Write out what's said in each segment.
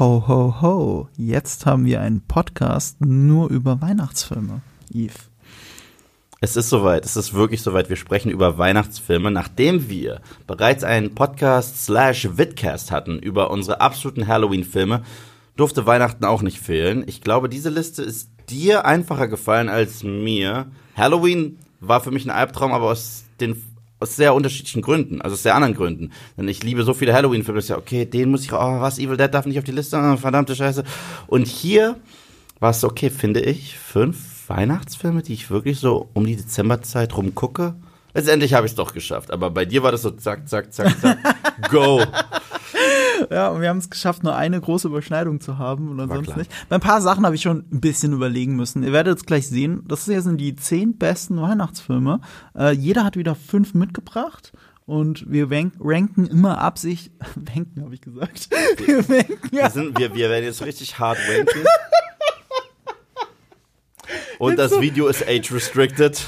Ho, ho, ho. Jetzt haben wir einen Podcast nur über Weihnachtsfilme. Yves. Es ist soweit, es ist wirklich soweit. Wir sprechen über Weihnachtsfilme, nachdem wir bereits einen Podcast slash Vidcast hatten über unsere absoluten Halloween-Filme, durfte Weihnachten auch nicht fehlen. Ich glaube, diese Liste ist dir einfacher gefallen als mir. Halloween war für mich ein Albtraum, aber aus den aus sehr unterschiedlichen Gründen, also aus sehr anderen Gründen. Denn ich liebe so viele Halloween-Filme, dass ja, okay, den muss ich, oh, was, Evil Dead darf nicht auf die Liste, oh, verdammte Scheiße. Und hier war es okay, finde ich, fünf Weihnachtsfilme, die ich wirklich so um die Dezemberzeit rum gucke. Letztendlich habe ich es doch geschafft, aber bei dir war das so zack, zack, zack, zack, go. Ja, und wir haben es geschafft, nur eine große Überschneidung zu haben und ansonsten nicht. Bei ein paar Sachen habe ich schon ein bisschen überlegen müssen. Ihr werdet es gleich sehen. Das hier sind die zehn besten Weihnachtsfilme. Äh, jeder hat wieder fünf mitgebracht. Und wir ranken immer ab sich. Wenken, habe ich gesagt. Wir, ranken, ja. wir, sind, wir, wir werden jetzt richtig hart ranken. Und das Video ist age restricted.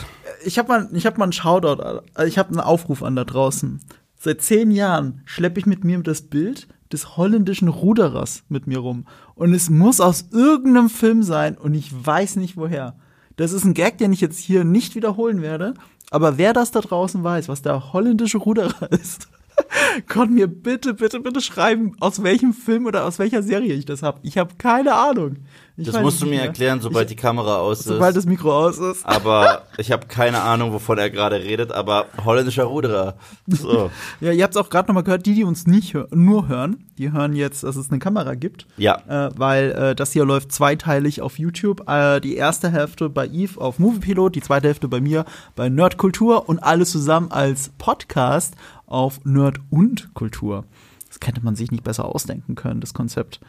Ich habe mal, ich hab mal einen Shoutout, äh, ich habe einen Aufruf an da draußen. Seit zehn Jahren schleppe ich mit mir das Bild des holländischen Ruderers mit mir rum. Und es muss aus irgendeinem Film sein und ich weiß nicht woher. Das ist ein Gag, den ich jetzt hier nicht wiederholen werde. Aber wer das da draußen weiß, was der holländische Ruderer ist, kann mir bitte, bitte, bitte schreiben, aus welchem Film oder aus welcher Serie ich das habe. Ich habe keine Ahnung. Ich das musst du mir erklären, sobald ich, die Kamera aus ist. Sobald das Mikro aus ist. Aber ich habe keine Ahnung, wovon er gerade redet, aber holländischer Ruderer. So. ja, ihr habt es auch gerade nochmal gehört, die, die uns nicht hör nur hören, die hören jetzt, dass es eine Kamera gibt. Ja. Äh, weil äh, das hier läuft zweiteilig auf YouTube. Äh, die erste Hälfte bei Eve auf Moviepilot, die zweite Hälfte bei mir bei Nerdkultur und alles zusammen als Podcast auf Nerd und Kultur. Das hätte man sich nicht besser ausdenken können, das Konzept.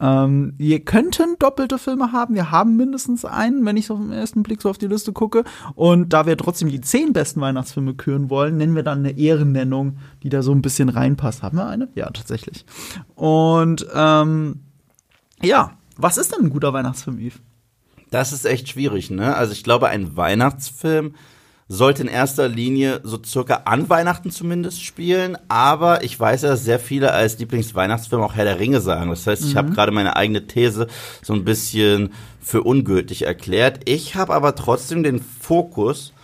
Ähm, wir könnten doppelte Filme haben. Wir haben mindestens einen, wenn ich so auf den ersten Blick so auf die Liste gucke. Und da wir trotzdem die zehn besten Weihnachtsfilme küren wollen, nennen wir dann eine Ehrennennung, die da so ein bisschen reinpasst. Haben wir eine? Ja, tatsächlich. Und ähm, ja, was ist denn ein guter Weihnachtsfilm, Yves? Das ist echt schwierig, ne? Also ich glaube, ein Weihnachtsfilm sollte in erster Linie so circa an Weihnachten zumindest spielen, aber ich weiß ja, dass sehr viele als Lieblingsweihnachtsfilm auch Herr der Ringe sagen. Das heißt, ich mhm. habe gerade meine eigene These so ein bisschen für ungültig erklärt. Ich habe aber trotzdem den Fokus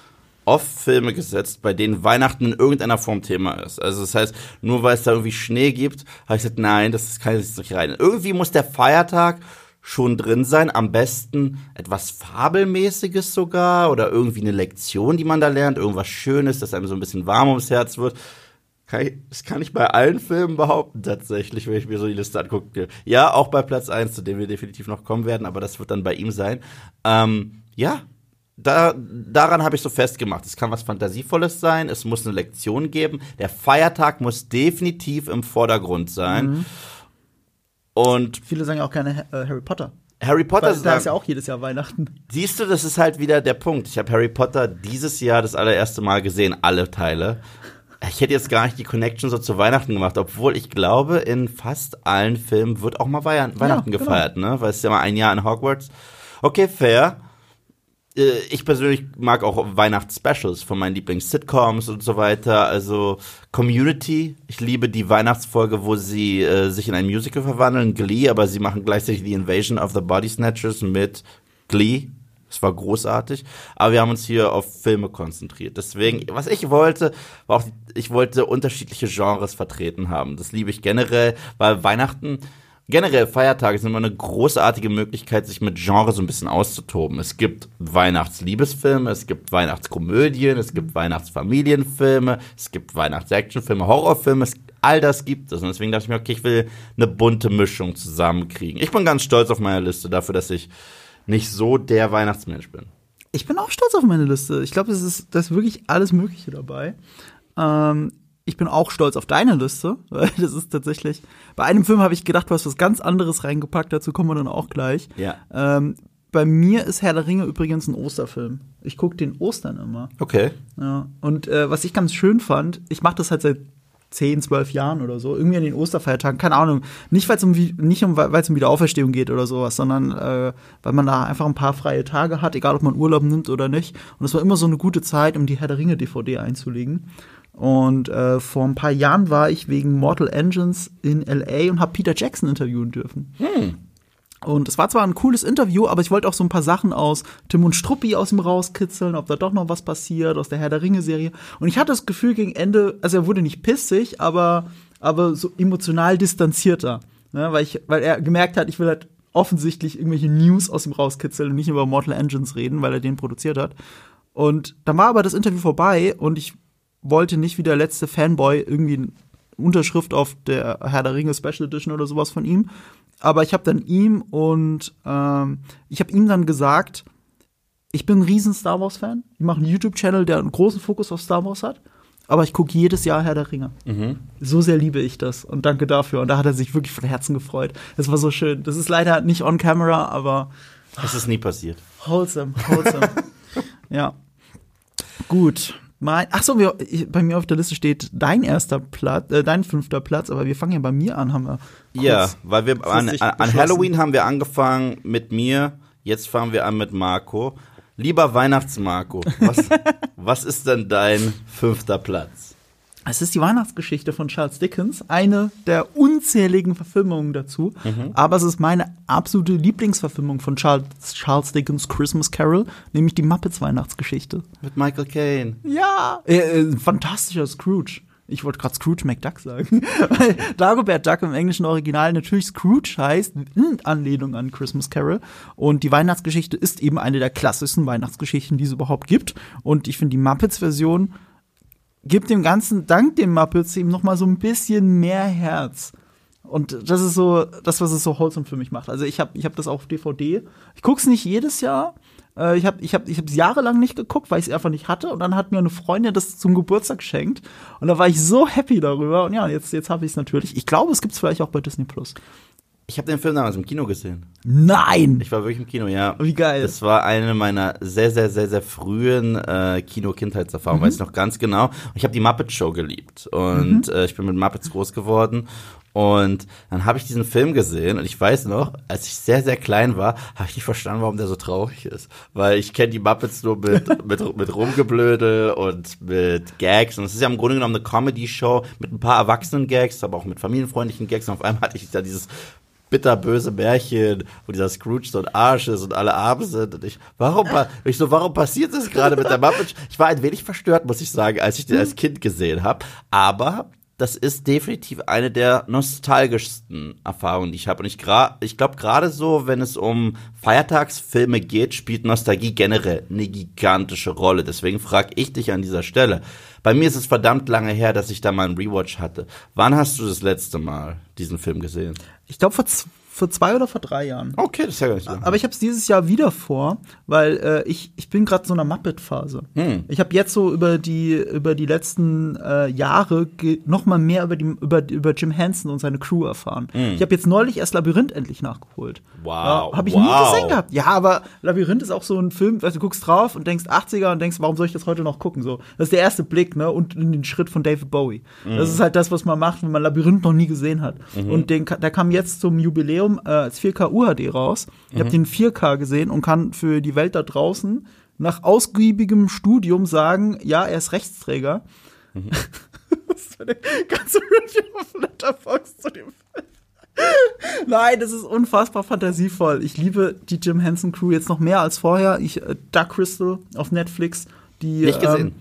auf Filme gesetzt, bei denen Weihnachten in irgendeiner Form Thema ist. Also das heißt, nur weil es da irgendwie Schnee gibt, habe ich gesagt, nein, das kann jetzt nicht rein. Irgendwie muss der Feiertag schon drin sein. Am besten etwas Fabelmäßiges sogar oder irgendwie eine Lektion, die man da lernt, irgendwas Schönes, das einem so ein bisschen warm ums Herz wird. Kann ich, das kann ich bei allen Filmen behaupten, tatsächlich, wenn ich mir so die Liste angucke. Ja, auch bei Platz 1, zu dem wir definitiv noch kommen werden, aber das wird dann bei ihm sein. Ähm, ja, da, daran habe ich so festgemacht. Es kann was Fantasievolles sein, es muss eine Lektion geben. Der Feiertag muss definitiv im Vordergrund sein. Mhm. Und viele sagen auch gerne äh, Harry Potter. Harry Potter Weil, da ist ja auch jedes Jahr Weihnachten. Siehst du, das ist halt wieder der Punkt. Ich habe Harry Potter dieses Jahr das allererste Mal gesehen, alle Teile. Ich hätte jetzt gar nicht die Connection so zu Weihnachten gemacht, obwohl ich glaube, in fast allen Filmen wird auch mal Weihnachten ja, genau. gefeiert, ne? Weil es ist ja mal ein Jahr in Hogwarts. Okay, fair. Äh, ich persönlich mag auch Weihnachtsspecials von meinen Lieblings-Sitcoms und so weiter. Also Community. Ich liebe die Weihnachtsfolge, wo sie äh, sich in ein Musical verwandeln, Glee, aber sie machen gleichzeitig die Invasion of the Body Snatchers mit Glee. Es war großartig, aber wir haben uns hier auf Filme konzentriert. Deswegen, was ich wollte, war auch, ich wollte unterschiedliche Genres vertreten haben. Das liebe ich generell, weil Weihnachten generell Feiertage sind immer eine großartige Möglichkeit, sich mit Genre so ein bisschen auszutoben. Es gibt Weihnachtsliebesfilme, es gibt Weihnachtskomödien, es gibt Weihnachtsfamilienfilme, es gibt Weihnachtsactionfilme, Horrorfilme, es, all das gibt es. Und deswegen dachte ich mir, okay, ich will eine bunte Mischung zusammenkriegen. Ich bin ganz stolz auf meine Liste dafür, dass ich nicht so der Weihnachtsmensch bin. Ich bin auch stolz auf meine Liste. Ich glaube, es ist, da ist wirklich alles Mögliche dabei. Ähm, ich bin auch stolz auf deine Liste, weil das ist tatsächlich. Bei einem Film habe ich gedacht, du hast was ganz anderes reingepackt, dazu kommen wir dann auch gleich. Ja. Ähm, bei mir ist Herr der Ringe übrigens ein Osterfilm. Ich gucke den Ostern immer. Okay. Ja. Und äh, was ich ganz schön fand, ich mache das halt seit 10, 12 Jahren oder so, irgendwie an den Osterfeiertagen, keine Ahnung, nicht weil es um nicht um weil es um Wiederauferstehung geht oder sowas, sondern äh, weil man da einfach ein paar freie Tage hat, egal ob man Urlaub nimmt oder nicht. Und es war immer so eine gute Zeit, um die Herr der Ringe DVD einzulegen. Und äh, vor ein paar Jahren war ich wegen Mortal Engines in LA und habe Peter Jackson interviewen dürfen. Hm. Und es war zwar ein cooles Interview, aber ich wollte auch so ein paar Sachen aus Tim und Struppi aus ihm rauskitzeln, ob da doch noch was passiert aus der Herr der Ringe Serie. Und ich hatte das Gefühl gegen Ende, also er wurde nicht pissig, aber aber so emotional distanzierter, ne? weil ich, weil er gemerkt hat, ich will halt offensichtlich irgendwelche News aus ihm rauskitzeln und nicht über Mortal Engines reden, weil er den produziert hat. Und dann war aber das Interview vorbei und ich wollte nicht wie der letzte Fanboy irgendwie eine Unterschrift auf der Herr der Ringe Special Edition oder sowas von ihm. Aber ich habe dann ihm und ähm, ich habe ihm dann gesagt, ich bin ein riesen Star Wars Fan. Ich mache einen YouTube-Channel, der einen großen Fokus auf Star Wars hat. Aber ich gucke jedes Jahr Herr der Ringe. Mhm. So sehr liebe ich das und danke dafür. Und da hat er sich wirklich von Herzen gefreut. Das war so schön. Das ist leider nicht on camera, aber Es ist nie passiert. wholesome, wholesome. ja. Gut. Mein, ach so, wir, ich, bei mir auf der Liste steht dein erster Platz, äh, dein fünfter Platz, aber wir fangen ja bei mir an, haben wir. Ja, weil wir an, an. Halloween haben wir angefangen mit mir, jetzt fangen wir an mit Marco. Lieber Weihnachtsmarco, was, was ist denn dein fünfter Platz? Es ist die Weihnachtsgeschichte von Charles Dickens, eine der unzähligen Verfilmungen dazu. Aber es ist meine absolute Lieblingsverfilmung von Charles, Charles Dickens Christmas Carol, nämlich die Muppets Weihnachtsgeschichte. Mit Michael Caine. Ja, äh, äh, fantastischer Scrooge. Ich wollte gerade Scrooge McDuck sagen, weil Dagobert Duck im englischen Original natürlich Scrooge heißt, in Anlehnung an Christmas Carol. Und die Weihnachtsgeschichte ist eben eine der klassischsten Weihnachtsgeschichten, die es überhaupt gibt. Und ich finde, die Muppets-Version gibt dem Ganzen, dank den Muppets, eben noch mal so ein bisschen mehr Herz. Und das ist so das, was es so wholesome für mich macht. Also ich habe ich hab das auf DVD. Ich guck's nicht jedes Jahr. Äh, ich habe ich hab, ich hab's jahrelang nicht geguckt, weil ich es einfach nicht hatte. Und dann hat mir eine Freundin das zum Geburtstag geschenkt. Und da war ich so happy darüber. Und ja, jetzt, jetzt habe ich es natürlich. Ich glaube, es gibt's vielleicht auch bei Disney Plus. Ich habe den Film damals im Kino gesehen. Nein! Ich war wirklich im Kino, ja. Wie geil. Das war eine meiner sehr, sehr, sehr, sehr frühen äh, Kino-Kindheitserfahrungen, Mhm. weiß ich noch ganz genau. Ich habe die Muppet Show geliebt. Und Mhm. äh, ich bin mit Muppets groß geworden. Und dann habe ich diesen Film gesehen und ich weiß noch, als ich sehr, sehr klein war, habe ich nicht verstanden, warum der so traurig ist. Weil ich kenne die Muppets nur mit, mit, mit Rumgeblödel und mit Gags. Und es ist ja im Grunde genommen eine Comedy-Show mit ein paar erwachsenen Gags, aber auch mit familienfreundlichen Gags. Und auf einmal hatte ich da dieses bitterböse Märchen, wo dieser Scrooge so ein Arsch ist und alle arm sind. Und ich, warum, ich so, warum passiert das gerade mit der Muppet? Ich war ein wenig verstört, muss ich sagen, als ich den als Kind gesehen habe. Aber das ist definitiv eine der nostalgischsten Erfahrungen, die ich habe. Und ich, ich glaube, gerade so, wenn es um Feiertagsfilme geht, spielt Nostalgie generell eine gigantische Rolle. Deswegen frage ich dich an dieser Stelle. Bei mir ist es verdammt lange her, dass ich da mal einen Rewatch hatte. Wann hast du das letzte Mal diesen Film gesehen? Ich glaube, vor, z- vor zwei oder vor drei Jahren. Okay, das ist ja gar nicht so. lange. Aber ich habe es dieses Jahr wieder vor, weil äh, ich, ich bin gerade so in einer Muppet-Phase. Hm. Ich habe jetzt so über die über die letzten äh, Jahre noch mal mehr über die über über Jim Henson und seine Crew erfahren. Ich habe jetzt neulich erst Labyrinth endlich nachgeholt. Hm. Wow, ja, habe ich wow. nie gesehen gehabt. Ja, aber Labyrinth ist auch so ein Film, weißt du, guckst drauf und denkst 80er und denkst, warum soll ich das heute noch gucken? So, das ist der erste Blick, ne? Und in den Schritt von David Bowie. Mhm. Das ist halt das, was man macht, wenn man Labyrinth noch nie gesehen hat. Und den, der kam jetzt zum Jubiläum äh, als 4K UHD raus. Ich Mhm. habe den 4K gesehen und kann für die Welt da draußen nach ausgiebigem Studium sagen, ja, er ist Rechtsträger. Mhm. das ist eine ganze Review auf Letterboxd zu dem Film. Nein, das ist unfassbar fantasievoll. Ich liebe die Jim Henson Crew jetzt noch mehr als vorher. Ich äh, Dark Crystal auf Netflix, die Nicht gesehen. Ähm,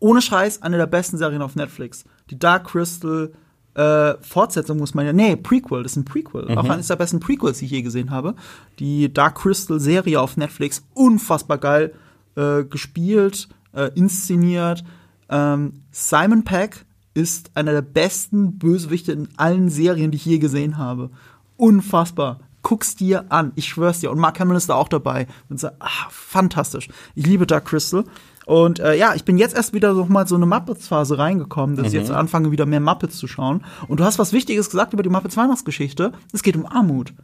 ohne Scheiß eine der besten Serien auf Netflix. Die Dark Crystal äh, Fortsetzung muss man ja, nee, Prequel, das ist ein Prequel. Auch eines der besten Prequels, die ich je gesehen habe. Die Dark Crystal Serie auf Netflix, unfassbar geil äh, gespielt, äh, inszeniert. Ähm, Simon Peck ist einer der besten Bösewichte in allen Serien, die ich je gesehen habe. Unfassbar. Guck's dir an, ich schwör's dir. Und Mark Hamill ist da auch dabei. Und so, ah, fantastisch. Ich liebe Dark Crystal. Und äh, ja, ich bin jetzt erst wieder so mal so eine Muppets-Phase reingekommen, dass ich jetzt anfange, wieder mehr Muppets zu schauen. Und du hast was Wichtiges gesagt über die Muppets Weihnachtsgeschichte. Es geht um Armut.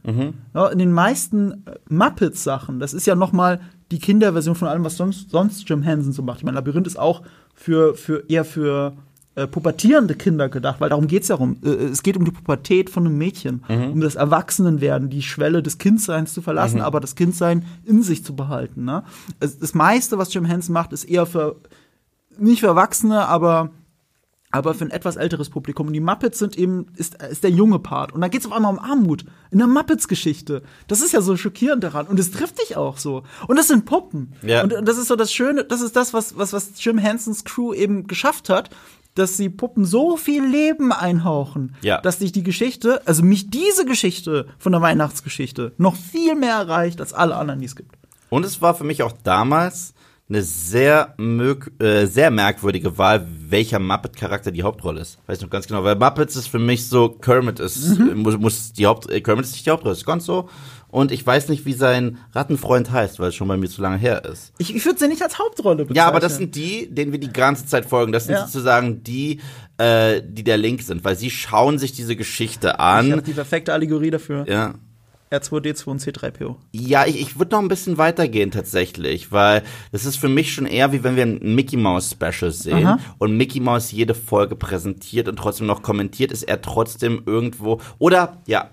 Ja, in den meisten äh, Muppets-Sachen, das ist ja noch mal die Kinderversion von allem, was sonst, sonst Jim Henson so macht. Ich meine, Labyrinth ist auch für, für eher für äh, pubertierende Kinder gedacht, weil darum geht's ja rum. Äh, es geht um die Pubertät von einem Mädchen, um das Erwachsenenwerden, die Schwelle des Kindseins zu verlassen, aber das Kindsein in sich zu behalten. Ne? Das meiste, was Jim Henson macht, ist eher für nicht für Erwachsene, aber aber für ein etwas älteres Publikum. Und die Muppets sind eben, ist, ist der junge Part. Und dann geht es auf einmal um Armut in der Muppets-Geschichte. Das ist ja so schockierend daran. Und es trifft dich auch so. Und das sind Puppen. Ja. Und das ist so das Schöne, das ist das, was, was, was Jim Hensons Crew eben geschafft hat, dass sie Puppen so viel Leben einhauchen, Ja. dass dich die Geschichte, also mich diese Geschichte von der Weihnachtsgeschichte noch viel mehr erreicht als alle anderen, die es gibt. Und es war für mich auch damals eine sehr, mög äh, sehr merkwürdige Wahl, welcher Muppet-Charakter die Hauptrolle ist. Weiß noch ganz genau, weil Muppets ist für mich so, Kermit ist, Mhm. äh, muss, muss die Haupt, äh, Kermit ist nicht die Hauptrolle, ist ganz so. Und ich weiß nicht, wie sein Rattenfreund heißt, weil es schon bei mir zu lange her ist. Ich, ich würde sie nicht als Hauptrolle bezeichnen. Ja, aber das sind die, denen wir die ganze Zeit folgen. Das sind Ja. sozusagen die, äh, die der Link sind, weil sie schauen sich diese Geschichte ich an. hab die perfekte Allegorie dafür. Ja. R2D2 und C3PO. Ja, ich, ich würde noch ein bisschen weitergehen tatsächlich, weil das ist für mich schon eher wie wenn wir ein Mickey Mouse Special sehen Aha. und Mickey Mouse jede Folge präsentiert und trotzdem noch kommentiert, ist er trotzdem irgendwo oder ja,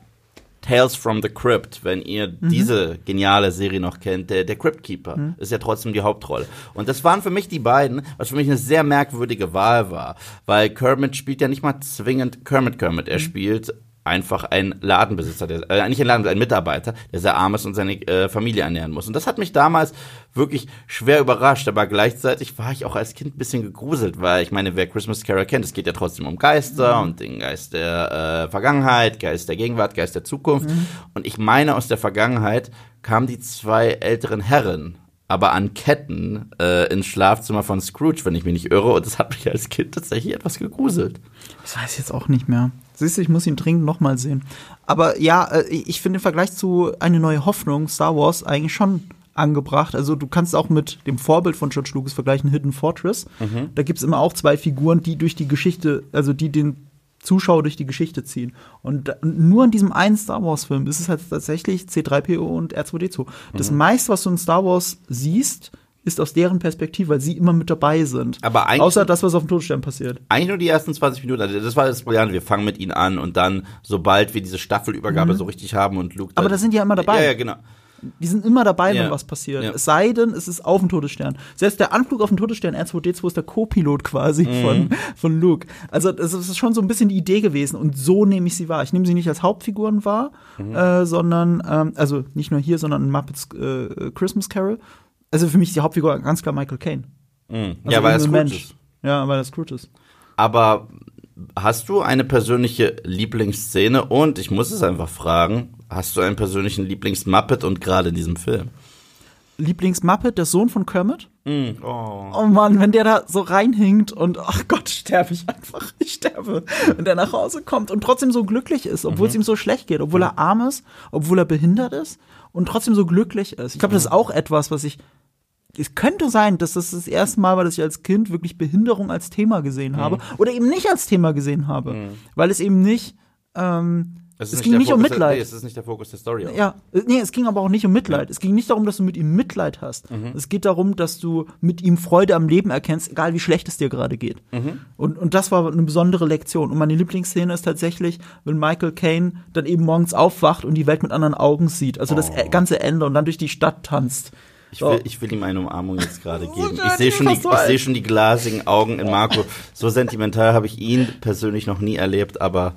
Tales from the Crypt, wenn ihr Mhm. diese geniale Serie noch kennt, der, der Crypt Keeper ist ja trotzdem die Hauptrolle. Und das waren für mich die beiden, was für mich eine sehr merkwürdige Wahl war, weil Kermit spielt ja nicht mal zwingend Kermit Kermit, Mhm. er spielt einfach ein Ladenbesitzer, der, äh, nicht ein Ladenbesitzer, ein Mitarbeiter, der sehr arm ist und seine äh, Familie ernähren muss. Und das hat mich damals wirklich schwer überrascht, aber gleichzeitig war ich auch als Kind ein bisschen gegruselt, weil ich meine, wer Christmas Carol kennt, es geht ja trotzdem um Geister und den Geist der äh, Vergangenheit, Geist der Gegenwart, Geist der Zukunft. Und ich meine, aus der Vergangenheit kamen die zwei älteren Herren aber an Ketten äh, ins Schlafzimmer von Scrooge, wenn ich mich nicht irre. Und das hat mich als Kind tatsächlich etwas gegruselt. Das weiß ich jetzt auch nicht mehr. Siehst du, ich muss ihn dringend noch mal sehen. Aber ja, äh, ich finde im Vergleich zu Eine neue Hoffnung Star Wars eigentlich schon angebracht. Also du kannst auch mit dem Vorbild von George Lucas vergleichen, Hidden Fortress. Da gibt's immer auch zwei Figuren, die durch die Geschichte, also die den Zuschauer durch die Geschichte ziehen. Und nur in diesem einen Star Wars-Film ist es halt tatsächlich C3PO und R2D2. Das meiste, was du in Star Wars siehst, ist aus deren Perspektive, weil sie immer mit dabei sind. Aber eigentlich- Außer das, was auf dem Todesstern passiert. Eigentlich nur die ersten 20 Minuten. Also das war das Brillante. Wir fangen mit ihnen an und dann, sobald wir diese Staffelübergabe so richtig haben und Luke. Mhm. Aber da sind die ja immer dabei. Ja, ja, genau. Die sind immer dabei, Ja. wenn was passiert. Ja. Es sei denn, es ist auf dem Todesstern. Selbst der Anflug auf den Todesstern R2D2 ist der Co-Pilot quasi Mhm. von, von Luke. Also das ist schon so ein bisschen die Idee gewesen und so nehme ich sie wahr. Ich nehme sie nicht als Hauptfiguren wahr, Mhm. äh, sondern, ähm, also nicht nur hier, sondern in Muppets äh, Christmas Carol. Also für mich ist die Hauptfigur ganz klar Michael Caine. Mhm. Also ja, weil gut Mensch. ist. Ja, weil er Scrooge ist. Aber hast du eine persönliche Lieblingsszene? Und ich muss es einfach fragen, hast du einen persönlichen Lieblings-Muppet und gerade in diesem Film? Lieblings-Muppet, der Sohn von Kermit. Mhm. Oh. Oh Mann, wenn der da so reinhinkt und ach Gott, sterbe ich einfach, ich sterbe. Wenn der nach Hause kommt und trotzdem so glücklich ist, obwohl es ihm so schlecht geht, obwohl er arm ist, obwohl er behindert ist und trotzdem so glücklich ist. Ich glaube, das ist auch etwas, was ich es könnte sein, dass das das erste Mal war, dass ich als Kind wirklich Behinderung als Thema gesehen habe oder eben nicht als Thema gesehen habe, weil es eben nicht ähm, Es, es ist ging der nicht um Fokus der- Mitleid. Nee, es ist nicht der Fokus der Story. auch. Ja, äh, nee, es ging aber auch nicht um Mitleid. Es ging nicht darum, dass du mit ihm Mitleid hast. Es geht darum, dass du mit ihm Freude am Leben erkennst, egal wie schlecht es dir gerade geht. Und, und das war eine besondere Lektion. Und meine Lieblingsszene ist tatsächlich, wenn Michael Caine dann eben morgens aufwacht und die Welt mit anderen Augen sieht. Also das Oh. ganze Ende und dann durch die Stadt tanzt. Ich So. will, ich will ihm eine Umarmung jetzt gerade geben. ich sehe schon, die, ich sehe schon die glasigen Augen in Marco. So sentimental habe ich ihn persönlich noch nie erlebt, aber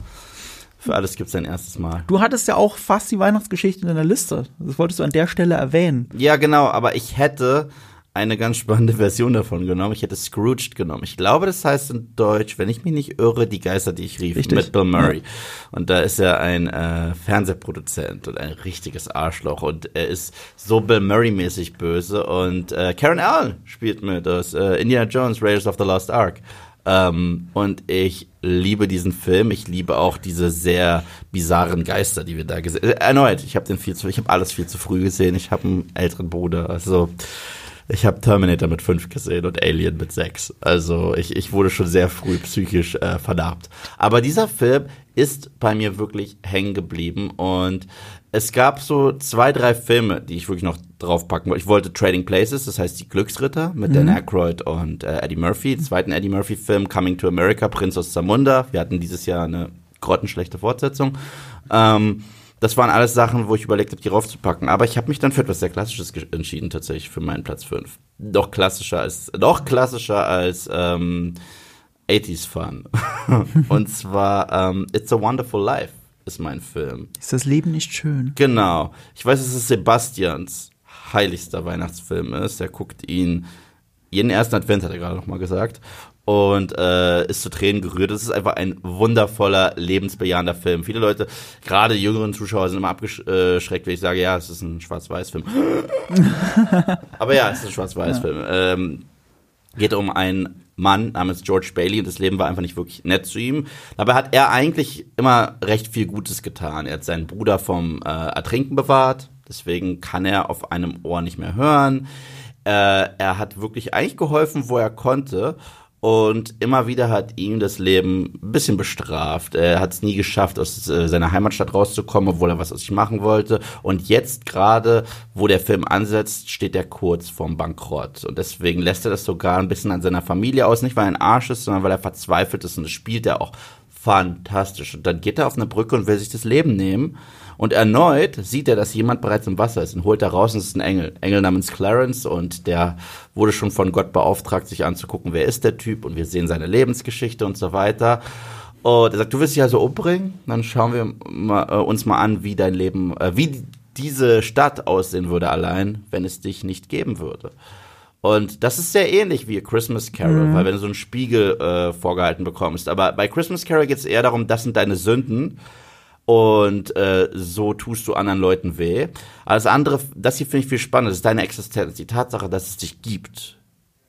für alles gibt es ein erstes Mal. Du hattest ja auch fast die Weihnachtsgeschichte in deiner Liste. Das wolltest du an der Stelle erwähnen. Ja, genau, aber ich hätte eine ganz spannende Version davon genommen. Ich hätte Scrooged genommen. Ich glaube, das heißt in Deutsch, wenn ich mich nicht irre, die Geister, die ich rief, Richtig. mit Bill Murray. Und da ist er ein äh, Fernsehproduzent und ein richtiges Arschloch. Und er ist so Bill Murray-mäßig böse. Und äh, Karen Allen spielt mit aus äh, Indiana Jones, Raiders of the Lost Ark. Ähm, und ich liebe diesen Film. Ich liebe auch diese sehr bizarren Geister, die wir da gesehen haben. Erneut, ich habe den viel zu, ich habe alles viel zu früh gesehen. Ich habe einen älteren Bruder, also ich habe Terminator mit fünf gesehen und Alien mit sechs. Also ich, ich wurde schon sehr früh psychisch äh, vernarbt. Aber dieser Film ist bei mir wirklich hängen geblieben und es gab so zwei, drei Filme, die ich wirklich noch draufpacken wollte. Ich wollte Trading Places, das heißt die Glücksritter mit Dan Aykroyd und äh, Eddie Murphy. Den zweiten Eddie Murphy Film Coming to America, Prinz aus Zamunda. Wir hatten dieses Jahr eine grottenschlechte Fortsetzung. Ähm, das waren alles Sachen, wo ich überlegt habe, die raufzupacken. Aber ich habe mich dann für etwas sehr Klassisches entschieden, tatsächlich für meinen Platz 5. Noch klassischer als, noch klassischer als ähm, 80s Fun. Und zwar ähm, It's a Wonderful Life ist mein Film. Ist das Leben nicht schön? Genau. Ich weiß, dass es Sebastians heiligster Weihnachtsfilm ist. Er guckt ihn jeden ersten Advent, hat er gerade noch mal gesagt und äh, ist zu Tränen gerührt. Es ist einfach ein wundervoller, lebensbejahender Film. Viele Leute, gerade jüngeren Zuschauer, sind immer abgeschreckt, wenn ich sage, ja, es ist ein Schwarz-Weiß-Film. Aber ja, es ist ein Schwarz-Weiß-Film. Ja. Ähm, geht um einen Mann namens George Bailey und das Leben war einfach nicht wirklich nett zu ihm. Dabei hat er eigentlich immer recht viel Gutes getan. Er hat seinen Bruder vom äh, Ertrinken bewahrt, deswegen kann er auf einem Ohr nicht mehr hören. Äh, er hat wirklich eigentlich geholfen, wo er konnte und immer wieder hat ihn das Leben ein bisschen bestraft. Er hat es nie geschafft, aus äh, seiner Heimatstadt rauszukommen, obwohl er was aus sich machen wollte. Und jetzt gerade, wo der Film ansetzt, steht er kurz vorm Bankrott. Und deswegen lässt er das sogar ein bisschen an seiner Familie aus. Nicht, weil er ein Arsch ist, sondern weil er verzweifelt ist. Und das spielt er auch fantastisch. Und dann geht er auf eine Brücke und will sich das Leben nehmen. Und erneut sieht er, dass jemand bereits im Wasser ist und holt da raus und es ist ein Engel. Engel namens Clarence und der wurde schon von Gott beauftragt, sich anzugucken, wer ist der Typ und wir sehen seine Lebensgeschichte und so weiter. Und er sagt, du willst dich also umbringen? Dann schauen wir mal, äh, uns mal an, wie dein Leben, äh, wie diese Stadt aussehen würde allein, wenn es dich nicht geben würde. Und das ist sehr ähnlich wie Christmas Carol, mhm. weil wenn du so einen Spiegel äh, vorgehalten bekommst. Aber bei Christmas Carol geht es eher darum, das sind deine Sünden und äh, so tust du anderen Leuten weh. Alles andere, das hier finde ich viel spannender, das ist deine Existenz. Die Tatsache, dass es dich gibt,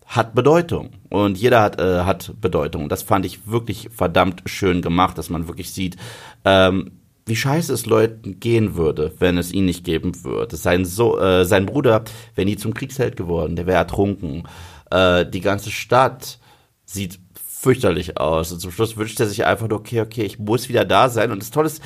hat Bedeutung. Und jeder hat, äh, hat Bedeutung. Das fand ich wirklich verdammt schön gemacht, dass man wirklich sieht, ähm, wie scheiße es Leuten gehen würde, wenn es ihn nicht geben würde. Sein, so äh, sein Bruder wäre nie zum Kriegsheld geworden, der wäre ertrunken. Äh, die ganze Stadt sieht fürchterlich aus. Und zum Schluss wünscht er sich einfach nur, okay, okay, ich muss wieder da sein. Und das Tolle ist,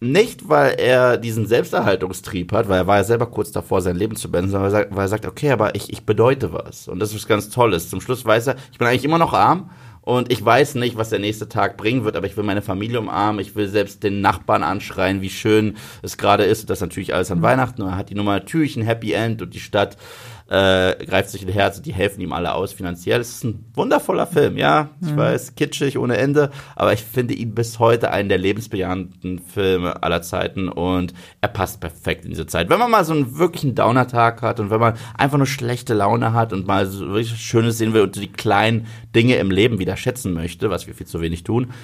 nicht, weil er diesen Selbsterhaltungstrieb hat, weil er war ja selber kurz davor, sein Leben zu beenden, sondern weil er sagt, okay, aber ich, ich bedeute was. Und das ist ganz Tolles. Zum Schluss weiß er, ich bin eigentlich immer noch arm und ich weiß nicht, was der nächste Tag bringen wird, aber ich will meine Familie umarmen, ich will selbst den Nachbarn anschreien, wie schön es gerade ist. Und das natürlich alles an mhm. Weihnachten. Und er hat die Nummer natürlich ein Happy End und die Stadt äh, greift sich in Herz und die helfen ihm alle aus finanziell. Es ist ein wundervoller Film, ja. Ich mhm. weiß, kitschig ohne Ende, aber ich finde ihn bis heute einen der lebensbejahenden Filme aller Zeiten und er passt perfekt in diese Zeit. Wenn man mal so einen wirklichen Downer-Tag hat und wenn man einfach nur schlechte Laune hat und mal so wirklich Schönes sehen will und die kleinen Dinge im Leben wieder schätzen möchte, was wir viel zu wenig tun, würde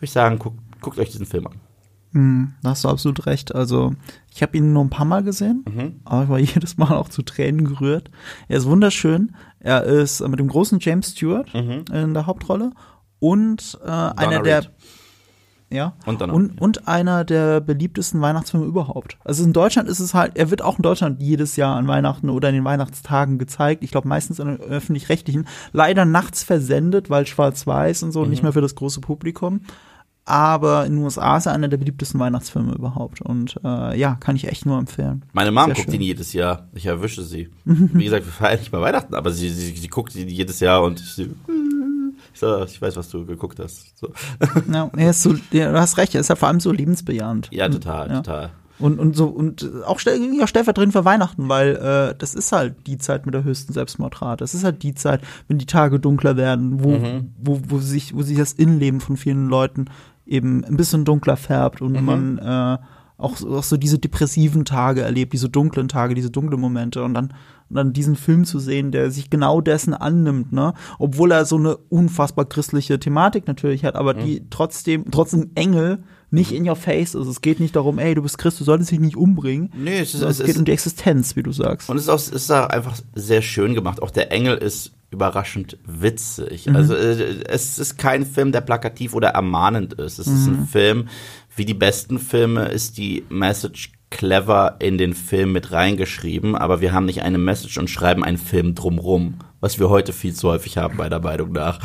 ich sagen, guckt, guckt euch diesen Film an. Hm, da hast du absolut recht. Also, ich habe ihn nur ein paar Mal gesehen, mhm. aber ich war jedes Mal auch zu Tränen gerührt. Er ist wunderschön. Er ist mit dem großen James Stewart mhm. in der Hauptrolle und äh, einer der ja und, und, und, einer der beliebtesten Weihnachtsfilme überhaupt. Also in Deutschland ist es halt, er wird auch in Deutschland jedes Jahr an Weihnachten oder in den Weihnachtstagen gezeigt. Ich glaube meistens in den öffentlich-rechtlichen. Leider nachts versendet, weil schwarz-weiß und so, mhm. nicht mehr für das große Publikum aber in den USA ist er einer der beliebtesten Weihnachtsfilme überhaupt. Und äh, ja, kann ich echt nur empfehlen. Meine Mom Sehr guckt schön. ihn jedes Jahr. Ich erwische sie. Wie gesagt, wir feiern nicht mal Weihnachten, aber sie, sie, sie guckt ihn jedes Jahr und ich, ich, so, ich weiß, was du geguckt hast. So. Ja, er ist so, ja, du hast recht, er ist ja vor allem so lebensbejahend. Ja, total, ja. total. Und, und so und auch stell, ja, stellvertretend für Weihnachten, weil äh, das ist halt die Zeit mit der höchsten Selbstmordrate. Das ist halt die Zeit, wenn die Tage dunkler werden, wo, mhm. wo, wo sich, wo sich das Innenleben von vielen Leuten eben ein bisschen dunkler färbt und mhm. man äh, auch, auch so diese depressiven Tage erlebt, diese dunklen Tage, diese dunklen Momente und dann und dann diesen Film zu sehen, der sich genau dessen annimmt, ne, obwohl er so eine unfassbar christliche Thematik natürlich hat, aber mhm. die trotzdem trotzdem Engel nicht in your face ist. Es geht nicht darum, ey, du bist Christ, du solltest dich nicht umbringen. Nee, es, ist, es, es geht um die Existenz, wie du sagst. Und es ist auch, es ist auch einfach sehr schön gemacht. Auch der Engel ist überraschend witzig. Mhm. Also äh, es ist kein Film, der plakativ oder ermahnend ist. Es mhm. ist ein mhm. Film, wie die besten Filme ist die Message clever in den Film mit reingeschrieben, aber wir haben nicht eine Message und schreiben einen Film drumrum, was wir heute viel zu häufig haben, meiner Meinung nach.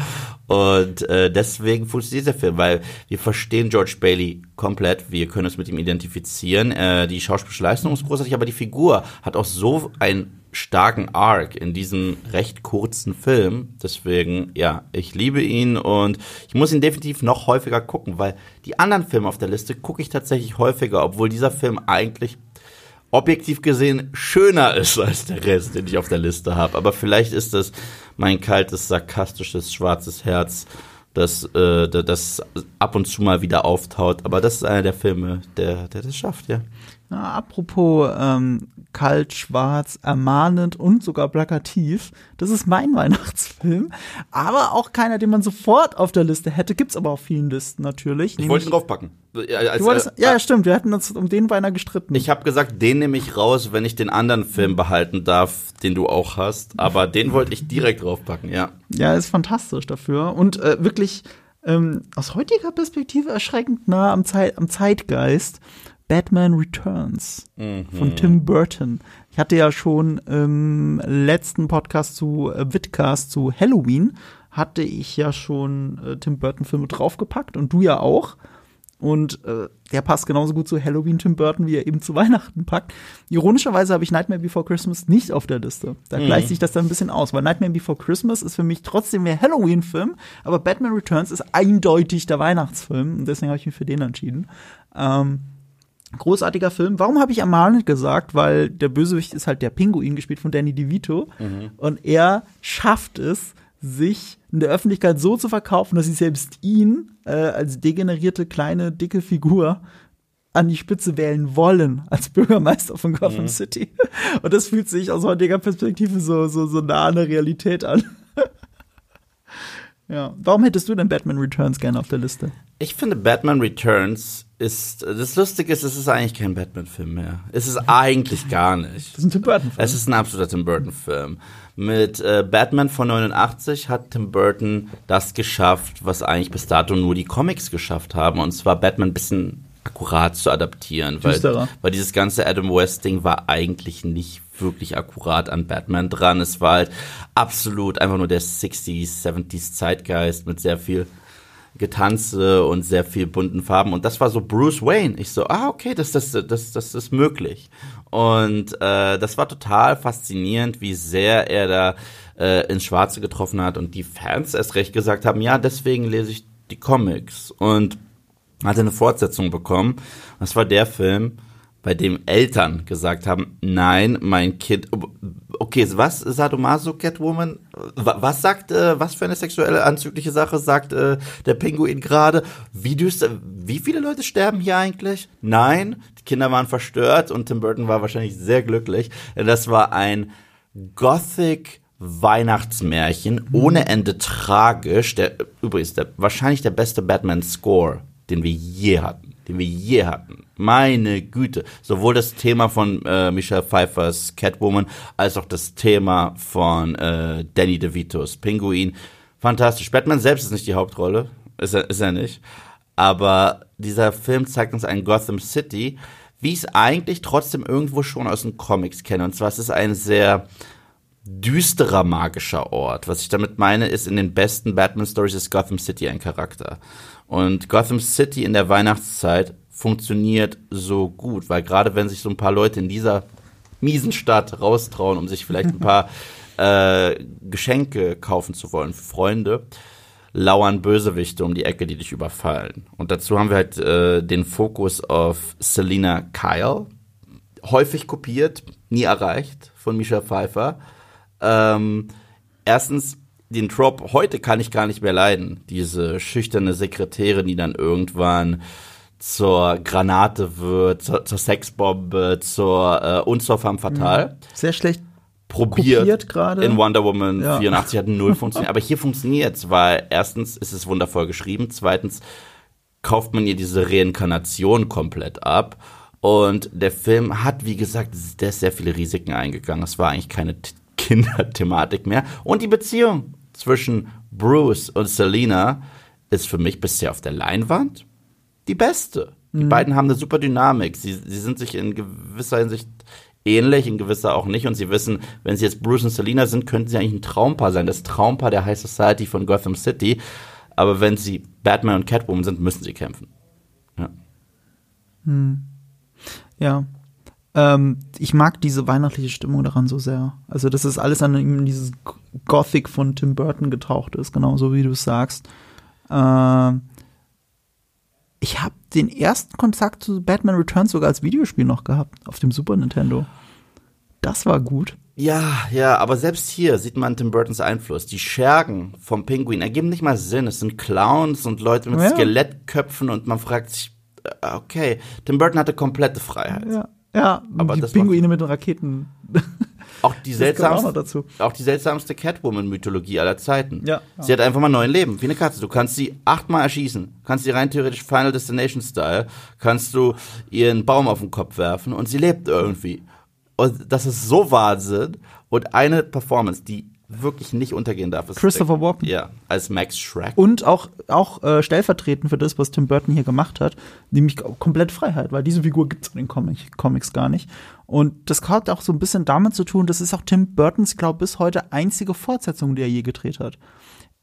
Und äh, deswegen funktioniert dieser Film, weil wir verstehen George Bailey komplett, wir können uns mit ihm identifizieren. Äh, die schauspielerische Leistung ist großartig, aber die Figur hat auch so ein starken Arc in diesem recht kurzen Film. Deswegen, ja, ich liebe ihn und ich muss ihn definitiv noch häufiger gucken, weil die anderen Filme auf der Liste gucke ich tatsächlich häufiger, obwohl dieser Film eigentlich objektiv gesehen schöner ist als der Rest, den ich auf der Liste habe. Aber vielleicht ist es mein kaltes, sarkastisches, schwarzes Herz, das, äh, das ab und zu mal wieder auftaut. Aber das ist einer der Filme, der, der das schafft, ja. Na, apropos ähm, kalt, schwarz, ermahnend und sogar plakativ. Das ist mein Weihnachtsfilm. Aber auch keiner, den man sofort auf der Liste hätte. Gibt's aber auf vielen Listen natürlich. Ich wollte ihn draufpacken. Als, wolltest, äh, ja, ja, stimmt. Wir hatten uns um den beinahe gestritten. Ich habe gesagt, den nehme ich raus, wenn ich den anderen Film behalten darf, den du auch hast. Aber den wollte ich direkt draufpacken, ja. Ja, ist fantastisch dafür. Und äh, wirklich ähm, aus heutiger Perspektive erschreckend nah am, Zeit, am Zeitgeist. Batman Returns mhm. von Tim Burton. Ich hatte ja schon im letzten Podcast zu äh, Vidcast zu Halloween hatte ich ja schon äh, Tim Burton Filme draufgepackt und du ja auch. Und äh, der passt genauso gut zu Halloween Tim Burton, wie er eben zu Weihnachten packt. Ironischerweise habe ich Nightmare Before Christmas nicht auf der Liste. Da mhm. gleicht sich das dann ein bisschen aus, weil Nightmare Before Christmas ist für mich trotzdem mehr Halloween-Film, aber Batman Returns ist eindeutig der Weihnachtsfilm und deswegen habe ich mich für den entschieden. Ähm, Großartiger Film. Warum habe ich Amarnet gesagt? Weil der Bösewicht ist halt der Pinguin, gespielt von Danny DeVito. Mhm. Und er schafft es, sich in der Öffentlichkeit so zu verkaufen, dass sie selbst ihn äh, als degenerierte, kleine, dicke Figur an die Spitze wählen wollen als Bürgermeister von Gotham mhm. City. Und das fühlt sich aus heutiger Perspektive so, so, so nah an der Realität an. Ja. Warum hättest du denn Batman Returns gerne auf der Liste? Ich finde Batman Returns ist, das Lustige ist, es ist eigentlich kein Batman-Film mehr. Es ist eigentlich gar nicht. Das ist ein Tim Burton-Film. Es ist ein absoluter Tim Burton-Film. Mit äh, Batman von 89 hat Tim Burton das geschafft, was eigentlich bis dato nur die Comics geschafft haben. Und zwar Batman ein bisschen akkurat zu adaptieren. Weil, weil dieses ganze Adam West-Ding war eigentlich nicht wirklich akkurat an Batman dran. Es war halt absolut einfach nur der 60s, 70s Zeitgeist mit sehr viel Getanze und sehr viel bunten Farben. Und das war so Bruce Wayne. Ich so, ah, okay, das, das, das, das ist möglich. Und äh, das war total faszinierend, wie sehr er da äh, ins Schwarze getroffen hat und die Fans erst recht gesagt haben, ja, deswegen lese ich die Comics. Und hat eine Fortsetzung bekommen. Das war der Film, bei dem Eltern gesagt haben, nein, mein Kind, okay, was, Sadomaso Catwoman, was sagt, äh, was für eine sexuelle anzügliche Sache sagt äh, der Pinguin gerade? Wie düster, wie viele Leute sterben hier eigentlich? Nein, die Kinder waren verstört und Tim Burton war wahrscheinlich sehr glücklich. Das war ein Gothic Weihnachtsmärchen, ohne Ende tragisch, der, übrigens, der, wahrscheinlich der beste Batman-Score, den wir je hatten den wir je hatten. Meine Güte. Sowohl das Thema von äh, Michelle Pfeiffers Catwoman als auch das Thema von äh, Danny DeVitos Pinguin. Fantastisch. Batman selbst ist nicht die Hauptrolle. Ist er, ist er nicht. Aber dieser Film zeigt uns ein Gotham City, wie ich es eigentlich trotzdem irgendwo schon aus den Comics kenne. Und zwar ist es ein sehr düsterer magischer Ort. Was ich damit meine, ist, in den besten Batman-Stories ist Gotham City ein Charakter. Und Gotham City in der Weihnachtszeit funktioniert so gut, weil gerade wenn sich so ein paar Leute in dieser miesen Stadt raustrauen, um sich vielleicht ein paar äh, Geschenke kaufen zu wollen für Freunde, lauern Bösewichte um die Ecke, die dich überfallen. Und dazu haben wir halt äh, den Fokus auf Selina Kyle, häufig kopiert, nie erreicht von Misha Pfeiffer. Ähm, erstens den Trop heute kann ich gar nicht mehr leiden. Diese schüchterne Sekretärin, die dann irgendwann zur Granate wird, zur, zur Sexbombe, zur äh, und zur femme fatale. Mhm. Sehr schlecht probiert gerade. In Wonder Woman ja. 84 hat null funktioniert. Aber hier funktioniert's, weil erstens ist es wundervoll geschrieben, zweitens kauft man ihr diese Reinkarnation komplett ab. Und der Film hat, wie gesagt, ist sehr viele Risiken eingegangen. Es war eigentlich keine Kinderthematik mehr. Und die Beziehung zwischen Bruce und Selina ist für mich bisher auf der Leinwand die beste. Die mhm. beiden haben eine super Dynamik. Sie, sie sind sich in gewisser Hinsicht ähnlich, in gewisser auch nicht. Und sie wissen, wenn sie jetzt Bruce und Selina sind, könnten sie eigentlich ein Traumpaar sein. Das Traumpaar der High Society von Gotham City. Aber wenn sie Batman und Catwoman sind, müssen sie kämpfen. Ja. Hm. Ja. Ähm, ich mag diese weihnachtliche Stimmung daran so sehr. Also, dass es alles an ihm dieses Gothic von Tim Burton getaucht ist, genauso wie du es sagst. Ähm, ich habe den ersten Kontakt zu Batman Returns sogar als Videospiel noch gehabt, auf dem Super Nintendo. Das war gut. Ja, ja, aber selbst hier sieht man Tim Burtons Einfluss. Die Schergen vom Pinguin ergeben nicht mal Sinn. Es sind Clowns und Leute mit Ja. Skelettköpfen und man fragt sich, äh, okay, Tim Burton hatte komplette Freiheit. Ja, ja Aber die das Pinguine mit den Raketen. Auch die auch seltsamste, dazu. auch die seltsamste Catwoman-Mythologie aller Zeiten. Ja. Sie hat einfach mal neun Leben, wie eine Katze. Du kannst sie achtmal erschießen, kannst sie rein theoretisch Final Destination-Style, kannst du ihr einen Baum auf den Kopf werfen und sie lebt irgendwie. Und das ist so Wahnsinn. Und eine Performance, die wirklich nicht untergehen darf, ist Christopher Walken. Ja, als Max Shrek. Und auch, auch äh, stellvertretend für das, was Tim Burton hier gemacht hat, nämlich komplett Freiheit, weil diese Figur gibt es in den Comic Comics gar nicht. Und das hat auch so ein bisschen damit zu tun, das ist auch Tim Burtons, glaube bis heute einzige Fortsetzung, die er je gedreht hat.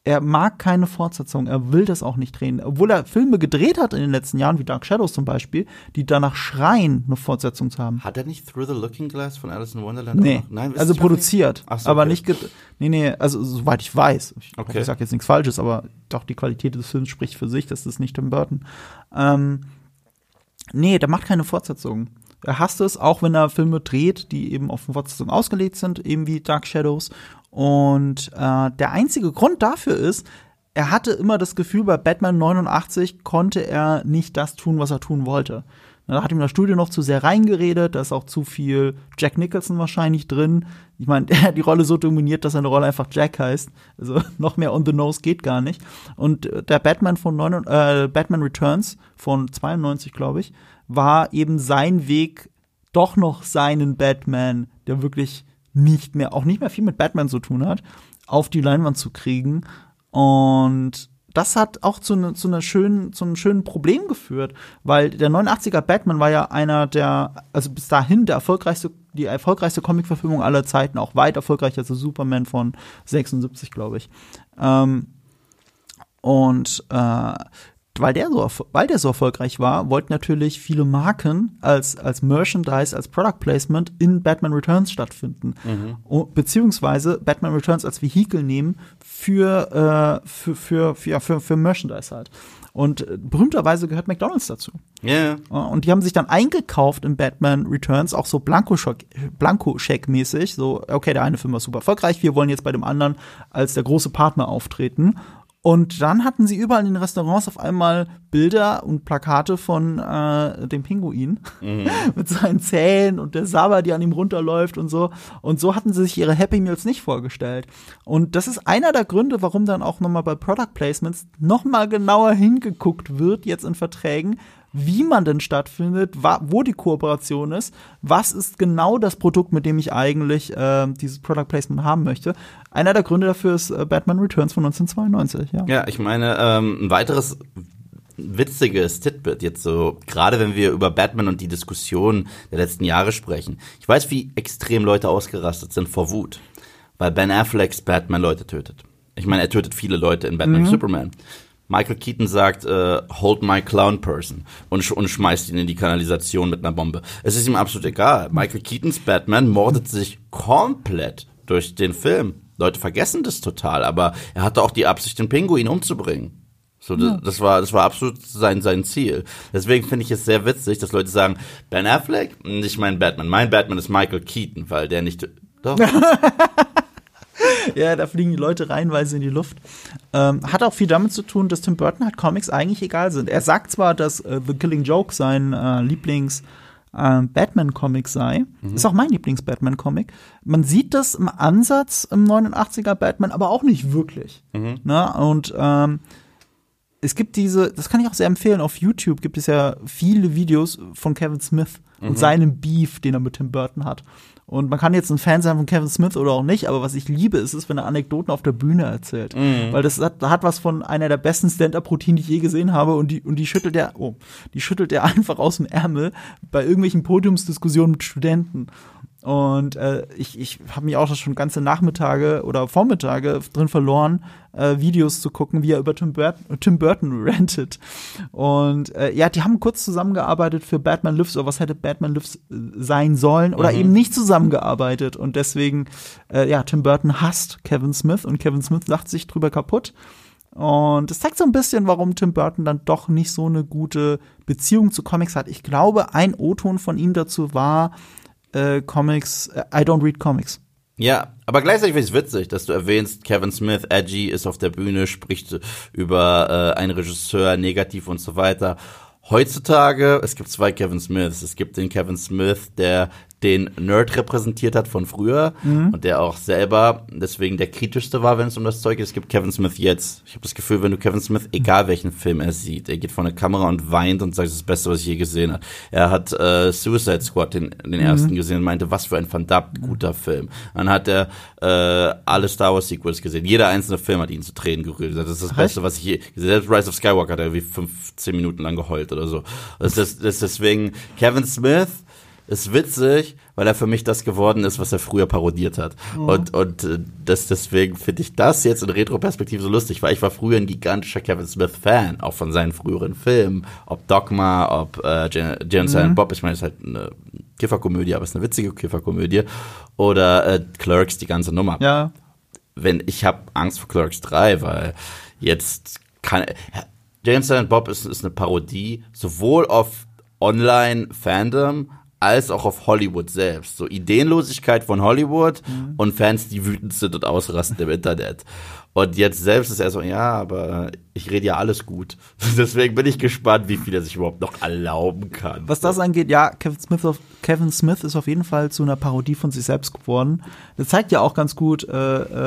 Er mag keine Fortsetzung, er will das auch nicht drehen. Obwohl er Filme gedreht hat in den letzten Jahren, wie Dark Shadows zum Beispiel, die danach schreien, eine Fortsetzung zu haben. Hat er nicht Through the Looking Glass von Alice in Wonderland? Nee? Nein, also produziert, Ach so, aber okay. nicht Nee, nee, also soweit ich weiß. Ich, Okay. ich sag jetzt nichts Falsches, aber doch die Qualität des Films spricht für sich, das ist nicht Tim Burton. Ähm, nee, der macht keine Fortsetzung. Er hasst es, auch wenn er Filme dreht, die eben auf Fortsetzung ausgelegt sind, eben wie Dark Shadows. Und äh, der einzige Grund dafür ist, er hatte immer das Gefühl, bei Batman 89 konnte er nicht das tun, was er tun wollte. Da hat ihm das Studio noch zu sehr reingeredet, da ist auch zu viel Jack Nicholson wahrscheinlich drin. Ich meine, er hat die Rolle so dominiert, dass seine Rolle einfach Jack heißt. Also noch mehr on the nose geht gar nicht. Und äh, der Batman von 9, äh, Batman Returns von 92, glaube ich, war eben sein Weg, doch noch seinen Batman, der wirklich nicht mehr, auch nicht mehr viel mit Batman zu tun hat, auf die Leinwand zu kriegen. Und das hat auch zu, ne, zu, einer schönen, zu einem schönen Problem geführt, weil der 89er Batman war ja einer der, also bis dahin der erfolgreichste, die erfolgreichste Comicverfilmung aller Zeiten, auch weit erfolgreicher als Superman von 76, glaube ich. Ähm, und äh, weil der, so, weil der so erfolgreich war, wollten natürlich viele Marken als, als Merchandise, als Product Placement in Batman Returns stattfinden. O- Beziehungsweise Batman Returns als Vehikel nehmen für, äh, für, für, für, ja, für, für Merchandise halt. Und äh, berühmterweise gehört McDonalds dazu. Ja, Ja, Und die haben sich dann eingekauft in Batman Returns, auch so Blankoscheck- Blankoscheck-mäßig. So, okay, der eine Film war super erfolgreich, wir wollen jetzt bei dem anderen als der große Partner auftreten. Und dann hatten sie überall in den Restaurants auf einmal Bilder und Plakate von äh, dem Pinguin mit seinen Zähnen und der Sabber, die an ihm runterläuft und so. Und so hatten sie sich ihre Happy Meals nicht vorgestellt. Und das ist einer der Gründe, warum dann auch nochmal bei Product Placements nochmal genauer hingeguckt wird, jetzt in Verträgen, wie man denn stattfindet, wo die Kooperation ist, was ist genau das Produkt, mit dem ich eigentlich äh, dieses Product Placement haben möchte. Einer der Gründe dafür ist äh, Batman Returns von 1992, ja. Ja, ich meine, ähm, ein weiteres witziges Titbit jetzt so, gerade wenn wir über Batman und die Diskussion der letzten Jahre sprechen. Ich weiß, wie extrem Leute ausgerastet sind vor Wut, weil Ben Afflecks Batman Leute tötet. Ich meine, er tötet viele Leute in Batman und Superman. Michael Keaton sagt, äh, hold my clown person und, sch und schmeißt ihn in die Kanalisation mit einer Bombe. Es ist ihm absolut egal. Michael Keatons Batman mordet sich komplett durch den Film. Leute vergessen das total, aber er hatte auch die Absicht, den Pinguin umzubringen. So, das, das war, das war absolut sein, sein Ziel. Deswegen finde ich es sehr witzig, dass Leute sagen, Ben Affleck, nicht mein Batman. Mein Batman ist Michael Keaton, weil der nicht, doch. Ja, da fliegen die Leute reihenweise in die Luft. Ähm, hat auch viel damit zu tun, dass Tim Burton halt Comics eigentlich egal sind. Er sagt zwar, dass äh, The Killing Joke sein äh, Lieblings äh, Batman-Comic sei. Ist auch mein Lieblings-Batman-Comic. Man sieht das im Ansatz im 89er Batman, aber auch nicht wirklich. Ne? Und ähm, es gibt diese, das kann ich auch sehr empfehlen, auf YouTube gibt es ja viele Videos von Kevin Smith und seinem Beef, den er mit Tim Burton hat. Und man kann jetzt ein Fan sein von Kevin Smith oder auch nicht, aber was ich liebe, ist es, wenn er Anekdoten auf der Bühne erzählt. Weil das hat, hat was von einer der besten Stand-Up-Routinen, die ich je gesehen habe und die, und die schüttelt er, oh, die schüttelt er einfach aus dem Ärmel bei irgendwelchen Podiumsdiskussionen mit Studenten. Und äh, ich, ich habe mich auch schon ganze Nachmittage oder Vormittage drin verloren, äh, Videos zu gucken, wie er über Tim Burton, Tim Burton rantet. Und äh, ja, die haben kurz zusammengearbeitet für Batman Lives oder was hätte Batman Lives äh, sein sollen oder Mhm. eben nicht zusammengearbeitet. Und deswegen, äh, ja, Tim Burton hasst Kevin Smith und Kevin Smith lacht sich drüber kaputt. Und es zeigt so ein bisschen, warum Tim Burton dann doch nicht so eine gute Beziehung zu Comics hat. Ich glaube, ein O-Ton von ihm dazu war äh, Comics, äh, I don't read Comics. Ja, aber gleichzeitig finde ich es witzig, dass du erwähnst, Kevin Smith, edgy, ist auf der Bühne, spricht über äh, einen Regisseur negativ und so weiter. Heutzutage, es gibt zwei Kevin Smiths. Es gibt den Kevin Smith, der den Nerd repräsentiert hat von früher und der auch selber deswegen der kritischste war, wenn es um das Zeug geht. Es gibt Kevin Smith jetzt. Ich habe das Gefühl, wenn du Kevin Smith, egal welchen Film er sieht, er geht vor eine Kamera und weint und sagt, das ist das Beste, was ich je gesehen habe. Er hat äh, Suicide Squad, den, den ersten gesehen und meinte, was für ein verdammt guter Film. Dann hat er äh, alle Star Wars Sequels gesehen. Jeder einzelne Film hat ihn zu Tränen gerührt. Das ist das Beste, was ich je gesehen habe. Selbst Rise of Skywalker hat er irgendwie 15 Minuten lang geheult oder so. Das ist, das ist deswegen Kevin Smith ist witzig, weil er für mich das geworden ist, was er früher parodiert hat. Und, und äh, das, deswegen finde ich das jetzt in Retroperspektive so lustig, weil ich war früher ein gigantischer Kevin Smith-Fan, auch von seinen früheren Filmen, ob Dogma, ob äh, Jan Silent Bob, ich meine, es ist halt eine Kifferkomödie, aber es ist eine witzige Kifferkomödie. Oder äh, Clerks, die ganze Nummer. Ja, wenn ich habe Angst vor Clerks 3, weil jetzt kann James Bob ist, ist eine Parodie sowohl auf Online-Fandom als auch auf Hollywood selbst. So Ideenlosigkeit von Hollywood und Fans, die wütend sind und ausrasten im Internet. Und jetzt selbst ist er so, ja, aber ich rede ja alles gut. Deswegen bin ich gespannt, wie viel er sich überhaupt noch erlauben kann. was das angeht, ja, Kevin Smith, auf, Kevin Smith ist auf jeden Fall zu einer Parodie von sich selbst geworden. Das zeigt ja auch ganz gut äh,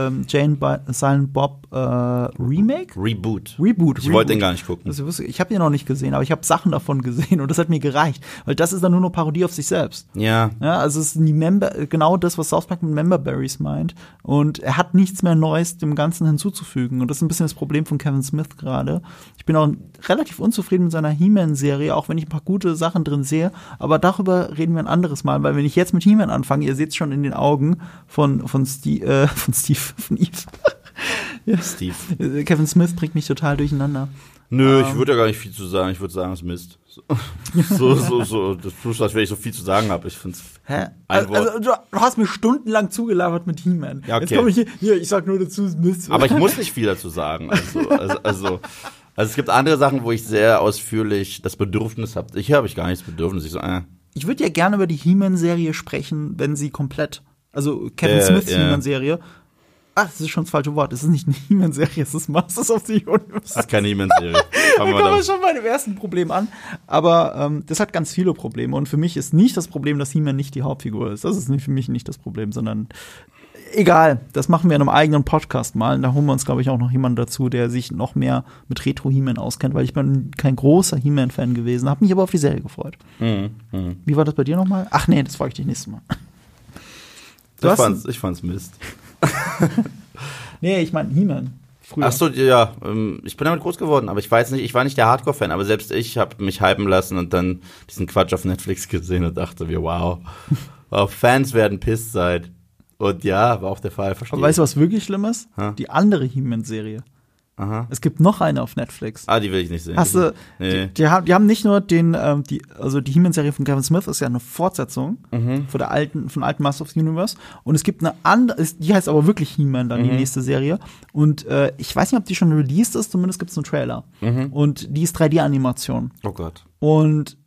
ähm, Jane Bi Silent Bob äh, Remake? Reboot. Reboot. Ich wollte den gar nicht gucken. Wusste- ich habe ihn noch nicht gesehen, aber ich habe Sachen davon gesehen und das hat mir gereicht, weil das ist dann nur eine Parodie auf sich selbst. Ja, Ja, also es ist Member, genau das, was South Park mit Memberberries meint. Und er hat nichts mehr Neues dem Ganzen hinzuzufügen. Und das ist ein bisschen das Problem von Kevin Smith gerade. Ich bin auch relativ unzufrieden mit seiner He-Man-Serie, auch wenn ich ein paar gute Sachen drin sehe. Aber darüber reden wir ein anderes Mal, weil wenn ich jetzt mit He-Man anfange, ihr seht es schon in den Augen von, von, Steve, äh, von Steve, von Eve. ja. Steve. Kevin Smith bringt mich total durcheinander. Nö, ich würde ja gar nicht viel zu sagen. Ich würde sagen, es ist Mist. So, so, so. Das tust du, als wenn ich so viel zu sagen habe. Ich find's. Hä? Also, also, du hast mir stundenlang zugelabert mit He-Man. Ja, okay. Jetzt komme ich hier, hier, ich sag nur dazu, es ist Mist. Aber ich muss nicht viel dazu sagen. Also, also, also, also es gibt andere Sachen, wo ich sehr ausführlich das Bedürfnis habe. Hier habe ich gar nicht das Bedürfnis. Ich so, äh. Ich würde ja gerne über die He-Man-Serie sprechen, wenn sie komplett, also Kevin Äh, Smiths ja. He-Man-Serie. Ach, das ist schon das falsche Wort. Es ist nicht eine He-Man-Serie, es ist Masters of the Universe. Das ist keine. Fangen Da wir kommen wir schon bei dem ersten Problem an. Aber ähm, das hat ganz viele Probleme. Und für mich ist nicht das Problem, dass He-Man nicht die Hauptfigur ist. Das ist für mich nicht das Problem, sondern egal. Das machen wir in einem eigenen Podcast mal. Und da holen wir uns, glaube ich, auch noch jemanden dazu, der sich noch mehr mit Retro-He-Man auskennt, weil ich bin kein großer He-Man-Fan gewesen, habe mich aber auf die Serie gefreut. Mhm, mhm. Wie war das bei dir nochmal? Ach nee, das frage ich dich nächstes Mal. Du Ich fand's, ich fand's Mist. Nee, ich meine He-Man. Früher. Ach so, ja, ähm, ich bin damit groß geworden, aber ich weiß nicht, ich war nicht der Hardcore-Fan, aber selbst ich habe mich hypen lassen und dann diesen Quatsch auf Netflix gesehen und dachte mir, wow, wow Fans werden pisst sein. Und ja, war auch der Fall, verstehe. Aber weißt du, was wirklich schlimm ist? Ha? Die andere He-Man-Serie. Aha. Es gibt noch eine auf Netflix. Ah, die will ich nicht sehen. Hast du, Nee. die, die, haben, die haben nicht nur den, ähm, die, also die He-Man-Serie von Kevin Smith ist ja eine Fortsetzung Mhm. von der alten, von alten Master of the Universe. Und es gibt eine andere, die heißt aber wirklich He-Man dann, Mhm. die nächste Serie. Und äh, ich weiß nicht, ob die schon released ist, zumindest gibt es einen Trailer. Mhm. Und die ist 3D-Animation. Oh Gott. Und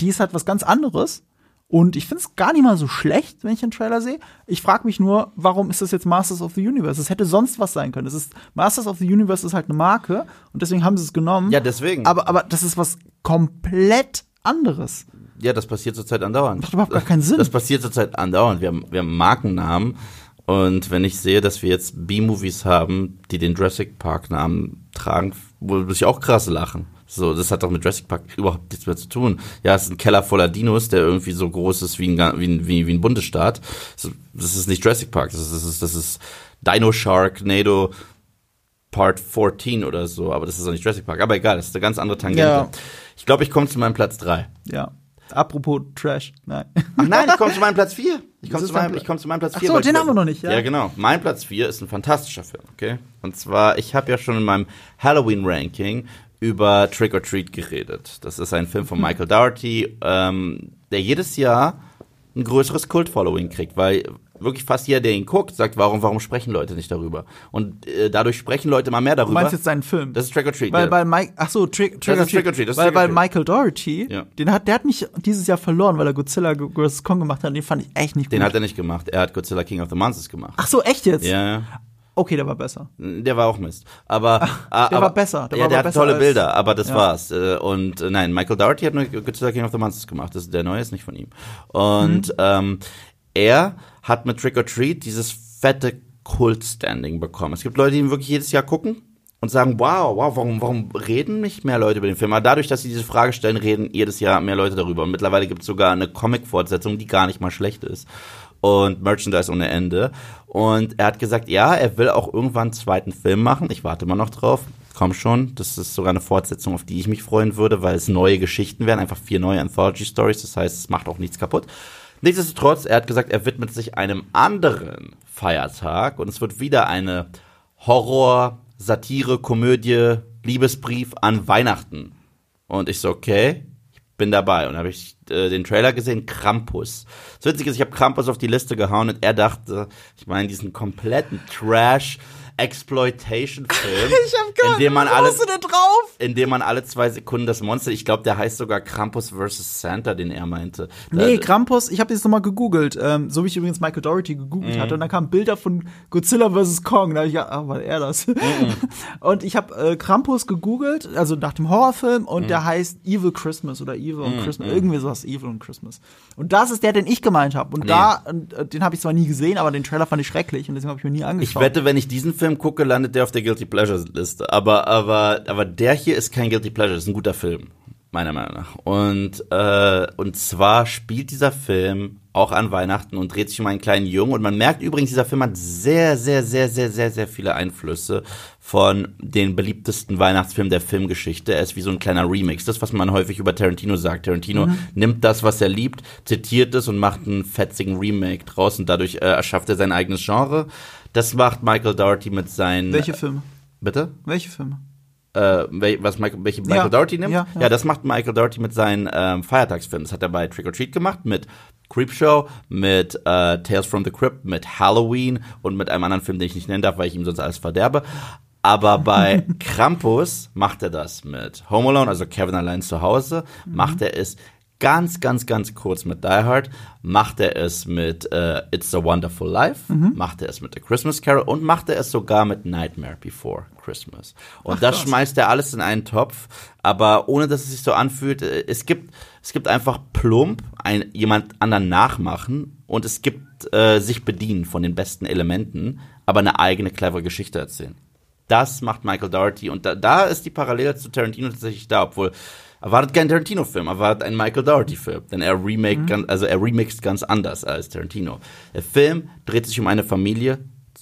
die ist halt was ganz anderes. Und ich finde es gar nicht mal so schlecht, wenn ich den Trailer sehe. Ich frage mich nur, warum ist das jetzt Masters of the Universe? Es hätte sonst was sein können. Es ist Masters of the Universe ist halt eine Marke und deswegen haben sie es genommen. Ja, deswegen. Aber, aber das ist was komplett anderes. Ja, das passiert zurzeit andauernd. Macht überhaupt gar keinen Sinn. Das passiert zurzeit andauernd. Wir haben, wir haben Markennamen. Und wenn ich sehe, dass wir jetzt B-Movies haben, die den Jurassic Park-Namen tragen, muss ich auch krass lachen. So, das hat doch mit Jurassic Park überhaupt nichts mehr zu tun. Ja, es ist ein Keller voller Dinos, der irgendwie so groß ist wie ein, wie ein, wie, wie ein Bundesstaat. Das ist nicht Jurassic Park, das ist, das ist, das ist Dino Sharknado Part 14 oder so, aber das ist auch nicht Jurassic Park. Aber egal, das ist eine ganz andere Tangente. Ja. Ich glaube, ich komme zu meinem Platz drei. Ja. Apropos Trash. Nein. Ach nein, ich komme zu meinem Platz vier. Ich komme zu, ich komm zu meinem Platz Ach 4. so, weil den haben wir noch nicht, ja. Ja, genau. Mein Platz 4 ist ein fantastischer Film, okay? Und zwar, ich habe ja schon in meinem Halloween-Ranking über Trick or Treat geredet. Das ist ein Film von Michael Dougherty, ähm, der jedes Jahr ein größeres Kult-Following kriegt, weil wirklich fast jeder, der ihn guckt, sagt, warum, warum sprechen Leute nicht darüber? Und äh, dadurch sprechen Leute immer mehr Du darüber. meinst jetzt seinen Film? das ist Trick or Treat. weil, ja. weil Mike, ach so, Trick, Trick, Das or ist Trick or Treat. Das ist weil, weil. Michael Dougherty, Ja. den hat, der hat mich dieses Jahr verloren, weil er Godzilla vs. Kong gemacht hat. Den fand ich echt nicht Den gut. hat er nicht gemacht. Er hat Godzilla King of the Monsters gemacht. ach so, echt jetzt? Ja. Okay, der war besser. Der war auch Mist. Aber ah, der aber, war besser. Der ja, war der hat tolle Bilder, aber das Ja. war's. Äh, Und äh, nein, Michael Dougherty hat nur Godzilla King of the Monsters gemacht. Das, der neue ist nicht von ihm. Und Mhm. ähm, er hat mit Trick or Treat dieses fette Kult-Standing bekommen. Es gibt Leute, die ihn wirklich jedes Jahr gucken und sagen, wow, wow, warum, warum reden nicht mehr Leute über den Film? Aber dadurch, dass sie diese Frage stellen, reden jedes Jahr mehr Leute darüber. Und mittlerweile gibt es sogar eine Comic-Fortsetzung, die gar nicht mal schlecht ist. Und Merchandise ohne Ende. Und er hat gesagt, ja, er will auch irgendwann einen zweiten Film machen. Ich warte mal noch drauf. Komm schon. Das ist sogar eine Fortsetzung, auf die ich mich freuen würde, weil es neue Geschichten werden. Einfach vier neue Anthology-Stories. Das heißt, es macht auch nichts kaputt. Nichtsdestotrotz, er hat gesagt, er widmet sich einem anderen Feiertag und es wird wieder eine Horror, Satire, Komödie, Liebesbrief an Weihnachten. Und ich so, okay, bin dabei. Und habe ich äh, den Trailer gesehen, Krampus. Das Witzige ist, ich habe Krampus auf die Liste gehauen und er dachte, ich meine, diesen kompletten Trash Exploitation-Film, in dem man alle, bist du denn drauf? in dem man alle zwei Sekunden das Monster, ich glaube, der heißt sogar Krampus vs. Santa, den er meinte. Nee, Da- Krampus, ich habe jetzt nochmal gegoogelt, ähm, so wie ich übrigens Michael Dougherty gegoogelt Mhm. hatte, und da kamen Bilder von Godzilla vs. Kong, da habe ich gedacht, ah, war er das? Mhm. Und ich habe äh, Krampus gegoogelt, also nach dem Horrorfilm, und Mhm. der heißt Evil Christmas oder Evil on Christmas, irgendwie sowas, Evil on Christmas. Und das ist der, den ich gemeint habe. Und Nee. da, und, äh, den habe ich zwar nie gesehen, aber den Trailer fand ich schrecklich und deswegen habe ich mir nie Ich angeschaut. wette, wenn ich diesen Film gucke, landet der auf der Guilty Pleasures Liste. Aber, aber, aber der hier ist kein Guilty Pleasure, ist ein guter Film. Meiner Meinung nach. Und, äh, und zwar spielt dieser Film auch an Weihnachten und dreht sich um einen kleinen Jungen. Und man merkt übrigens, dieser Film hat sehr, sehr, sehr, sehr, sehr, sehr viele Einflüsse von den beliebtesten Weihnachtsfilmen der Filmgeschichte. Er ist wie so ein kleiner Remix. Das, was man häufig über Tarantino sagt. Tarantino nimmt das, was er liebt, zitiert es und macht einen fetzigen Remake draus und dadurch äh, erschafft er sein eigenes Genre. Das macht Michael Dougherty mit seinen. Welche Filme? Bitte? Welche Filme? Äh, was Michael, welche Michael Ja, Dougherty nimmt? ja, Ja, ja. das macht Michael Dougherty mit seinen ähm, Feiertagsfilmen. Das hat er bei Trick or Treat gemacht, mit Creepshow, mit äh, Tales from the Crypt, mit Halloween und mit einem anderen Film, den ich nicht nennen darf, weil ich ihm sonst alles verderbe. Aber bei Krampus macht er das mit Home Alone, also Kevin allein zu Hause, macht er es ganz, ganz, ganz kurz mit Die Hard, macht er es mit äh, It's a Wonderful Life, macht er es mit The Christmas Carol und macht er es sogar mit Nightmare Before Christmas. Und das schmeißt er alles in einen Topf, aber ohne dass es sich so anfühlt, äh, es gibt, es gibt einfach plump ein, jemand anderen nachmachen und es gibt äh, sich bedienen von den besten Elementen, aber eine eigene clevere Geschichte erzählen. Das macht Michael Dougherty und da, da ist die Parallele zu Tarantino tatsächlich da, obwohl erwartet kein Tarantino-Film, erwartet einen Michael Dougherty-Film, denn er remake, ganz, also er remixt ganz anders als Tarantino. Der Film dreht sich um eine Familie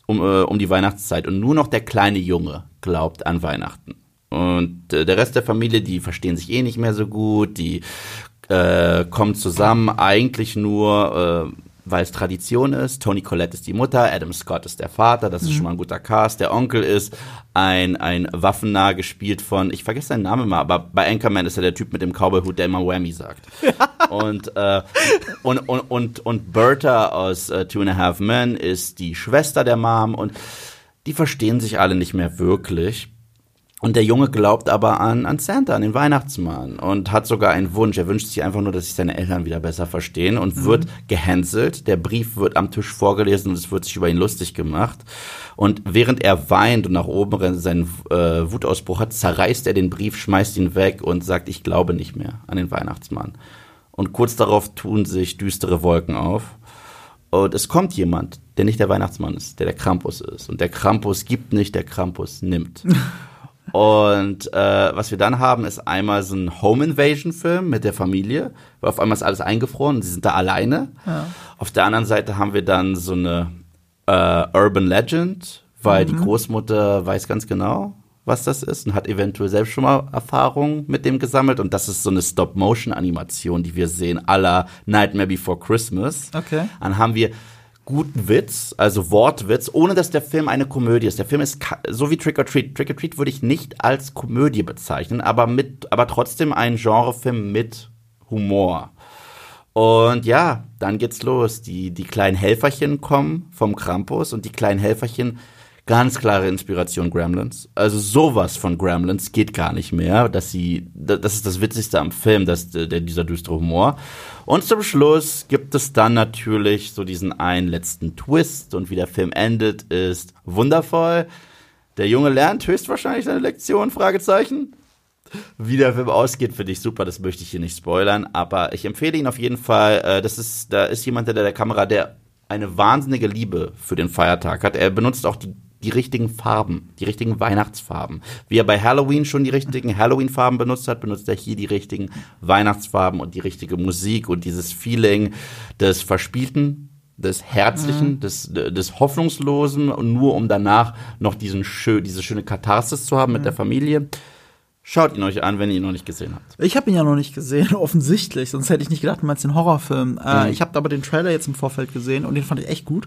um, äh, um die Weihnachtszeit und nur noch der kleine Junge glaubt an Weihnachten. Und äh, der Rest der Familie, die verstehen sich eh nicht mehr so gut, die äh, kommen zusammen eigentlich nur, äh, weil es Tradition ist. Tony Collette ist die Mutter, Adam Scott ist der Vater, das ist schon mal ein guter Cast. Der Onkel ist ein, ein Waffennah gespielt von, ich vergesse seinen Namen mal, aber bei Anchorman ist er der Typ mit dem Cowboy-Hut, der immer Whammy sagt. und, äh, und, und, und, und Bertha aus äh, Two and a Half Men ist die Schwester der Mom und die verstehen sich alle nicht mehr wirklich. Und der Junge glaubt aber an, an Santa, an den Weihnachtsmann und hat sogar einen Wunsch. Er wünscht sich einfach nur, dass sich seine Eltern wieder besser verstehen und wird gehänselt. Der Brief wird am Tisch vorgelesen und es wird sich über ihn lustig gemacht. Und während er weint und nach oben rennt, seinen äh, Wutausbruch hat, zerreißt er den Brief, schmeißt ihn weg und sagt, ich glaube nicht mehr an den Weihnachtsmann. Und kurz darauf tun sich düstere Wolken auf. Und es kommt jemand, der nicht der Weihnachtsmann ist, der der Krampus ist. Und der Krampus gibt nicht, der Krampus nimmt. Und äh, was wir dann haben, ist einmal so ein Home Invasion Film mit der Familie, weil auf einmal ist alles eingefroren und sie sind da alleine. Auf der anderen Seite haben wir dann so eine äh, Urban Legend, weil die Großmutter weiß ganz genau, was das ist und hat eventuell selbst schon mal Erfahrungen mit dem gesammelt. Und das ist so eine Stop-Motion-Animation, die wir sehen, la Nightmare Before Christmas. Okay. Dann haben wir guten Witz, also Wortwitz, ohne dass der Film eine Komödie ist. Der Film ist so wie Trick or Treat. Trick or Treat würde ich nicht als Komödie bezeichnen, aber mit, aber trotzdem ein Genrefilm mit Humor. Und ja, dann geht's los. Die, die kleinen Helferchen kommen vom Krampus und die kleinen Helferchen Ganz klare Inspiration Gremlins. Also sowas von Gremlins geht gar nicht mehr. Dass sie, das ist das Witzigste am Film, dass der, dieser düstere Humor. Und zum Schluss gibt es dann natürlich so diesen einen letzten Twist und wie der Film endet, ist wundervoll. Der Junge lernt höchstwahrscheinlich seine Lektion, Fragezeichen. Wie der Film ausgeht, finde ich super, das möchte ich hier nicht spoilern, aber ich empfehle ihn auf jeden Fall. Äh, das ist, da ist jemand hinter der Kamera, der eine wahnsinnige Liebe für den Feiertag hat. Er benutzt auch die die richtigen Farben, die richtigen Weihnachtsfarben. Wie er bei Halloween schon die richtigen Halloween-Farben benutzt hat, benutzt er hier die richtigen Weihnachtsfarben und die richtige Musik und dieses Feeling des Verspielten, des Herzlichen, mhm. des, des Hoffnungslosen und nur um danach noch diesen schön, diese schöne Katharsis zu haben mhm. mit der Familie. Schaut ihn euch an, wenn ihr ihn noch nicht gesehen habt. Ich habe ihn ja noch nicht gesehen, offensichtlich. Sonst hätte ich nicht gedacht, du meinst den Horrorfilm. Äh, mhm. ich habe aber den Trailer jetzt im Vorfeld gesehen und den fand ich echt gut.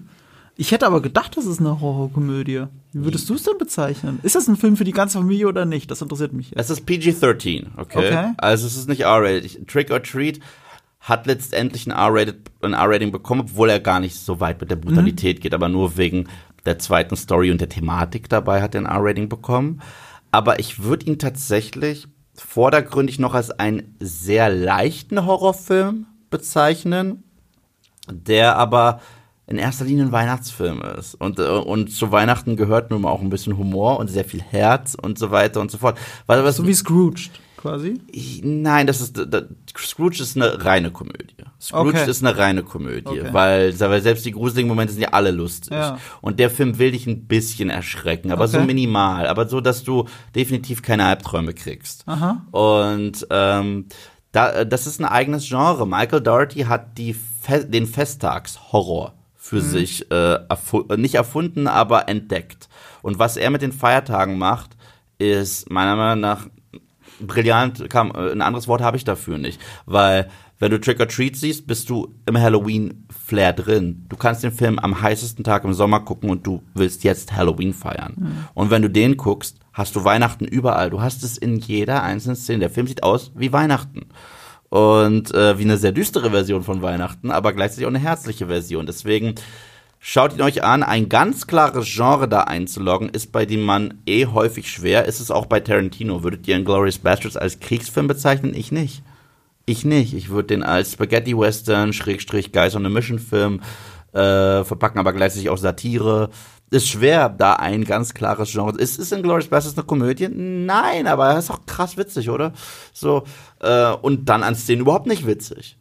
Ich hätte aber gedacht, das ist eine Horrorkomödie. Wie würdest du es denn bezeichnen? Ist das ein Film für die ganze Familie oder nicht? Das interessiert mich. Jetzt. Es ist PG-13, okay? okay? Also es ist nicht R-rated. Trick or Treat hat letztendlich ein R-Rating bekommen, obwohl er gar nicht so weit mit der Brutalität mhm. geht, aber nur wegen der zweiten Story und der Thematik dabei hat er ein R-Rating bekommen. Aber ich würde ihn tatsächlich vordergründig noch als einen sehr leichten Horrorfilm bezeichnen, der aber in erster Linie ein Weihnachtsfilm ist. Und, äh, und zu Weihnachten gehört nun mal auch ein bisschen Humor und sehr viel Herz und so weiter und so fort. Was, was, so wie Scrooge quasi? Ich, nein, das ist das, Scrooge ist eine reine Komödie. Scrooge okay. ist eine reine Komödie, okay. weil, weil selbst die gruseligen Momente sind ja alle lustig. Ja. Und der Film will dich ein bisschen erschrecken, aber okay. so minimal, aber so, dass du definitiv keine Albträume kriegst. Aha. Und ähm, da, das ist ein eigenes Genre. Michael Doherty hat die Fe den Festtagshorror für mhm. sich äh, erfu nicht erfunden, aber entdeckt. Und was er mit den Feiertagen macht, ist meiner Meinung nach brillant. Kam, äh, ein anderes Wort habe ich dafür nicht, weil wenn du Trick or Treat siehst, bist du im Halloween-Flair drin. Du kannst den Film am heißesten Tag im Sommer gucken und du willst jetzt Halloween feiern. Mhm. Und wenn du den guckst, hast du Weihnachten überall. Du hast es in jeder einzelnen Szene. Der Film sieht aus wie Weihnachten und äh, wie eine sehr düstere Version von Weihnachten, aber gleichzeitig auch eine herzliche Version. Deswegen schaut ihn euch an. Ein ganz klares Genre da einzuloggen ist bei dem Mann eh häufig schwer. Ist es auch bei Tarantino. Würdet ihr Glorious Bastards als Kriegsfilm bezeichnen? Ich nicht. Ich nicht. Ich würde den als Spaghetti Western, Schrägstrich Guys on a Mission Film äh, verpacken, aber gleichzeitig auch Satire ist schwer, da ein ganz klares Genre. Ist es in Glorious Bastards eine Komödie? Nein, aber er ist auch krass witzig, oder? So, äh, und dann an Szenen überhaupt nicht witzig.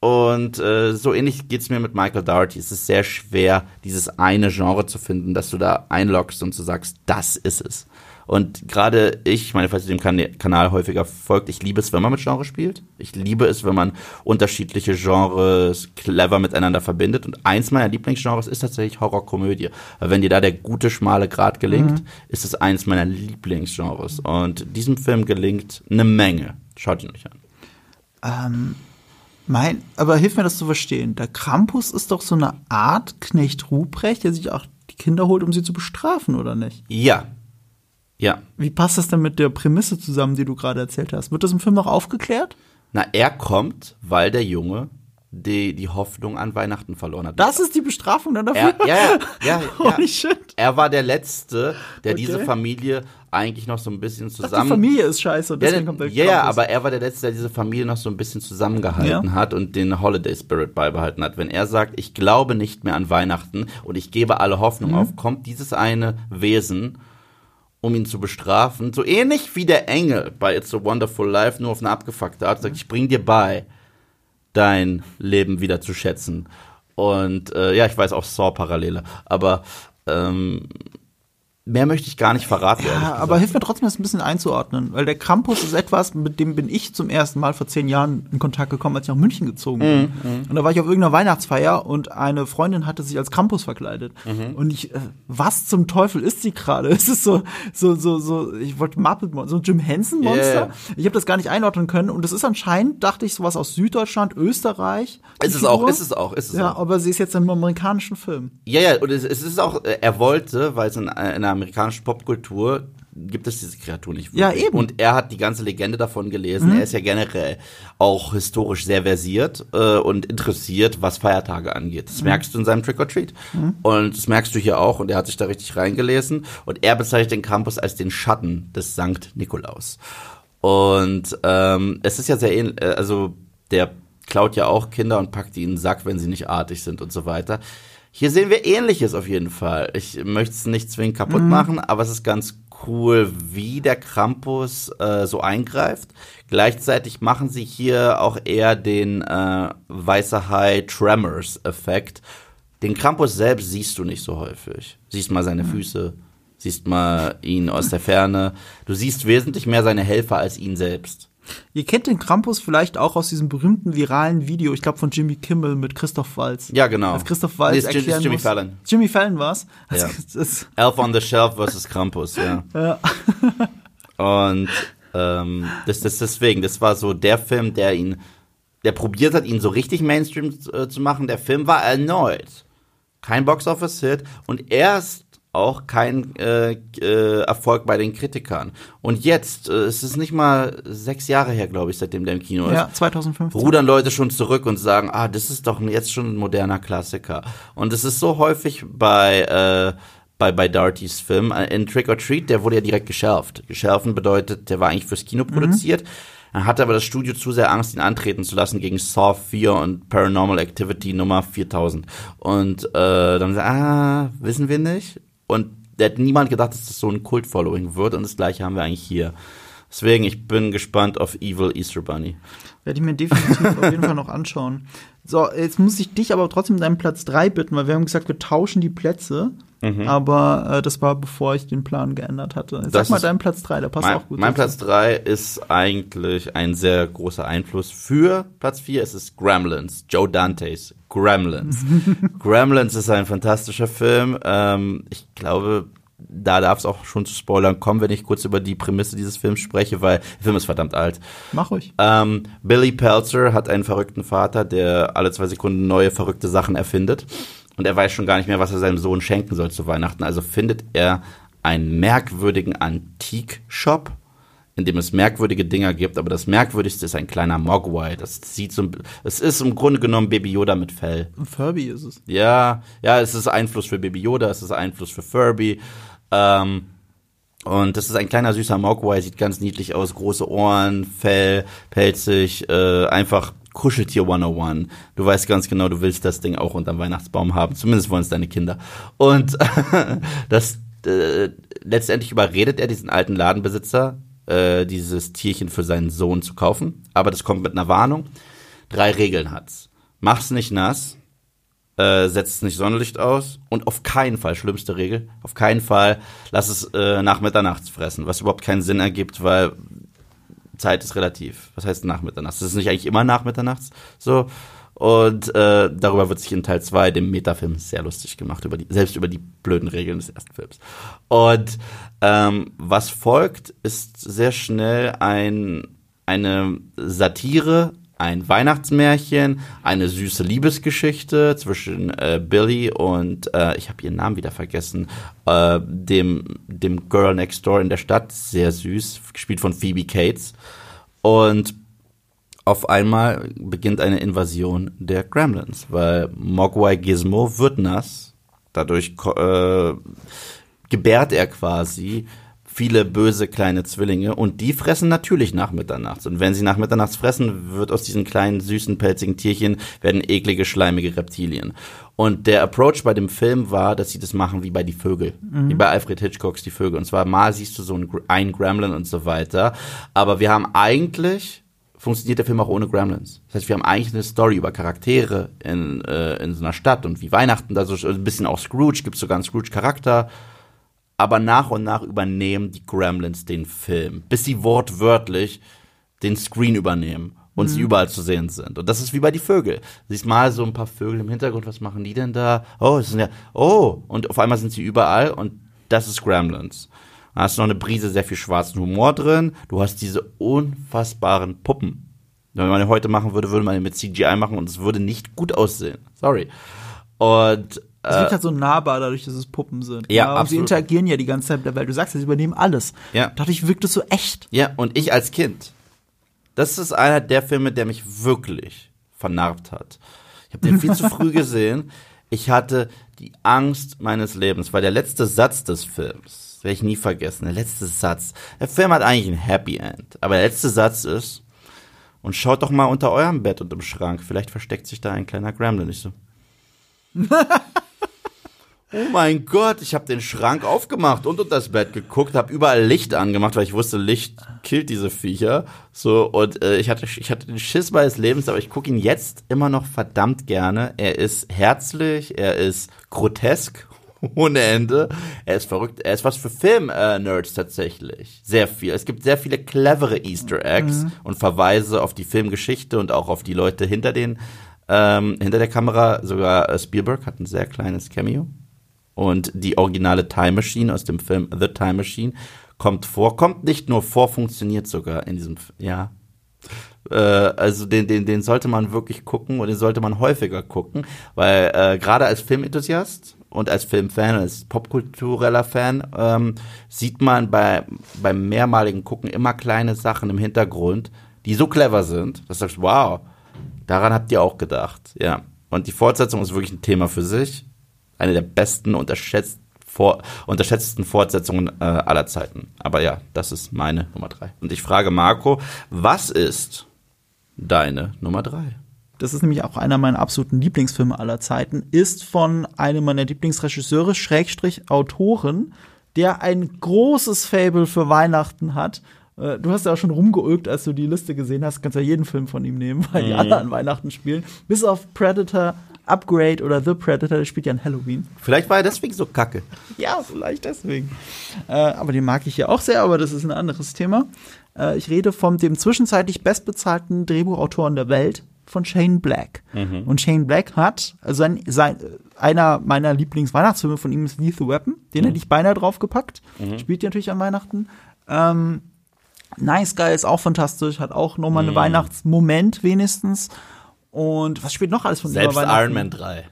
Und äh, so ähnlich geht's mir mit Michael Dougherty. Es ist sehr schwer, dieses eine Genre zu finden, dass du da einloggst und du sagst, das ist es. Und gerade ich, meine, falls ihr dem kan Kanal häufiger folgt, ich liebe es, wenn man mit Genre spielt. Ich liebe es, wenn man unterschiedliche Genres clever miteinander verbindet. Und eins meiner Lieblingsgenres ist tatsächlich Horrorkomödie. Wenn dir da der gute, schmale Grad gelingt, mhm. ist es eins meiner Lieblingsgenres. Und diesem Film gelingt eine Menge. Schaut ihn euch an. Ähm, mein, aber hilf mir das zu verstehen. Der Krampus ist doch so eine Art Knecht Ruprecht, der sich auch die Kinder holt, um sie zu bestrafen, oder nicht? Ja, ja. Wie passt das denn mit der Prämisse zusammen, die du gerade erzählt hast? Wird das im Film noch aufgeklärt? Na, er kommt, weil der Junge die, die Hoffnung an Weihnachten verloren hat. Das ist die Bestrafung dann dafür? Er, ja, ja, ja, ja. Holy shit. Er war der Letzte, der okay. diese Familie eigentlich noch so ein bisschen zusammen. Ach, die Familie ist scheiße deswegen ja, kommt der Ja, ja, aber er war der Letzte, der diese Familie noch so ein bisschen zusammengehalten ja. hat und den Holiday Spirit beibehalten hat. Wenn er sagt, ich glaube nicht mehr an Weihnachten und ich gebe alle Hoffnung mhm. auf, kommt dieses eine Wesen um ihn zu bestrafen. So ähnlich wie der Engel bei It's a Wonderful Life, nur auf eine abgefuckte Art, sagt, ich bring dir bei, dein Leben wieder zu schätzen. Und äh, ja, ich weiß auch Saw-Parallele, aber ähm, mehr möchte ich gar nicht verraten. Ja, aber hilf mir trotzdem, das ein bisschen einzuordnen, weil der Krampus ist etwas, mit dem bin ich zum ersten Mal vor zehn Jahren in Kontakt gekommen, als ich nach München gezogen bin. Mhm. Und da war ich auf irgendeiner Weihnachtsfeier und eine Freundin hatte sich als Krampus verkleidet. Mhm. Und ich, äh, was zum Teufel ist sie gerade? Es ist so, so, so, so, ich wollte Muppet so ein Jim Henson Monster. Yeah. Ich habe das gar nicht einordnen können und das ist anscheinend, dachte ich, sowas aus Süddeutschland, Österreich. Ist es auch, ist es auch, ist es ja, auch. aber sie ist jetzt in einem amerikanischen Film. Ja, ja, und es, es ist auch, äh, er wollte, weil es in, in einer amerikanischen Popkultur gibt es diese Kreatur nicht wirklich. Ja, eben. Und er hat die ganze Legende davon gelesen. Mhm. Er ist ja generell auch historisch sehr versiert äh, und interessiert, was Feiertage angeht. Das mhm. merkst du in seinem Trick or Treat. Mhm. Und das merkst du hier auch. Und er hat sich da richtig reingelesen. Und er bezeichnet den Campus als den Schatten des Sankt Nikolaus. Und ähm, es ist ja sehr ähnlich, äh, also der klaut ja auch Kinder und packt die in den Sack, wenn sie nicht artig sind und so weiter. Hier sehen wir Ähnliches auf jeden Fall. Ich möchte es nicht zwingend kaputt mhm. machen, aber es ist ganz cool, wie der Krampus äh, so eingreift. Gleichzeitig machen sie hier auch eher den äh, Weißer Hai Tremors Effekt. Den Krampus selbst siehst du nicht so häufig. Siehst mal seine. Füße, siehst mal ihn aus der Ferne. Du siehst wesentlich mehr seine Helfer als ihn selbst. Ihr kennt den Krampus vielleicht auch aus diesem berühmten viralen Video, ich glaube von Jimmy Kimmel mit Christoph Walz. Ja, genau. Als Christoph Walz nee, erklären Jimmy muss, Fallon. Jimmy Fallon war's. Ja. Das, Elf on the Shelf versus Krampus, ja. ja. Und ähm, das, das deswegen, das war so der Film, der ihn, der probiert hat, ihn so richtig Mainstream äh, zu machen. Der Film war erneut kein Box-Office-Hit und erst auch kein äh, äh, Erfolg bei den Kritikern. Und jetzt, äh, es ist nicht mal sechs Jahre her, glaube ich, seitdem der im Kino ist. Ja, 2015. Rudern Leute schon zurück und sagen, ah, das ist doch jetzt schon ein moderner Klassiker. Und es ist so häufig bei äh, bei, bei Dartys Film. In Trick or Treat, der wurde ja direkt geschärft. Geschärfen bedeutet, der war eigentlich fürs Kino mhm. produziert. Dann hatte aber das Studio zu sehr Angst, ihn antreten zu lassen gegen Saw 4 und Paranormal Activity Nummer 4000. Und äh, dann, ah, wissen wir nicht. Und der hat niemand gedacht, dass das so ein Kult-Following wird. Und das gleiche haben wir eigentlich hier. Deswegen, ich bin gespannt auf Evil Easter Bunny. Werde ich mir definitiv auf jeden Fall noch anschauen. So, jetzt muss ich dich aber trotzdem deinen Platz 3 bitten, weil wir haben gesagt, wir tauschen die Plätze. Mhm. Aber äh, das war bevor ich den Plan geändert hatte. Sag mal deinen Platz 3, der passt mein, auch gut. Mein Platz 3 ist eigentlich ein sehr großer Einfluss für Platz 4. Es ist Gremlins, Joe Dantes Gremlins. Gremlins ist ein fantastischer Film. Ähm, ich glaube, da darf es auch schon zu Spoilern kommen, wenn ich kurz über die Prämisse dieses Films spreche, weil der Film ist verdammt alt. Mach ruhig. Ähm, Billy Pelzer hat einen verrückten Vater, der alle zwei Sekunden neue verrückte Sachen erfindet. Und er weiß schon gar nicht mehr, was er seinem Sohn schenken soll zu Weihnachten. Also findet er einen merkwürdigen Antikshop in dem es merkwürdige Dinger gibt, aber das merkwürdigste ist ein kleiner Mogwai. Das sieht so, es ist im Grunde genommen Baby Yoda mit Fell. Furby ist es. Ja, ja, es ist Einfluss für Baby Yoda, es ist Einfluss für Furby. Ähm, und das ist ein kleiner süßer Mogwai, sieht ganz niedlich aus, große Ohren, Fell, pelzig, äh, einfach Kuscheltier 101. Du weißt ganz genau, du willst das Ding auch unterm Weihnachtsbaum haben. Zumindest wollen es deine Kinder. Und das äh, letztendlich überredet er diesen alten Ladenbesitzer, äh, dieses Tierchen für seinen Sohn zu kaufen. Aber das kommt mit einer Warnung. Drei Regeln hat's. Mach's nicht nass, äh, setzt nicht Sonnenlicht aus und auf keinen Fall, schlimmste Regel, auf keinen Fall lass es äh, nach Mitternachts fressen, was überhaupt keinen Sinn ergibt, weil Zeit ist relativ. Was heißt nach Mitternachts? Das ist nicht eigentlich immer nach Mitternachts so. Und äh, darüber wird sich in Teil 2, dem Metafilm, sehr lustig gemacht, über die, selbst über die blöden Regeln des ersten Films. Und ähm, was folgt, ist sehr schnell ein, eine Satire, ein Weihnachtsmärchen, eine süße Liebesgeschichte zwischen äh, Billy und, äh, ich habe ihren Namen wieder vergessen, äh, dem, dem Girl Next Door in der Stadt, sehr süß, gespielt von Phoebe Cates. Und auf einmal beginnt eine Invasion der Gremlins, weil Mogwai Gizmo wird nass, dadurch äh, gebärt er quasi viele böse kleine Zwillinge und die fressen natürlich nach Mitternachts. Und wenn sie nach Mitternachts fressen, wird aus diesen kleinen süßen pelzigen Tierchen werden eklige schleimige Reptilien. Und der Approach bei dem Film war, dass sie das machen wie bei die Vögel, mhm. wie bei Alfred Hitchcocks die Vögel. Und zwar mal siehst du so ein, ein Gremlin und so weiter. Aber wir haben eigentlich funktioniert der Film auch ohne Gremlins. Das heißt, wir haben eigentlich eine Story über Charaktere in, äh, in so einer Stadt und wie Weihnachten, da so ein bisschen auch Scrooge, gibt sogar einen Scrooge-Charakter. Aber nach und nach übernehmen die Gremlins den Film, bis sie wortwörtlich den Screen übernehmen und sie überall zu sehen sind. Und das ist wie bei die Vögel. Siehst mal so ein paar Vögel im Hintergrund, was machen die denn da? Oh, es sind ja, oh, und auf einmal sind sie überall und das ist Gremlins. Da hast du noch eine Brise sehr viel schwarzen Humor drin. Du hast diese unfassbaren Puppen. Wenn man die heute machen würde, würde man die mit CGI machen und es würde nicht gut aussehen. Sorry. Und Es wirkt halt so nahbar, dadurch, dass es Puppen sind. Ja, und sie absolut. interagieren ja die ganze Zeit mit der Welt. Du sagst ja, sie übernehmen alles. Ja. Dadurch wirkt es so echt. Ja, und ich als Kind. Das ist einer der Filme, der mich wirklich vernarbt hat. Ich habe den viel zu früh gesehen. Ich hatte die Angst meines Lebens, weil der letzte Satz des Films, werde ich nie vergessen, der letzte Satz. Der Film hat eigentlich ein Happy End, aber der letzte Satz ist, und schaut doch mal unter eurem Bett und im Schrank, vielleicht versteckt sich da ein kleiner Gremlin. Ich so, Oh mein Gott, ich habe den Schrank aufgemacht und unter das Bett geguckt, habe überall Licht angemacht, weil ich wusste, Licht killt diese Viecher. So und äh, ich hatte ich hatte den Schiss meines Lebens, aber ich gucke ihn jetzt immer noch verdammt gerne. Er ist herzlich, er ist grotesk ohne Ende. Er ist verrückt, er ist was für Film-Nerds tatsächlich. Sehr viel. Es gibt sehr viele clevere Easter Eggs und Verweise auf die Filmgeschichte und auch auf die Leute hinter den ähm, hinter der Kamera. Sogar äh, Spielberg hat ein sehr kleines Cameo. Und die originale Time Machine aus dem Film The Time Machine kommt vor, kommt nicht nur vor, funktioniert sogar in diesem, ja. Äh, also den, den, den sollte man wirklich gucken und den sollte man häufiger gucken, weil äh, gerade als Filmenthusiast und als Filmfan, als popkultureller Fan, ähm, sieht man bei, beim mehrmaligen Gucken immer kleine Sachen im Hintergrund, die so clever sind, dass du sagst, wow, daran habt ihr auch gedacht, ja. Und die Fortsetzung ist wirklich ein Thema für sich eine der besten, unterschätzt, vor, unterschätzten Fortsetzungen äh, aller Zeiten. Aber ja, das ist meine Nummer drei. Und ich frage Marco, was ist deine Nummer drei? Das ist nämlich auch einer meiner absoluten Lieblingsfilme aller Zeiten, ist von einem meiner Lieblingsregisseure, Schrägstrich Autoren, der ein großes Fable für Weihnachten hat. Äh, Du hast ja auch schon rumgeulgt, als du die Liste gesehen hast, kannst ja jeden Film von ihm nehmen, weil die alle an Weihnachten spielen. Bis auf Predator, Upgrade oder The Predator, der spielt ja an Halloween. Vielleicht war er deswegen so kacke. Ja, vielleicht deswegen. Äh, aber den mag ich ja auch sehr, aber das ist ein anderes Thema. Äh, ich rede von dem zwischenzeitlich bestbezahlten Drehbuchautoren der Welt, von Shane Black. Und Shane Black hat, also sein, sein, einer meiner Lieblingsweihnachtsfilme von ihm ist Lethal Weapon. Den hätte ich beinahe draufgepackt. Spielt ja natürlich an Weihnachten. Ähm, Nice Guy ist auch fantastisch, hat auch nochmal einen Weihnachtsmoment wenigstens. Und was spielt noch alles von Selbst über? Iron Man 3.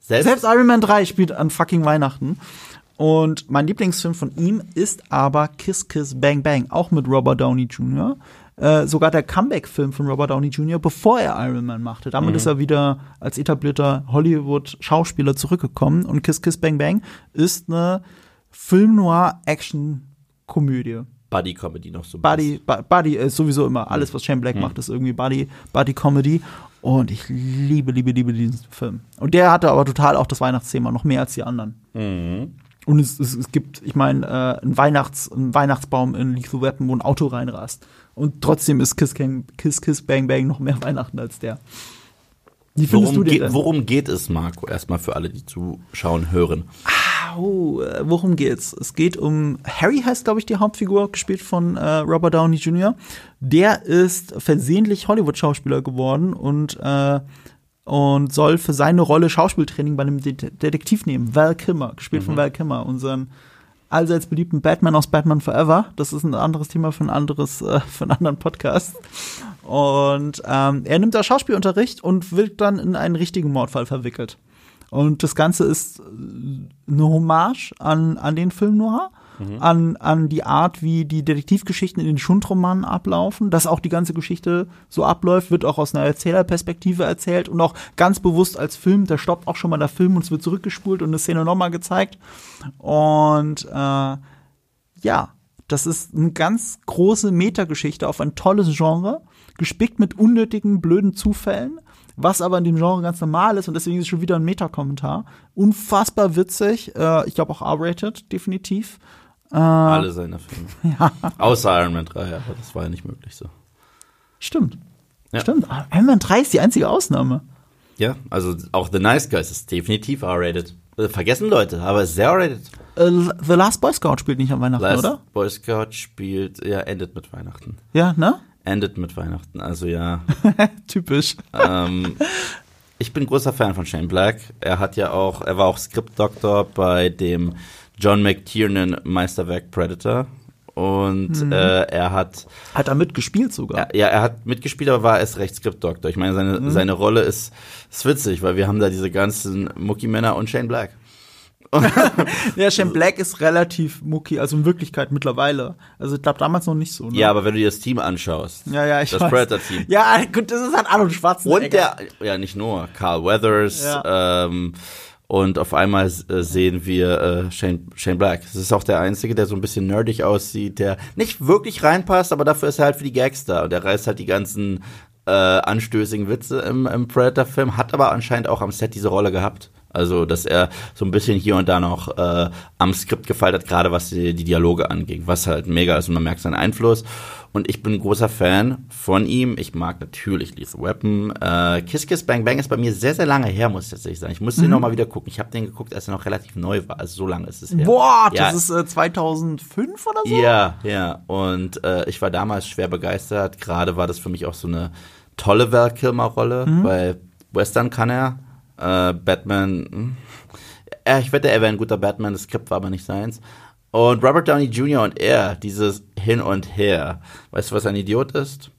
Selbst, Selbst Iron Man 3 spielt an fucking Weihnachten. Und mein Lieblingsfilm von ihm ist aber Kiss Kiss Bang Bang, auch mit Robert Downey Jr. Äh, sogar der Comeback-Film von Robert Downey Jr., bevor er Iron Man machte. Damit ist er wieder als etablierter Hollywood-Schauspieler zurückgekommen. Und Kiss Kiss Bang Bang ist eine Film-Noir-Action-Komödie. Buddy Comedy noch so. Buddy, Bu- Buddy ist sowieso immer alles, was Shane Black macht, ist irgendwie Buddy, Buddy Comedy. Und ich liebe, liebe, liebe diesen Film. Und der hatte aber total auch das Weihnachtsthema, noch mehr als die anderen. Und es, es, es gibt, ich meine, äh, ein, Weihnachts-, ein Weihnachtsbaum in Lethal Weapon, wo ein Auto reinrast. Und trotzdem ist Kiss, King, Kiss, Kiss, Bang, Bang noch mehr Weihnachten als der. Wie findest Worum, du den geht, denn? worum geht es, Marco? Erstmal für alle, die zuschauen, hören. Oh, äh, worum geht's? Es geht um Harry heißt, glaube ich, die Hauptfigur, gespielt von äh, Robert Downey Jr. Der ist versehentlich Hollywood-Schauspieler geworden und äh, und soll für seine Rolle Schauspieltraining bei einem Det Detektiv nehmen. Val Kilmer, gespielt von Val Kilmer, unseren allseits beliebten Batman aus Batman Forever. Das ist ein anderes Thema für ein anderes, äh, für einen anderen Podcast. Und ähm, er nimmt da Schauspielunterricht und wird dann in einen richtigen Mordfall verwickelt. Und das Ganze ist äh, eine Hommage an, an den Film Noir, an, an die Art, wie die Detektivgeschichten in den Schundromanen ablaufen. Dass auch die ganze Geschichte so abläuft, wird auch aus einer Erzählerperspektive erzählt und auch ganz bewusst als Film. Da stoppt auch schon mal der Film und es wird zurückgespult und eine Szene nochmal gezeigt. Und äh, ja, das ist eine ganz große Metageschichte auf ein tolles Genre, gespickt mit unnötigen, blöden Zufällen, was aber in dem Genre ganz normal ist und deswegen ist es schon wieder ein Metakommentar. Unfassbar witzig, äh, ich glaube auch R-rated, definitiv. Alle seine Filme. Außer Iron Man 3, aber das war ja nicht möglich so. Stimmt. Ja. Stimmt. Iron Man 3 ist die einzige Ausnahme. Ja, also auch The Nice Guys ist definitiv R-rated. Äh, Vergessen Leute, aber sehr rated. Äh, The Last Boy Scout spielt nicht an Weihnachten, Last oder? Boy Scout spielt, ja, endet mit Weihnachten. Ja, ne? Endet mit Weihnachten, also ja. Typisch. ähm, ich bin großer Fan von Shane Black. Er hat ja auch, er war auch Skriptdoktor bei dem John McTiernan Meisterwerk Predator. Und Mhm. äh, er hat, Hat er mitgespielt sogar. ja, er hat mitgespielt, aber war erst recht Skriptdoktor. Ich meine, seine, Mhm. seine Rolle ist, ist witzig, weil wir haben da diese ganzen Mucki-Männer und Shane Black. Ja, Shane Black ist relativ mucki, also in Wirklichkeit mittlerweile. Also ich glaube damals noch nicht so. Ne? Ja, aber wenn du dir das Team anschaust, ja, ja, ich das weiß. Predator-Team. Ja, gut, das ist halt Arnold Schwarzenegger. Und der, ja, nicht nur, Carl Weathers, ähm, und auf einmal äh, sehen wir äh, Shane, Shane Black. Das ist auch der Einzige, der so ein bisschen nerdig aussieht, der nicht wirklich reinpasst, aber dafür ist er halt für die Gags da. Und der reißt halt die ganzen äh, anstößigen Witze im, im Predator-Film, hat aber anscheinend auch am Set diese Rolle gehabt. Also, dass er so ein bisschen hier und da noch äh, am Skript gefeilt hat, gerade was die, die Dialoge anging, was halt mega ist und man merkt seinen Einfluss. Und ich bin ein großer Fan von ihm. Ich mag natürlich Lethal Weapon. Äh, Kiss Kiss Bang Bang ist bei mir sehr, sehr lange her, muss ich tatsächlich sagen. Ich muss den noch mal wieder gucken. Ich habe den geguckt, als er noch relativ neu war. Also so lange ist es her. Boah, Ja. das ist äh, 2005 oder so? Ja, ja. Und äh, ich war damals schwer begeistert. Gerade war das für mich auch so eine tolle Val Kilmer-Rolle, weil Western kann er. Äh, Batman, hm. äh, ich wette, er wäre ein guter Batman, das Skript war aber nicht seins. Und Robert Downey Jr. und er, dieses Hin und Her. Weißt du, was ein Idiot ist?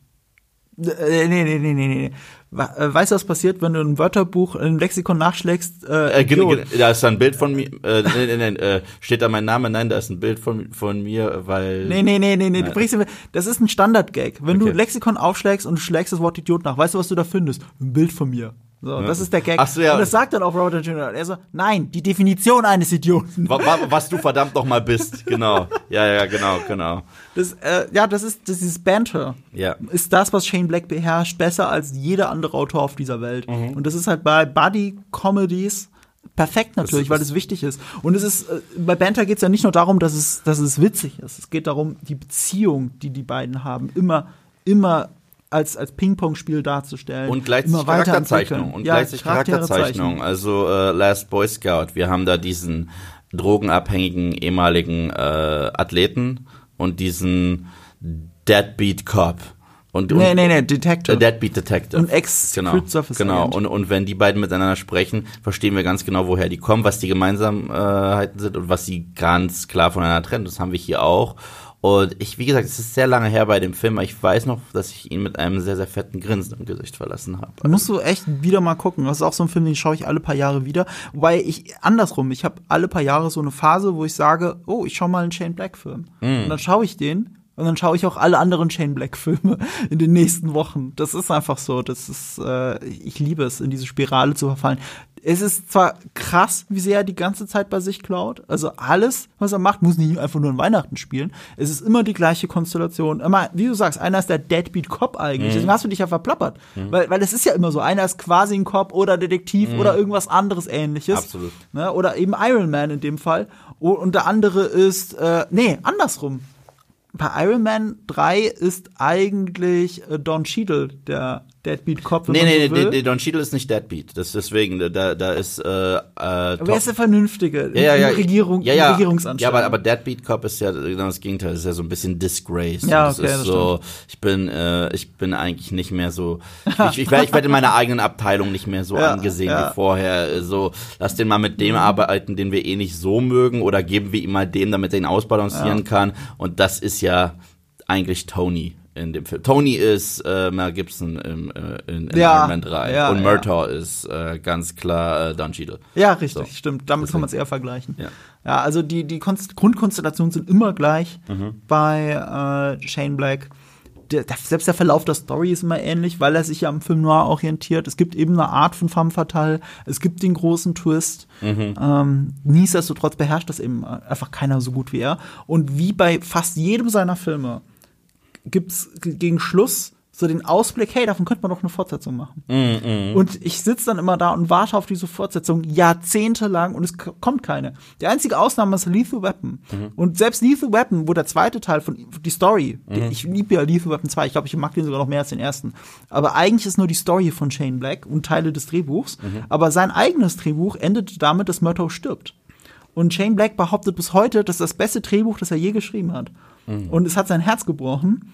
Äh, nee, nee, nee, nee, nee. Äh, Weißt du, was passiert, wenn du ein Wörterbuch, ein Lexikon nachschlägst? Äh, Äh, da ist ein Bild von mir, äh, nee, nee, nee, äh, steht da mein Name? Nein, da ist ein Bild von, von mir, weil. Nee, nee, nee, nee, nee. Du bringst, das ist ein Standard-Gag. Wenn du Okay. Lexikon aufschlägst und du schlägst das Wort Idiot nach, weißt du, was du da findest? Ein Bild von mir. So, das ist der Gag. Ach so, ja. Und das sagt dann auch Robert Downey Jr. Er so, nein, die Definition eines Idioten. Wa- wa- was du verdammt noch mal bist, genau. Ja, ja, genau, genau. Das, äh, ja, das ist, das ist Banter. Ja. Ist das, was Shane Black beherrscht, besser als jeder andere Autor auf dieser Welt. Mhm. Und das ist halt bei Buddy-Comedies perfekt natürlich, ist- weil das wichtig ist. Und es ist, äh, bei Banter geht es ja nicht nur darum, dass es, dass es witzig ist. Es geht darum, die Beziehung, die die beiden haben, immer, immer als, als Ping-Pong-Spiel darzustellen. Und gleichzeitig. Charakterzeichnung. Und Ja, gleichzeitig Charakterzeichnung. Also äh, Last Boy Scout. Wir haben da diesen drogenabhängigen ehemaligen äh, Athleten und diesen Deadbeat Cop. Und, Nee, und, nee, nee, äh, Detective. Deadbeat Detective. Und Ex-Secret genau, Service Genau. Und, und wenn die beiden miteinander sprechen, verstehen wir ganz genau, woher die kommen, was die Gemeinsamkeiten sind und was sie ganz klar voneinander trennen. Das haben wir hier auch. Und ich, wie gesagt, es ist sehr lange her bei dem Film, aber ich weiß noch, dass ich ihn mit einem sehr, sehr fetten Grinsen im Gesicht verlassen habe. Musst du echt wieder mal gucken. Das ist auch so ein Film, den schaue ich alle paar Jahre wieder. Wobei ich andersrum, ich habe alle paar Jahre so eine Phase, wo ich sage, oh, ich schaue mal einen Shane Black Film. Und dann schaue ich den und dann schaue ich auch alle anderen Shane Black Filme in den nächsten Wochen. Das ist einfach so. Das ist, äh, ich liebe es, in diese Spirale zu verfallen. Es ist zwar krass, wie sehr er die ganze Zeit bei sich klaut. Also alles, was er macht, muss nicht einfach nur an Weihnachten spielen. Es ist immer die gleiche Konstellation. Immer, wie du sagst, einer ist der Deadbeat Cop eigentlich. Deswegen hast du dich ja verplappert. Weil, weil es ist ja immer so. Einer ist quasi ein Cop oder Detektiv oder irgendwas anderes ähnliches. Absolut. Ne? Oder eben Iron Man in dem Fall. Und der andere ist, äh, nee, andersrum. Bei Iron Man 3 ist eigentlich äh, Don Cheadle der Deadbeat Cop. wenn Nee, nee, so nee, nee, Don Cheadle ist nicht Deadbeat. Das deswegen, da, da ist, äh, äh, Aber er ist der Vernünftige. ja, ja, ja, Regierung, ja, ja, Regierungsanstalt. Ja, aber, aber Deadbeat Cop ist ja genau das Gegenteil. Das ist ja so ein bisschen Disgrace. Ja, Und das okay, ist das so, ich bin, äh, ich bin eigentlich nicht mehr so, ich, ich, werde, ich werde in meiner eigenen Abteilung nicht mehr so Ja, angesehen ja. wie vorher. So, lass den mal mit dem arbeiten, den wir eh nicht so mögen, oder geben wir ihm mal dem, damit er ihn ausbalancieren kann. Und das ist ja eigentlich Tony in dem Film. Tony ist äh, Mel Gibson im, äh, in, in Ja, Iron Man 3 ja, und ja. Murtaugh ist äh, ganz klar äh, Don Cheadle. Ja, richtig, So. stimmt. Damit kann man es eher vergleichen. Ja. Ja, also die, die Konst Grundkonstellationen sind immer gleich Mhm. bei äh, Shane Black. Der, der, selbst der Verlauf der Story ist immer ähnlich, weil er sich ja am Film Noir orientiert. Es gibt eben eine Art von femme fatale, es gibt den großen Twist. Mhm. Ähm, nichtsdestotrotz beherrscht das eben einfach keiner so gut wie er. Und wie bei fast jedem seiner Filme gibt's gegen Schluss so den Ausblick, hey, davon könnte man doch eine Fortsetzung machen. Und ich sitze dann immer da und warte auf diese Fortsetzung jahrzehntelang und es kommt keine. Die einzige Ausnahme ist Lethal Weapon. Und selbst Lethal Weapon, wo der zweite Teil von die Story, die, ich liebe ja Lethal Weapon 2, ich glaube, ich mag den sogar noch mehr als den ersten. Aber eigentlich ist nur die Story von Shane Black und Teile des Drehbuchs. Aber sein eigenes Drehbuch endete damit, dass Murtaugh stirbt. Und Shane Black behauptet bis heute, das ist das beste Drehbuch, das er je geschrieben hat. Und es hat sein Herz gebrochen.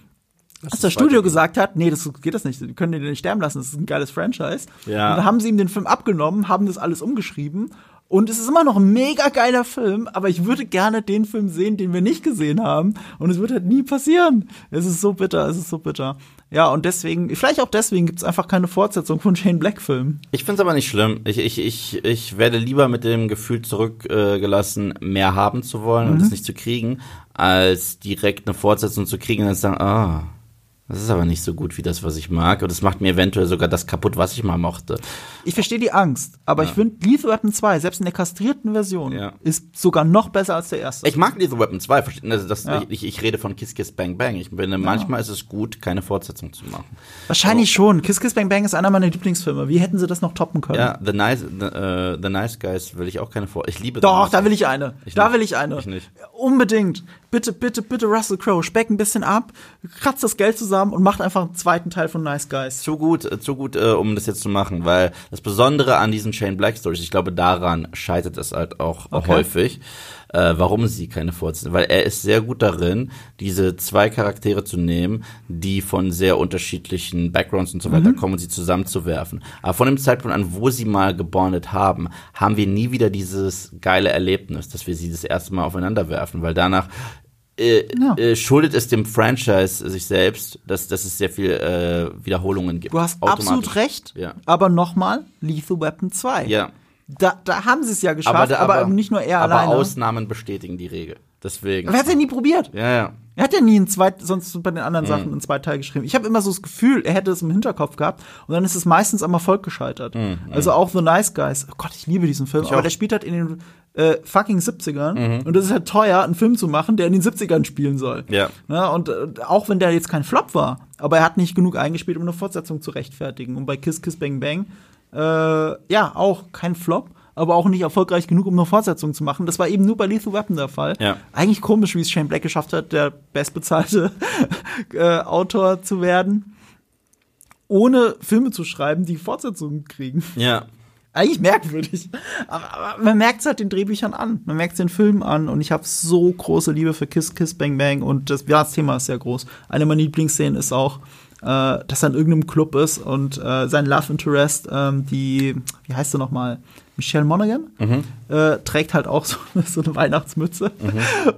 Als das Studio gesagt hat, nee, das geht das nicht, wir können den nicht sterben lassen, das ist ein geiles Franchise. Ja. Und dann haben sie ihm den Film abgenommen, haben das alles umgeschrieben. Und es ist immer noch ein mega geiler Film, aber ich würde gerne den Film sehen, den wir nicht gesehen haben. Und es wird halt nie passieren. Es ist so bitter, es ist so bitter. Ja, und deswegen, vielleicht auch deswegen gibt es einfach keine Fortsetzung von Shane Black-Filmen. Ich finde es aber nicht schlimm. Ich, ich, ich, ich werde lieber mit dem Gefühl zurückgelassen, gelassen, mehr haben zu wollen und es nicht zu kriegen, als direkt eine Fortsetzung zu kriegen und dann zu sagen, ah, das ist aber nicht so gut wie das, was ich mag. Und es macht mir eventuell sogar das kaputt, was ich mal mochte. Ich verstehe die Angst, aber ich finde Lethal Weapon 2, selbst in der kastrierten Version, Ja. ist sogar noch besser als der erste. Ich mag Lethal Weapon 2, verste- also das, Ja. ich, ich rede von Kiss Kiss Bang Bang. Ich finde, manchmal ist es gut, keine Fortsetzung zu machen. Wahrscheinlich schon. Kiss Kiss Bang Bang ist einer meiner Lieblingsfilme. Wie hätten sie das noch toppen können? Ja, The Nice, the, äh, the nice Guys will ich auch keine Vor. Ich liebe Doch, da will ich eine. Ich da nicht. will ich eine. Ich nicht. Unbedingt. Bitte, bitte, bitte Russell Crowe, speck ein bisschen ab, kratzt das Geld zusammen und macht einfach einen zweiten Teil von Nice Guys. zu gut, äh, zu gut, äh, um das jetzt zu machen, weil das Besondere an diesen Shane Black Stories, ich glaube, daran scheitert es halt auch Okay. häufig, äh, warum sie keine Fortsetzung, weil er ist sehr gut darin, diese zwei Charaktere zu nehmen, die von sehr unterschiedlichen Backgrounds und so weiter Mhm. kommen und sie zusammenzuwerfen. Aber von dem Zeitpunkt an, wo sie mal gebondet haben, haben wir nie wieder dieses geile Erlebnis, dass wir sie das erste Mal aufeinander werfen, weil danach äh, Ja. äh, schuldet es dem Franchise sich selbst, dass, dass es sehr viel äh, Wiederholungen gibt. Du hast absolut recht. Ja. Aber nochmal, Lethal Weapon 2. Ja. Da, da haben sie es ja geschafft, da- aber, nicht nur er aber alleine. Ausnahmen bestätigen die Regel. Deswegen. Aber er hat ja nie probiert. Ja, ja. Er hat ja nie ein zweit, sonst bei den Mhm. anderen Sachen einen zweiten Teil geschrieben. Ich habe immer so das Gefühl, er hätte es im Hinterkopf gehabt und dann ist es meistens am Erfolg gescheitert. Also auch The Nice Guys. Oh Gott, ich liebe diesen Film. aber Mhm. auch. Mhm. der spielt halt in den äh, fucking 70ern und das ist halt teuer, einen Film zu machen, der in den 70ern spielen soll. Ja. Ne? Und äh, auch wenn der jetzt kein Flop war, aber er hat nicht genug eingespielt, um eine Fortsetzung zu rechtfertigen. Und bei Kiss Kiss Bang Bang, äh, ja, auch kein Flop. Aber auch nicht erfolgreich genug, um eine Fortsetzung zu machen. Das war eben nur bei Lethal Weapon der Fall. Ja. Eigentlich komisch, wie es Shane Black geschafft hat, der bestbezahlte äh, Autor zu werden, ohne Filme zu schreiben, die Fortsetzungen kriegen. Ja. Eigentlich merkwürdig. Aber, aber man merkt es halt den Drehbüchern an. Man merkt es den Filmen an. Und ich habe so große Liebe für Kiss, Kiss, Bang, Bang. Und das, ja, das Thema ist sehr groß. Eine meiner Lieblingsszenen ist auch, äh, dass er in irgendeinem Club ist und äh, sein Love Interest, ähm, die, wie heißt sie nochmal? Michelle Monaghan, äh, trägt halt auch so, so eine Weihnachtsmütze.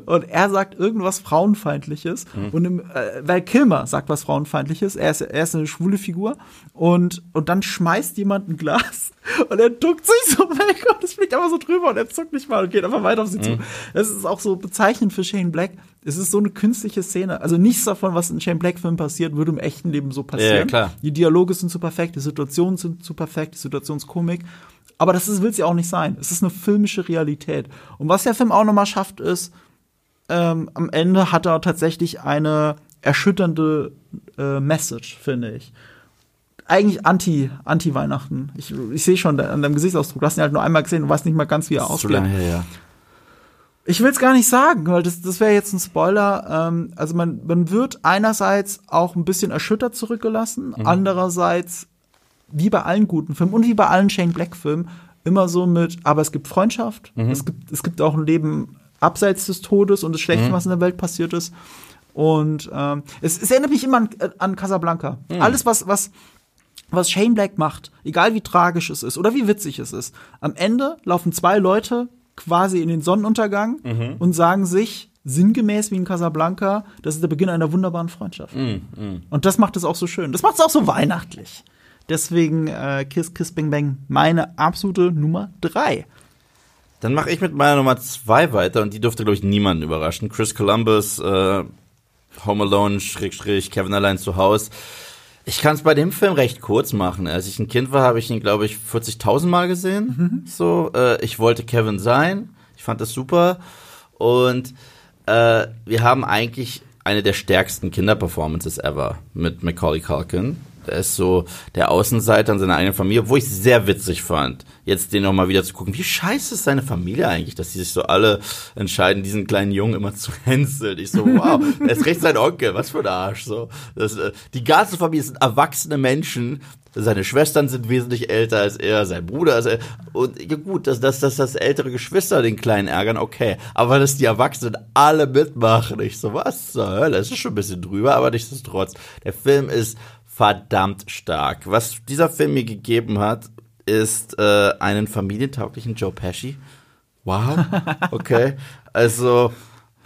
Und er sagt irgendwas Frauenfeindliches. Und im, äh, Val Kilmer sagt was Frauenfeindliches. Er ist, er ist eine schwule Figur. Und, und dann schmeißt jemand ein Glas. Und er duckt sich so weg und es fliegt einfach so drüber und er zuckt nicht mal und geht einfach weiter auf sie zu. Das ist auch so bezeichnend für Shane Black. Es ist so eine künstliche Szene. Also nichts davon, was in Shane Black-Filmen passiert, würde im echten Leben so passieren. Ja, klar. Die Dialoge sind so perfekt, die Situationen sind so perfekt, die Situationskomik. Aber das will es ja auch nicht sein. Es ist eine filmische Realität. Und was der Film auch nochmal schafft, ist, ähm, am Ende hat er tatsächlich eine erschütternde äh, Message, finde ich. Eigentlich anti, anti-Weihnachten. Ich, ich sehe schon an deinem Gesichtsausdruck. Du hast ihn halt nur einmal gesehen und weißt nicht mal ganz, wie er Zu aussieht. lange her, ja. Ich will es gar nicht sagen, weil das, das wäre jetzt ein Spoiler. Ähm, also man, man wird einerseits auch ein bisschen erschüttert zurückgelassen, andererseits, wie bei allen guten Filmen und wie bei allen Shane Black-Filmen, immer so mit, aber es gibt Freundschaft, es, gibt, es gibt auch ein Leben abseits des Todes und des Schlechten, was in der Welt passiert ist. Und ähm, es, es erinnert mich immer an, an Casablanca. Alles, was, was, was Shane Black macht, egal wie tragisch es ist oder wie witzig es ist, am Ende laufen zwei Leute quasi in den Sonnenuntergang und sagen sich sinngemäß wie in Casablanca, das ist der Beginn einer wunderbaren Freundschaft. Und das macht es auch so schön. Das macht es auch so weihnachtlich. Deswegen äh, Kiss Kiss Bang Bang meine absolute Nummer drei. Dann mache ich mit meiner Nummer zwei weiter und die dürfte, glaube ich, niemanden überraschen. Chris Columbus, äh, Home Alone, Schrägstrich, Kevin allein zu Haus. Ich kann es bei dem Film recht kurz machen. Als ich ein Kind war, habe ich ihn, glaube ich, 40.000 Mal gesehen. So, äh, ich wollte Kevin sein. Ich fand das super. Und äh, wir haben eigentlich eine der stärksten Kinderperformances ever mit Macaulay Culkin. Der ist so der Außenseiter in seiner eigenen Familie, wo ich sehr witzig fand, jetzt den nochmal wieder zu gucken. Wie scheiße ist seine Familie eigentlich, dass die sich so alle entscheiden, diesen kleinen Jungen immer zu hänseln. Ich so, wow, er ist recht sein Onkel, was für ein Arsch. So, das, äh, die ganze Familie sind erwachsene Menschen, seine Schwestern sind wesentlich älter als er, sein Bruder als er. Und ja gut, dass, dass, dass das ältere Geschwister den Kleinen ärgern, okay. Aber dass die Erwachsenen alle mitmachen, ich so, was zur Hölle? Das ist schon ein bisschen drüber, aber nichtsdestotrotz. Der Film ist verdammt stark. Was dieser Film mir gegeben hat, ist äh, einen familientauglichen Joe Pesci. Wow. Okay. Also,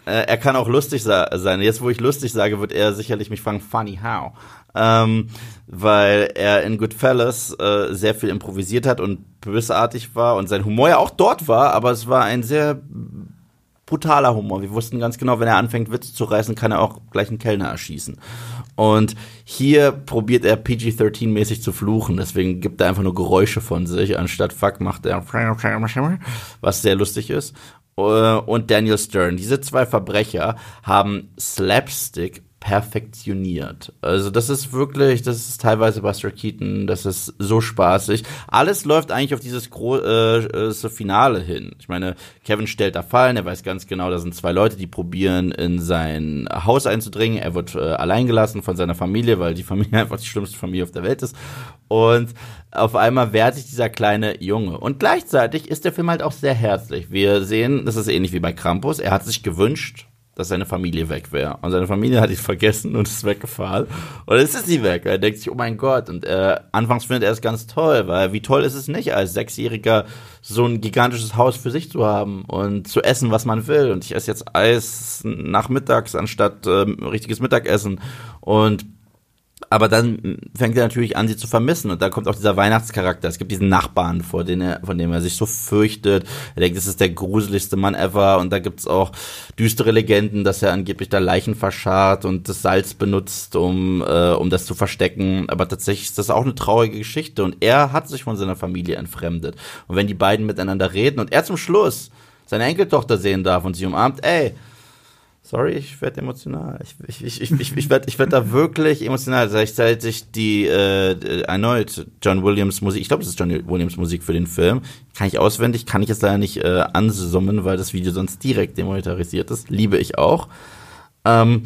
äh, er kann auch lustig sein. Jetzt, wo ich lustig sage, wird er sicherlich mich fragen, funny how? Ähm, weil er in Goodfellas äh, sehr viel improvisiert hat und bösartig war und sein Humor ja auch dort war, aber es war ein sehr brutaler Humor. Wir wussten ganz genau, wenn er anfängt, Witze zu reißen, kann er auch gleich einen Kellner erschießen. Und hier probiert er PG-13-mäßig zu fluchen, deswegen gibt er einfach nur Geräusche von sich, anstatt Fuck macht er, was sehr lustig ist. Äh, und Daniel Stern. Diese zwei Verbrecher haben Slapstick perfektioniert. Also das ist wirklich, das ist teilweise Buster Keaton, das ist so spaßig. Alles läuft eigentlich auf dieses große äh, Finale hin. Ich meine, Kevin stellt da Fallen, er weiß ganz genau, da sind zwei Leute, die probieren in sein Haus einzudringen. Er wird äh, allein von seiner Familie, weil die Familie einfach die schlimmste Familie auf der Welt ist. Und auf einmal wehrt sich dieser kleine Junge. Und gleichzeitig ist der Film halt auch sehr herzlich. Wir sehen, das ist ähnlich wie bei Krampus, er hat sich gewünscht, dass seine Familie weg wäre. Und seine Familie hat ihn vergessen und ist weggefahren. Und jetzt ist sie weg. Er denkt sich, oh mein Gott. Und äh, anfangs findet er es ganz toll, weil wie toll ist es nicht, als Sechsjähriger so ein gigantisches Haus für sich zu haben und zu essen, was man will. Und ich esse jetzt Eis nachmittags anstatt äh, richtiges Mittagessen. Und aber dann fängt er natürlich an, sie zu vermissen. Und da kommt auch dieser Weihnachtscharakter. Es gibt diesen Nachbarn, vor den er, von dem er sich so fürchtet. Er denkt, das ist der gruseligste Mann ever. Und da gibt's auch düstere Legenden, dass er angeblich da Leichen verscharrt und das Salz benutzt, um, äh, um das zu verstecken. Aber tatsächlich ist das auch eine traurige Geschichte. Und er hat sich von seiner Familie entfremdet. Und wenn die beiden miteinander reden und er zum Schluss seine Enkeltochter sehen darf und sie umarmt, ey, Sorry, ich werde emotional. Ich, ich, ich, ich, ich werde ich werd da wirklich emotional. Ich die äh, erneut John Williams Musik, ich glaube, das ist John Williams Musik für den Film, kann ich auswendig, kann ich jetzt leider nicht äh, ansummen, weil das Video sonst direkt demonetarisiert ist. Liebe ich auch. Ähm,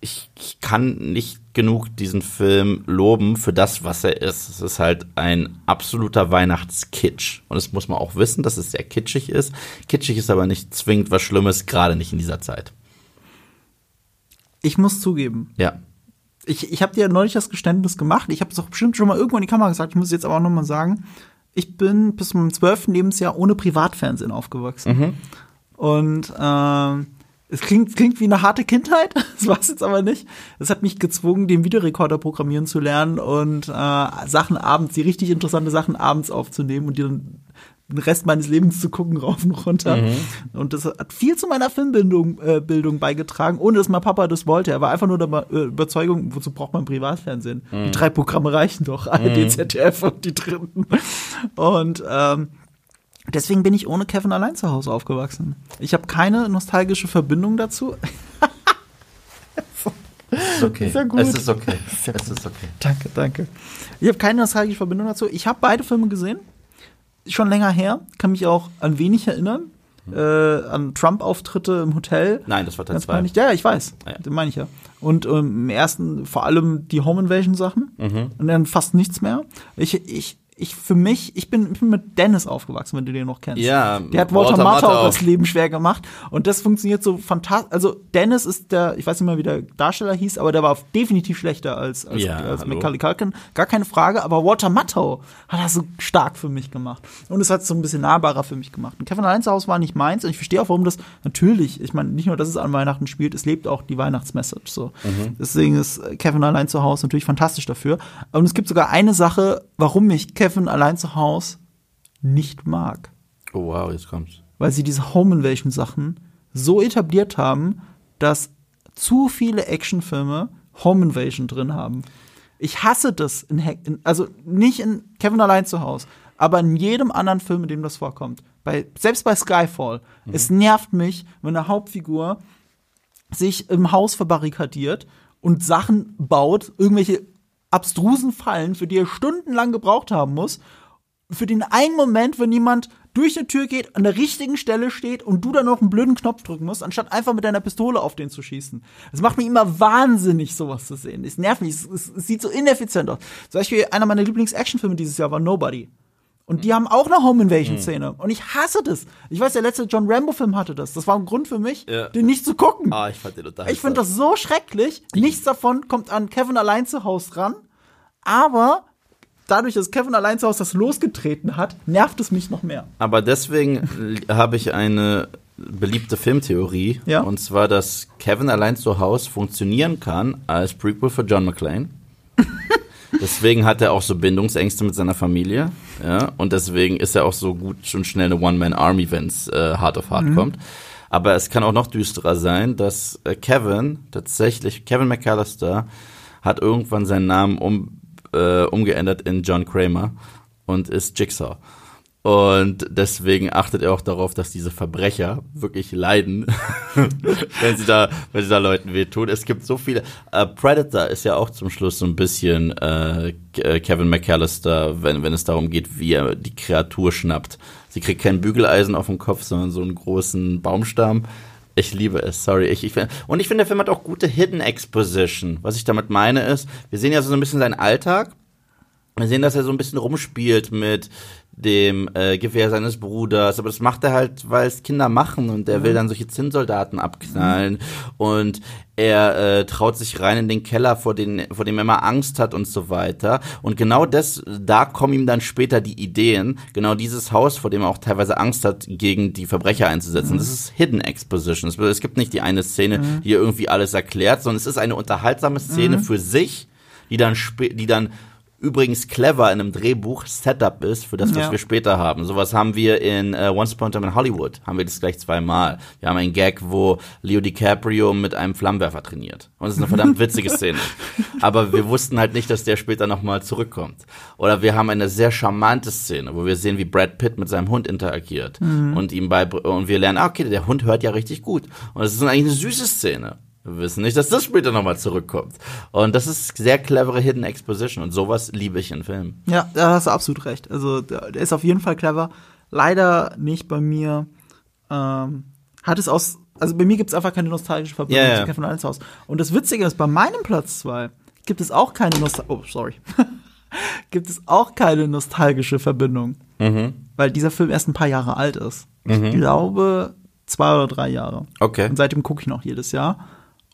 ich, ich kann nicht genug diesen Film loben für das, was er ist. Es ist halt ein absoluter Weihnachtskitsch. Und das muss man auch wissen, dass es sehr kitschig ist. Kitschig ist aber nicht zwingend was Schlimmes, gerade nicht in dieser Zeit. Ich muss zugeben. Ja. Ich, ich habe dir neulich das Geständnis gemacht. Ich habe es auch bestimmt schon mal irgendwo in die Kamera gesagt. Ich muss es jetzt aber auch noch mal sagen. Ich bin bis zum 12. Lebensjahr ohne Privatfernsehen aufgewachsen. Mhm. Und äh, es klingt, klingt wie eine harte Kindheit, das war es jetzt aber nicht. Es hat mich gezwungen, den Videorekorder programmieren zu lernen und äh, Sachen abends, die richtig interessante Sachen abends aufzunehmen und die dann den Rest meines Lebens zu gucken, rauf und runter. Mhm. Und das hat viel zu meiner Filmbildung äh, Bildung beigetragen, ohne dass mein Papa das wollte. Er war einfach nur der äh, Überzeugung, wozu braucht man Privatfernsehen? Mhm. Die drei Programme reichen doch, ARD, mhm. ZDF und die dritten. Und ähm, Deswegen bin ich ohne Kevin allein zu Hause aufgewachsen. Ich habe keine nostalgische Verbindung dazu. ist okay. Ist ja. Es ist okay. Es ist okay. Danke, danke. Ich habe keine nostalgische Verbindung dazu. Ich habe beide Filme gesehen. Schon länger her. Kann mich auch an wenig erinnern. Äh, an Trump-Auftritte im Hotel. Nein, das war Teil 2. Ja, ich weiß. Ah, ja. Den meine ich ja. Und ähm, im ersten vor allem die Home Invasion Sachen. Mhm. Und dann fast nichts mehr. Ich, ich, ich für mich, ich bin, ich bin mit Dennis aufgewachsen, wenn du den noch kennst. Ja, der hat Walter, Walter Matthau das Leben schwer gemacht und das funktioniert so fantastisch. Also Dennis ist der, ich weiß nicht mehr, wie der Darsteller hieß, aber der war definitiv schlechter als als, ja, als Macaulay Culkin, gar keine Frage. Aber Walter Matthau hat das so stark für mich gemacht und es hat es so ein bisschen nahbarer für mich gemacht. Und Kevin allein zu Hause war nicht meins und ich verstehe auch, warum das natürlich. Ich meine, nicht nur, dass es an Weihnachten spielt, es lebt auch die Weihnachtsmessage. So, mhm. deswegen ist Kevin allein zu Hause natürlich fantastisch dafür. Und es gibt sogar eine Sache, warum mich Kevin Kevin allein zu Hause nicht mag. Oh wow, jetzt kommt's. Weil sie diese Home Invasion Sachen so etabliert haben, dass zu viele Actionfilme Home Invasion drin haben. Ich hasse das in, in, also nicht in Kevin allein zu Hause, aber in jedem anderen Film, in dem das vorkommt. Bei, selbst bei Skyfall. Mhm. Es nervt mich, wenn eine Hauptfigur sich im Haus verbarrikadiert und Sachen baut, irgendwelche abstrusen Fallen, für die er stundenlang gebraucht haben muss, für den einen Moment, wenn jemand durch die Tür geht, an der richtigen Stelle steht und du dann noch einen blöden Knopf drücken musst, anstatt einfach mit deiner Pistole auf den zu schießen. Es macht mich immer wahnsinnig, sowas zu sehen. Es nervt mich, es, es, es sieht so ineffizient aus. Zum Beispiel einer meiner Lieblings-Actionfilme dieses Jahr war Nobody. Und die haben auch eine Home Invasion Szene. Und ich hasse das. Ich weiß, der letzte John Rambo Film hatte das. Das war ein Grund für mich, Ja. den nicht zu gucken. Ah, ich fand den unterhaltsam. Ich finde das so schrecklich. Nichts davon kommt an Kevin allein zu Haus ran. Aber dadurch, dass Kevin allein zu Haus das losgetreten hat, nervt es mich noch mehr. Aber deswegen habe ich eine beliebte Filmtheorie. Ja. Und zwar, dass Kevin allein zu Hause funktionieren kann als Prequel für John McClane. deswegen hat er auch so Bindungsängste mit seiner Familie. Ja. Und deswegen ist er auch so gut schon schnell eine One-Man-Army, wenn es äh, hart auf hart kommt. Aber es kann auch noch düsterer sein, dass äh, Kevin tatsächlich, Kevin McAllister, hat irgendwann seinen Namen um, äh, umgeändert in John Kramer und ist Jigsaw. Und deswegen achtet er auch darauf, dass diese Verbrecher wirklich leiden, wenn sie da, wenn sie da Leuten wehtun. Es gibt so viele. Äh, Predator ist ja auch zum Schluss so ein bisschen äh, Ke- Kevin McAllister, wenn, wenn es darum geht, wie er die Kreatur schnappt. Sie kriegt kein Bügeleisen auf dem Kopf, sondern so einen großen Baumstamm. Ich liebe es, sorry. Ich, ich, find- und ich finde, der Film hat auch gute Hidden Exposition. Was ich damit meine ist, wir sehen ja so ein bisschen seinen Alltag. Wir sehen, dass er so ein bisschen rumspielt mit dem äh, Gewehr seines Bruders, aber das macht er halt, weil es Kinder machen und er will dann solche Zinnsoldaten abknallen. Und er äh, traut sich rein in den Keller, vor, den, vor dem er immer Angst hat und so weiter. Und genau das, da kommen ihm dann später die Ideen, genau dieses Haus, vor dem er auch teilweise Angst hat, gegen die Verbrecher einzusetzen. Das ist Hidden Exposition. Es, gibt nicht die eine Szene, die irgendwie alles erklärt, sondern es ist eine unterhaltsame Szene für sich, die dann, die dann übrigens clever in einem Drehbuch Setup ist für das, was Ja. wir später haben. Sowas haben wir in äh, Once Upon a Time in Hollywood. Haben wir das gleich zweimal. Wir haben einen Gag, wo Leo DiCaprio mit einem Flammenwerfer trainiert. Und es ist eine verdammt witzige Szene. Aber wir wussten halt nicht, dass der später nochmal zurückkommt. Oder wir haben eine sehr charmante Szene, wo wir sehen, wie Brad Pitt mit seinem Hund interagiert. Und ihm bei, und wir lernen, ah, okay, der Hund hört ja richtig gut. Und es ist eigentlich eine süße Szene. Wir wissen nicht, dass das später nochmal zurückkommt. Und das ist sehr clevere Hidden Exposition. Und sowas liebe ich in Filmen. Ja, da hast du absolut recht. Also der, ist auf jeden Fall clever. Leider nicht bei mir. Ähm, hat es aus. Also bei mir gibt es einfach keine nostalgische Verbindung ja. zu Kevin Alleins Haus. Und das Witzige ist, bei meinem Platz 2 gibt es auch keine Nostal Oh, sorry. gibt es auch keine nostalgische Verbindung. Mhm. Weil dieser Film erst ein paar Jahre alt ist. Ich glaube, zwei oder drei Jahre. Okay. Und seitdem gucke ich noch jedes Jahr.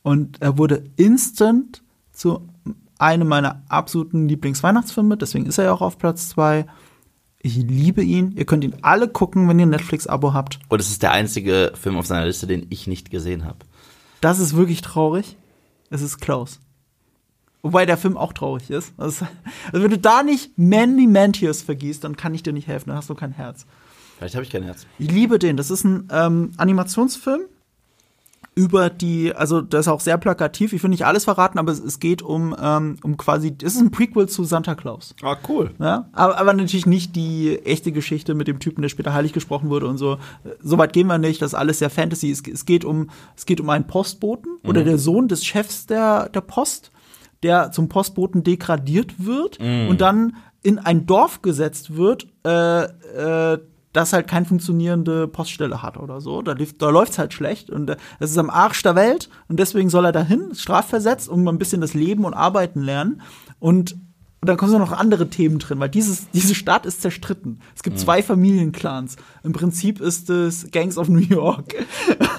Und er wurde instant zu einem meiner absoluten Lieblingsweihnachtsfilme. Deswegen ist er ja auch auf Platz zwei. Ich liebe ihn. Ihr könnt ihn alle gucken, wenn ihr ein Netflix-Abo habt. Und es ist der einzige Film auf seiner Liste, den ich nicht gesehen habe. Das ist wirklich traurig. Es ist Klaus. Wobei der Film auch traurig ist. Also, also wenn du da nicht Manly Man Tears vergießt, dann kann ich dir nicht helfen. Dann hast du kein Herz. Vielleicht habe ich kein Herz. Ich liebe den. Das ist ein ähm, Animationsfilm über die, also das ist auch sehr plakativ. Ich will nicht alles verraten, aber es, es geht um, ähm, um quasi, es ist ein Prequel zu Santa Claus. Ah, cool. Ja, aber, aber natürlich nicht die echte Geschichte mit dem Typen, der später heilig gesprochen wurde und so. Soweit gehen wir nicht. Das ist alles sehr Fantasy. Es, es geht um, es geht um einen Postboten oder der Sohn des Chefs der, der Post, der zum Postboten degradiert wird und dann in ein Dorf gesetzt wird, äh, äh, das halt keine funktionierende Poststelle hat oder so. Da, lief- da läuft's halt schlecht und äh, das ist am Arsch der Welt und deswegen soll er dahin, strafversetzt, um ein bisschen das Leben und Arbeiten lernen. Und und dann kommen so noch andere Themen drin, weil dieses, diese Stadt ist zerstritten. Es gibt zwei Familienclans. Im Prinzip ist es Gangs of New York.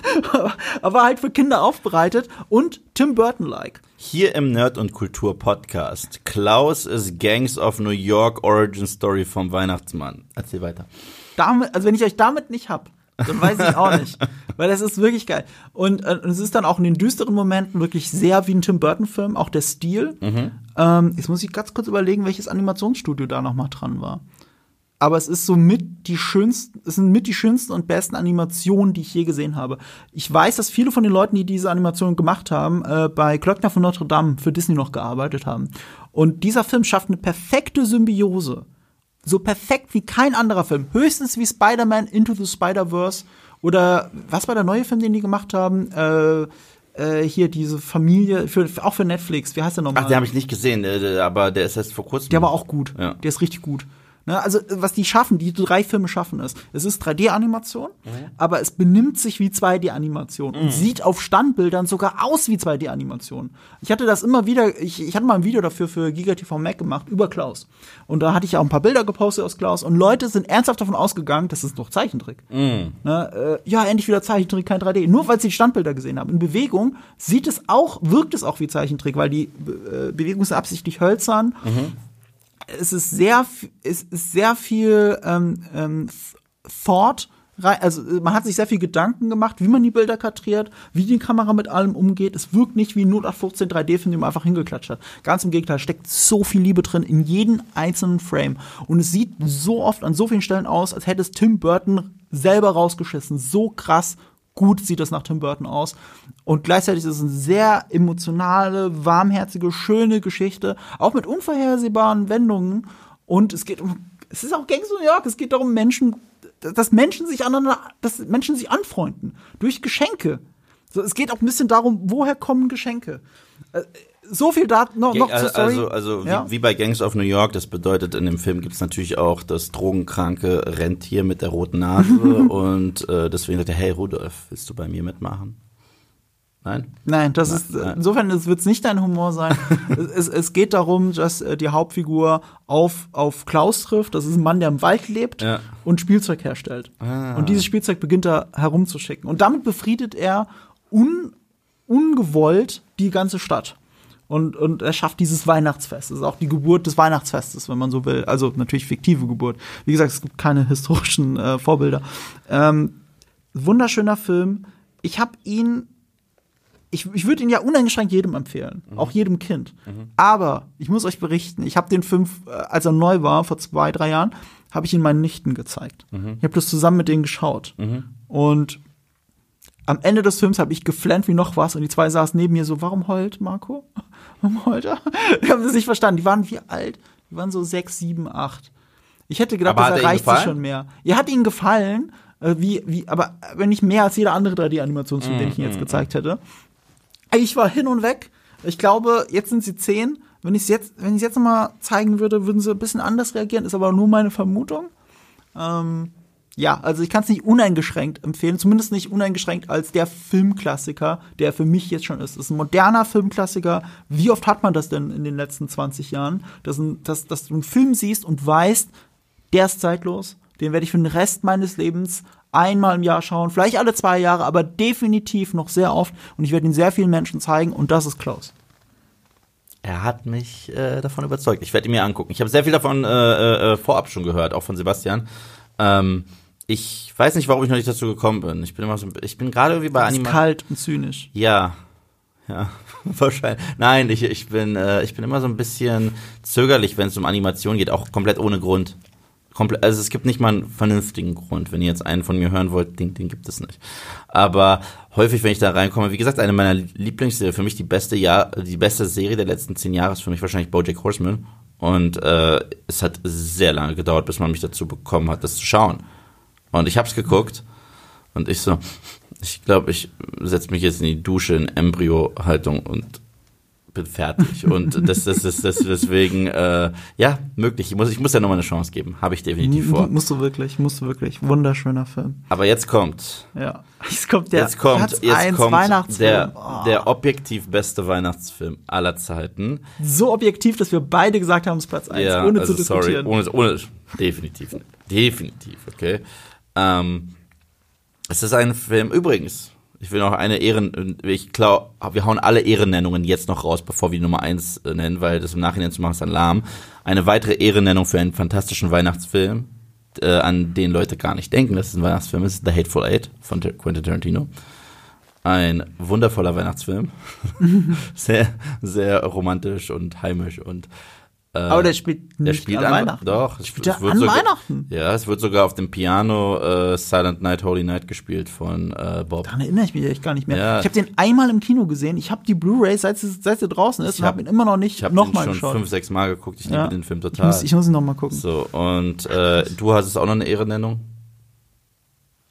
Aber halt für Kinder aufbereitet und Tim Burton-like. Hier im Nerd und Kultur Podcast. Klaus ist Gangs of New York Origin Story vom Weihnachtsmann. Erzähl weiter. Damit, also wenn ich euch damit nicht hab, dann weiß ich auch nicht. Weil das ist wirklich geil. Und, äh, und es ist dann auch in den düsteren Momenten wirklich sehr wie ein Tim Burton-Film, auch der Stil. Ähm, jetzt muss ich ganz kurz überlegen, welches Animationsstudio da noch mal dran war. Aber es ist so mit die schönsten, es sind mit die schönsten und besten Animationen, die ich je gesehen habe. Ich weiß, dass viele von den Leuten, die diese Animation gemacht haben, äh, bei Glöckner von Notre Dame für Disney noch gearbeitet haben. Und dieser Film schafft eine perfekte Symbiose. So perfekt wie kein anderer Film. Höchstens wie Spider-Man Into the Spider-Verse oder was war der neue Film, den die gemacht haben? Äh, äh, hier diese Familie, für, auch für Netflix, wie heißt der nochmal? Ach, den habe ich nicht gesehen, aber der ist erst vor kurzem. Der war auch gut. Ja. Der ist richtig gut. Ne, also, was die schaffen, die drei Filme schaffen ist, es ist 3D-Animation, aber es benimmt sich wie 2D-Animation und sieht auf Standbildern sogar aus wie 2D-Animation. Ich hatte das immer wieder, ich, ich hatte mal ein Video dafür für GigaTV Mac gemacht über Klaus. Und da hatte ich auch ein paar Bilder gepostet aus Klaus und Leute sind ernsthaft davon ausgegangen, das ist doch Zeichentrick. Ne, äh, ja, endlich wieder Zeichentrick, kein 3D. Nur weil sie die Standbilder gesehen haben. In Bewegung sieht es auch, wirkt es auch wie Zeichentrick, weil die äh, Bewegung ist absichtlich hölzern es ist sehr, es ist sehr viel ähm, ähm, Thought. Also äh, man hat sich sehr viel Gedanken gemacht, wie man die Bilder kadriert, wie die Kamera mit allem umgeht. Es wirkt nicht wie ein 0815 3D-Film, den man einfach hingeklatscht hat. Ganz im Gegenteil, steckt so viel Liebe drin in jeden einzelnen Frame. Und es sieht so oft an so vielen Stellen aus, als hätte es Tim Burton selber rausgeschissen. So krass gut sieht das nach Tim Burton aus. Und gleichzeitig ist es eine sehr emotionale, warmherzige, schöne Geschichte, auch mit unvorhersehbaren Wendungen. Und es geht um, es ist auch Gangs of New York, es geht darum, Menschen, dass Menschen sich aneinander, dass Menschen sich anfreunden. Durch Geschenke. So, es geht auch ein bisschen darum, woher kommen Geschenke. Äh, So viel da noch, noch zur Story. Also, also Ja. wie, wie bei Gangs of New York, das bedeutet, in dem Film gibt es natürlich auch das drogenkranke Rentier mit der roten Nase und äh, deswegen sagt er, hey Rudolf, willst du bei mir mitmachen? Nein? Nein, das ist nein. insofern wird es nicht dein Humor sein. es, es geht darum, dass äh, die Hauptfigur auf, auf Klaus trifft. Das ist ein Mann, der im Wald lebt Ja. und Spielzeug herstellt. Ah. Und dieses Spielzeug beginnt er herumzuschicken. Und damit befriedet er un, ungewollt die ganze Stadt. Und, und er schafft dieses Weihnachtsfest. Das ist auch die Geburt des Weihnachtsfestes, wenn man so will. Also natürlich fiktive Geburt. Wie gesagt, es gibt keine historischen äh, Vorbilder. Ähm, wunderschöner Film. Ich habe ihn ich, ich würde ihn ja uneingeschränkt jedem empfehlen, auch jedem Kind. Aber ich muss euch berichten, ich habe den Film, äh, als er neu war, vor zwei, drei Jahren, habe ich ihn meinen Nichten gezeigt. Ich habe das zusammen mit denen geschaut. Und am Ende des Films habe ich geflennt wie noch was und die zwei saßen neben mir so, warum heult Marco? Warum heult er? Ich habe das nicht verstanden. Die waren wie alt? Die waren so sechs, sieben, acht. Ich hätte gedacht, Aber das er erreicht sie schon mehr. Ihr hat ihnen gefallen, äh, wie, wie, aber wenn nicht mehr als jeder andere 3D-Animationsfilm, den ich Ihnen jetzt gezeigt hätte. Ich war hin und weg. Ich glaube, jetzt sind sie zehn. Wenn ich es jetzt, jetzt noch mal zeigen würde, würden sie ein bisschen anders reagieren. Ist aber nur meine Vermutung. Ähm, ja, also ich kann es nicht uneingeschränkt empfehlen, zumindest nicht uneingeschränkt als der Filmklassiker, der für mich jetzt schon ist. Es ist ein moderner Filmklassiker. Wie oft hat man das denn in den letzten 20 Jahren, dass, ein, dass, dass du einen Film siehst und weißt, der ist zeitlos, den werde ich für den Rest meines Lebens einmal im Jahr schauen, vielleicht alle zwei Jahre, aber definitiv noch sehr oft und ich werde ihn sehr vielen Menschen zeigen und das ist Klaus. Er hat mich äh, davon überzeugt. Ich werde ihn mir angucken. Ich habe sehr viel davon äh, äh, vorab schon gehört, auch von Sebastian. Ähm, ich weiß nicht, warum ich noch nicht dazu gekommen bin. Ich bin immer so, ich bin gerade irgendwie bei Anima. kalt und zynisch. Ja, ja, wahrscheinlich. Nein, ich, ich bin, äh, ich bin immer so ein bisschen zögerlich, wenn es um Animation geht, auch komplett ohne Grund. Komple also es gibt nicht mal einen vernünftigen Grund. Wenn ihr jetzt einen von mir hören wollt, den, den gibt es nicht. Aber häufig, wenn ich da reinkomme, wie gesagt, eine meiner Lieblingsserien, für mich die beste Jahr, die beste Serie der letzten zehn Jahre ist für mich wahrscheinlich BoJack Horseman. Und äh, es hat sehr lange gedauert, bis man mich dazu bekommen hat, das zu schauen. Und ich hab's geguckt und ich so, ich glaube, ich setze mich jetzt in die Dusche in Embryo-Haltung und bin fertig. Und das, das, das, das deswegen, äh, ja, möglich. Ich muss, ich muss ja nochmal eine Chance geben. Habe ich definitiv vor. Musst du wirklich, musst du wirklich. Wunderschöner Film. Aber jetzt kommt, Ja. Jetzt kommt der jetzt kommt, Platz jetzt eins kommt Weihnachtsfilm. der, Oh. der objektiv beste Weihnachtsfilm aller Zeiten. so objektiv, dass wir beide gesagt haben, es ist Platz 1, ja, ohne also zu sorry, diskutieren. ohne, ohne, definitiv, definitiv, okay. Ähm, es ist ein Film, übrigens, ich will noch eine Ehren, ich glaube, wir hauen alle Ehrennennungen jetzt noch raus, bevor wir Nummer eins äh, nennen, weil das im Nachhinein zu machen ist dann lahm. Eine weitere Ehrennennung für einen fantastischen Weihnachtsfilm, äh, an den Leute gar nicht denken, dass es ein Weihnachtsfilm ist, The Hateful Eight von Quentin Tarantino. Ein wundervoller Weihnachtsfilm. sehr, sehr romantisch und heimisch und Aber der spielt der nicht spielt an, Weihnachten. Doch, es, Spielt der es wird an sogar, Weihnachten? Ja, es wird sogar auf dem Piano äh, Silent Night, Holy Night gespielt von äh, Bob. Daran erinnere ich mich echt gar nicht mehr. Ja. Ich habe den einmal im Kino gesehen. Ich habe die Blu-ray, seit sie, seit sie draußen ist, Ich und hab- habe ihn immer noch nicht Ich habe den nochmal schon geschaut. fünf, sechs Mal geguckt. Ich liebe Ja. den Film ich, total. muss, ich muss ihn nochmal gucken. so, und äh, du hast es auch noch eine Ehrennennung?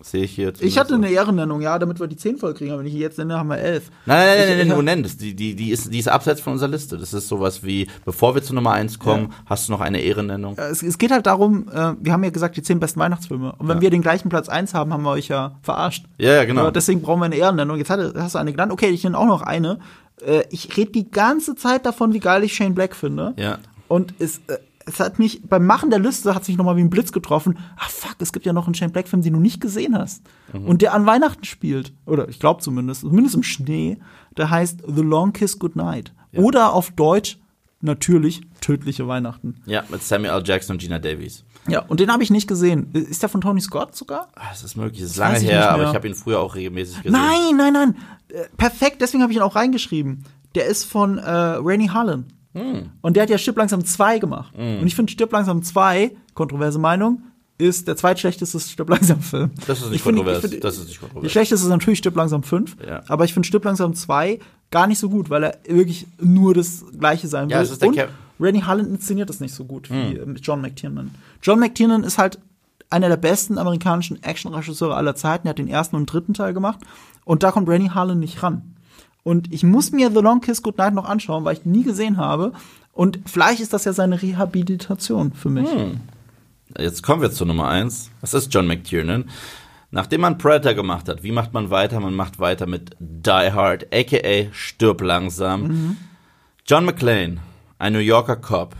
Sehe ich hier. Ich hatte eine Ehrennennung, ja, damit wir die 10 voll kriegen, aber wenn ich die jetzt nenne, haben wir 11. Nein, nein, nein, Ich- nein, nein, ja. nennen. Das, die, die, die, ist, die ist abseits von unserer Liste. Das ist sowas wie, bevor wir zu Nummer 1 kommen, hast du noch eine Ehrennennung. Es, es geht halt darum, äh, wir haben ja gesagt, die 10 besten Weihnachtsfilme. Und wenn Ja. wir den gleichen Platz 1 haben, haben wir euch ja verarscht. Ja, ja, genau. Aber deswegen brauchen wir eine Ehrennennung. Jetzt hatte, hast du eine genannt. Okay, ich nenne auch noch eine. Äh, ich rede die ganze Zeit davon, wie geil ich Shane Black finde. Ja. Und es, äh, es hat mich, beim Machen der Liste hat sich nochmal wie ein Blitz getroffen. Ah, fuck, es gibt ja noch einen Shane Black-Film, den du nicht gesehen hast. Mhm. Und der an Weihnachten spielt. Oder ich glaube zumindest, zumindest im Schnee. Der heißt The Long Kiss Goodnight. Oder auf Deutsch natürlich Tödliche Weihnachten. Ja, mit Samuel L. Jackson und Gina Davies. Ja, und den habe ich nicht gesehen. Ist der von Tony Scott sogar? Ah, Das ist möglich, das ist lange her, aber ich habe ihn früher auch regelmäßig gesehen. Nein, nein, nein. Äh, perfekt, deswegen habe ich ihn auch reingeschrieben. Der ist von äh, Rainy Harlan. Hm. Und der hat ja Stirb langsam 2 gemacht. Und ich finde Stirb langsam 2, kontroverse Meinung, ist der zweitschlechteste Stirb langsam Film. Das ist nicht Ich finde- kontrovers. ich finde- Das ist nicht Die kontrovers. schlechteste ist natürlich Stirb langsam 5. Ja. Aber ich finde Stirb langsam 2 gar nicht so gut, weil er wirklich nur das Gleiche sein will. Ja, es ist der Und Rainy Harlan inszeniert das nicht so gut wie äh, John McTiernan. John McTiernan ist halt einer der besten amerikanischen Actionregisseure aller Zeiten. Er hat den ersten und dritten Teil gemacht. Und da kommt Rainy Harlan nicht ran. Und ich muss mir The Long Kiss Goodnight noch anschauen, weil ich ihn nie gesehen habe. Und vielleicht ist das ja seine Rehabilitation für mich. Jetzt kommen wir zu Nummer 1. Das ist John McTiernan. Nachdem man Predator gemacht hat, wie macht man weiter? Man macht weiter mit Die Hard, aka Stirb langsam. John McClane, ein New Yorker Cop,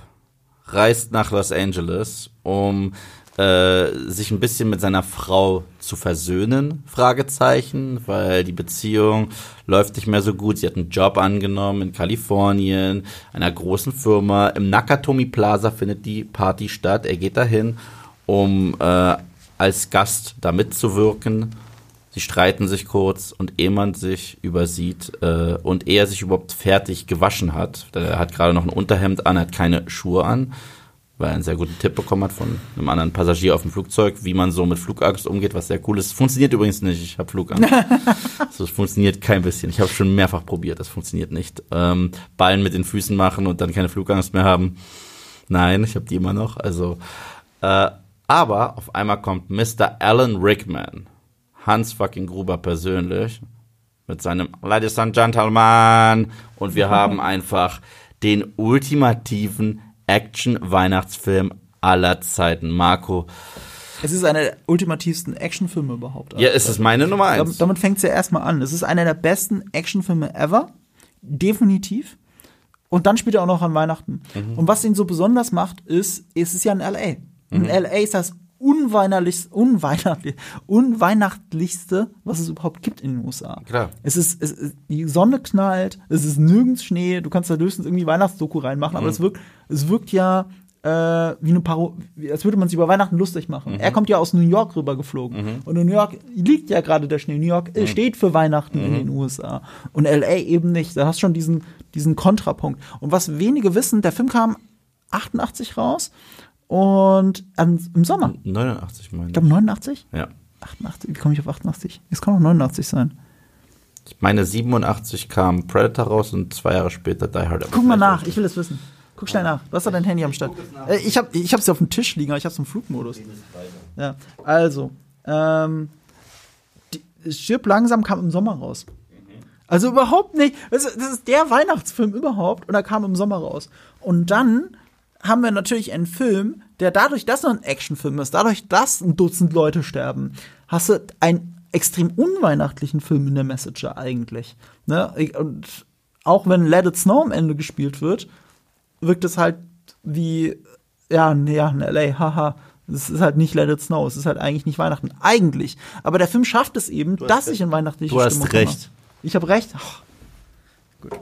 reist nach Los Angeles, um äh, sich ein bisschen mit seiner Frau zu versöhnen, Fragezeichen, weil die Beziehung läuft nicht mehr so gut. Sie hat einen Job angenommen in Kalifornien, einer großen Firma. Im Nakatomi Plaza findet die Party statt. Er geht dahin, um äh, als Gast da mitzuwirken. Sie streiten sich kurz und ehe man sich übersieht äh, und er sich überhaupt fertig gewaschen hat, er hat gerade noch ein Unterhemd an, hat keine Schuhe an, weil er einen sehr guten Tipp bekommen hat von einem anderen Passagier auf dem Flugzeug, wie man so mit Flugangst umgeht, was sehr cool ist. Funktioniert übrigens nicht, ich habe Flugangst. also, es funktioniert kein bisschen. Ich habe schon mehrfach probiert, das funktioniert nicht. Ähm, Ballen mit den Füßen machen und dann keine Flugangst mehr haben. Nein, ich habe die immer noch. Also, äh, aber auf einmal kommt Mr. Alan Rickman, Hans fucking Gruber persönlich, mit seinem Ladies and Gentlemen und wir haben einfach den ultimativen Action-Weihnachtsfilm aller Zeiten. Marco, Es ist einer der ultimativsten Actionfilme überhaupt. ja, es ist meine Nummer eins. damit fängt es ja erstmal an. Es ist einer der besten Actionfilme ever. Definitiv. Und dann spielt er auch noch an Weihnachten. Mhm. Und was ihn so besonders macht, ist, es ist ja in L.A. In L.A. ist das unweihnachtlich, unweihnachtlichste, was es überhaupt gibt in den USA. Klar. Es ist, es ist, die Sonne knallt, es ist nirgends Schnee, du kannst da höchstens irgendwie Weihnachtsdoku reinmachen, Mhm. aber es wirkt, es wirkt ja äh, wie eine Paro als würde man sich über Weihnachten lustig machen. Mhm. Er kommt ja aus New York rüber geflogen. Und in New York liegt ja gerade der Schnee. New York Mhm. steht für Weihnachten in den USA. Und LA eben nicht. Da hast du schon diesen, diesen Kontrapunkt. Und was wenige wissen, der Film kam 88 raus und ähm, im Sommer. 89 meine Ich glaube 89? Ja. 88, wie komme ich auf 88? Es kann auch 89 sein. Ich meine, 87 kam Predator raus und zwei Jahre später Die Hard. Guck mal nach, ich will es wissen. Guck schnell nach. Du hast da dein Handy am Start. Äh, ich habe ich ja auf dem Tisch liegen, aber ich hab's im Flugmodus. Ja, also, ähm, die, Stirb langsam kam im Sommer raus. Also überhaupt nicht. Das ist, das ist der Weihnachtsfilm überhaupt und er kam im Sommer raus. Und dann haben wir natürlich einen Film, der dadurch, dass er ein Actionfilm ist, dadurch, dass ein Dutzend Leute sterben, hast du einen extrem unweihnachtlichen Film in der Messenger eigentlich. Ne? Und auch wenn Let It Snow am Ende gespielt wird, wirkt es halt wie, ja, ja, in L.A., haha. Es ist halt nicht Let It Snow, es ist halt eigentlich nicht Weihnachten. Eigentlich. Aber der Film schafft es eben, dass ich in weihnachtliche Du hast Stimmung recht. komme. Ich habe recht. Ach. Gut.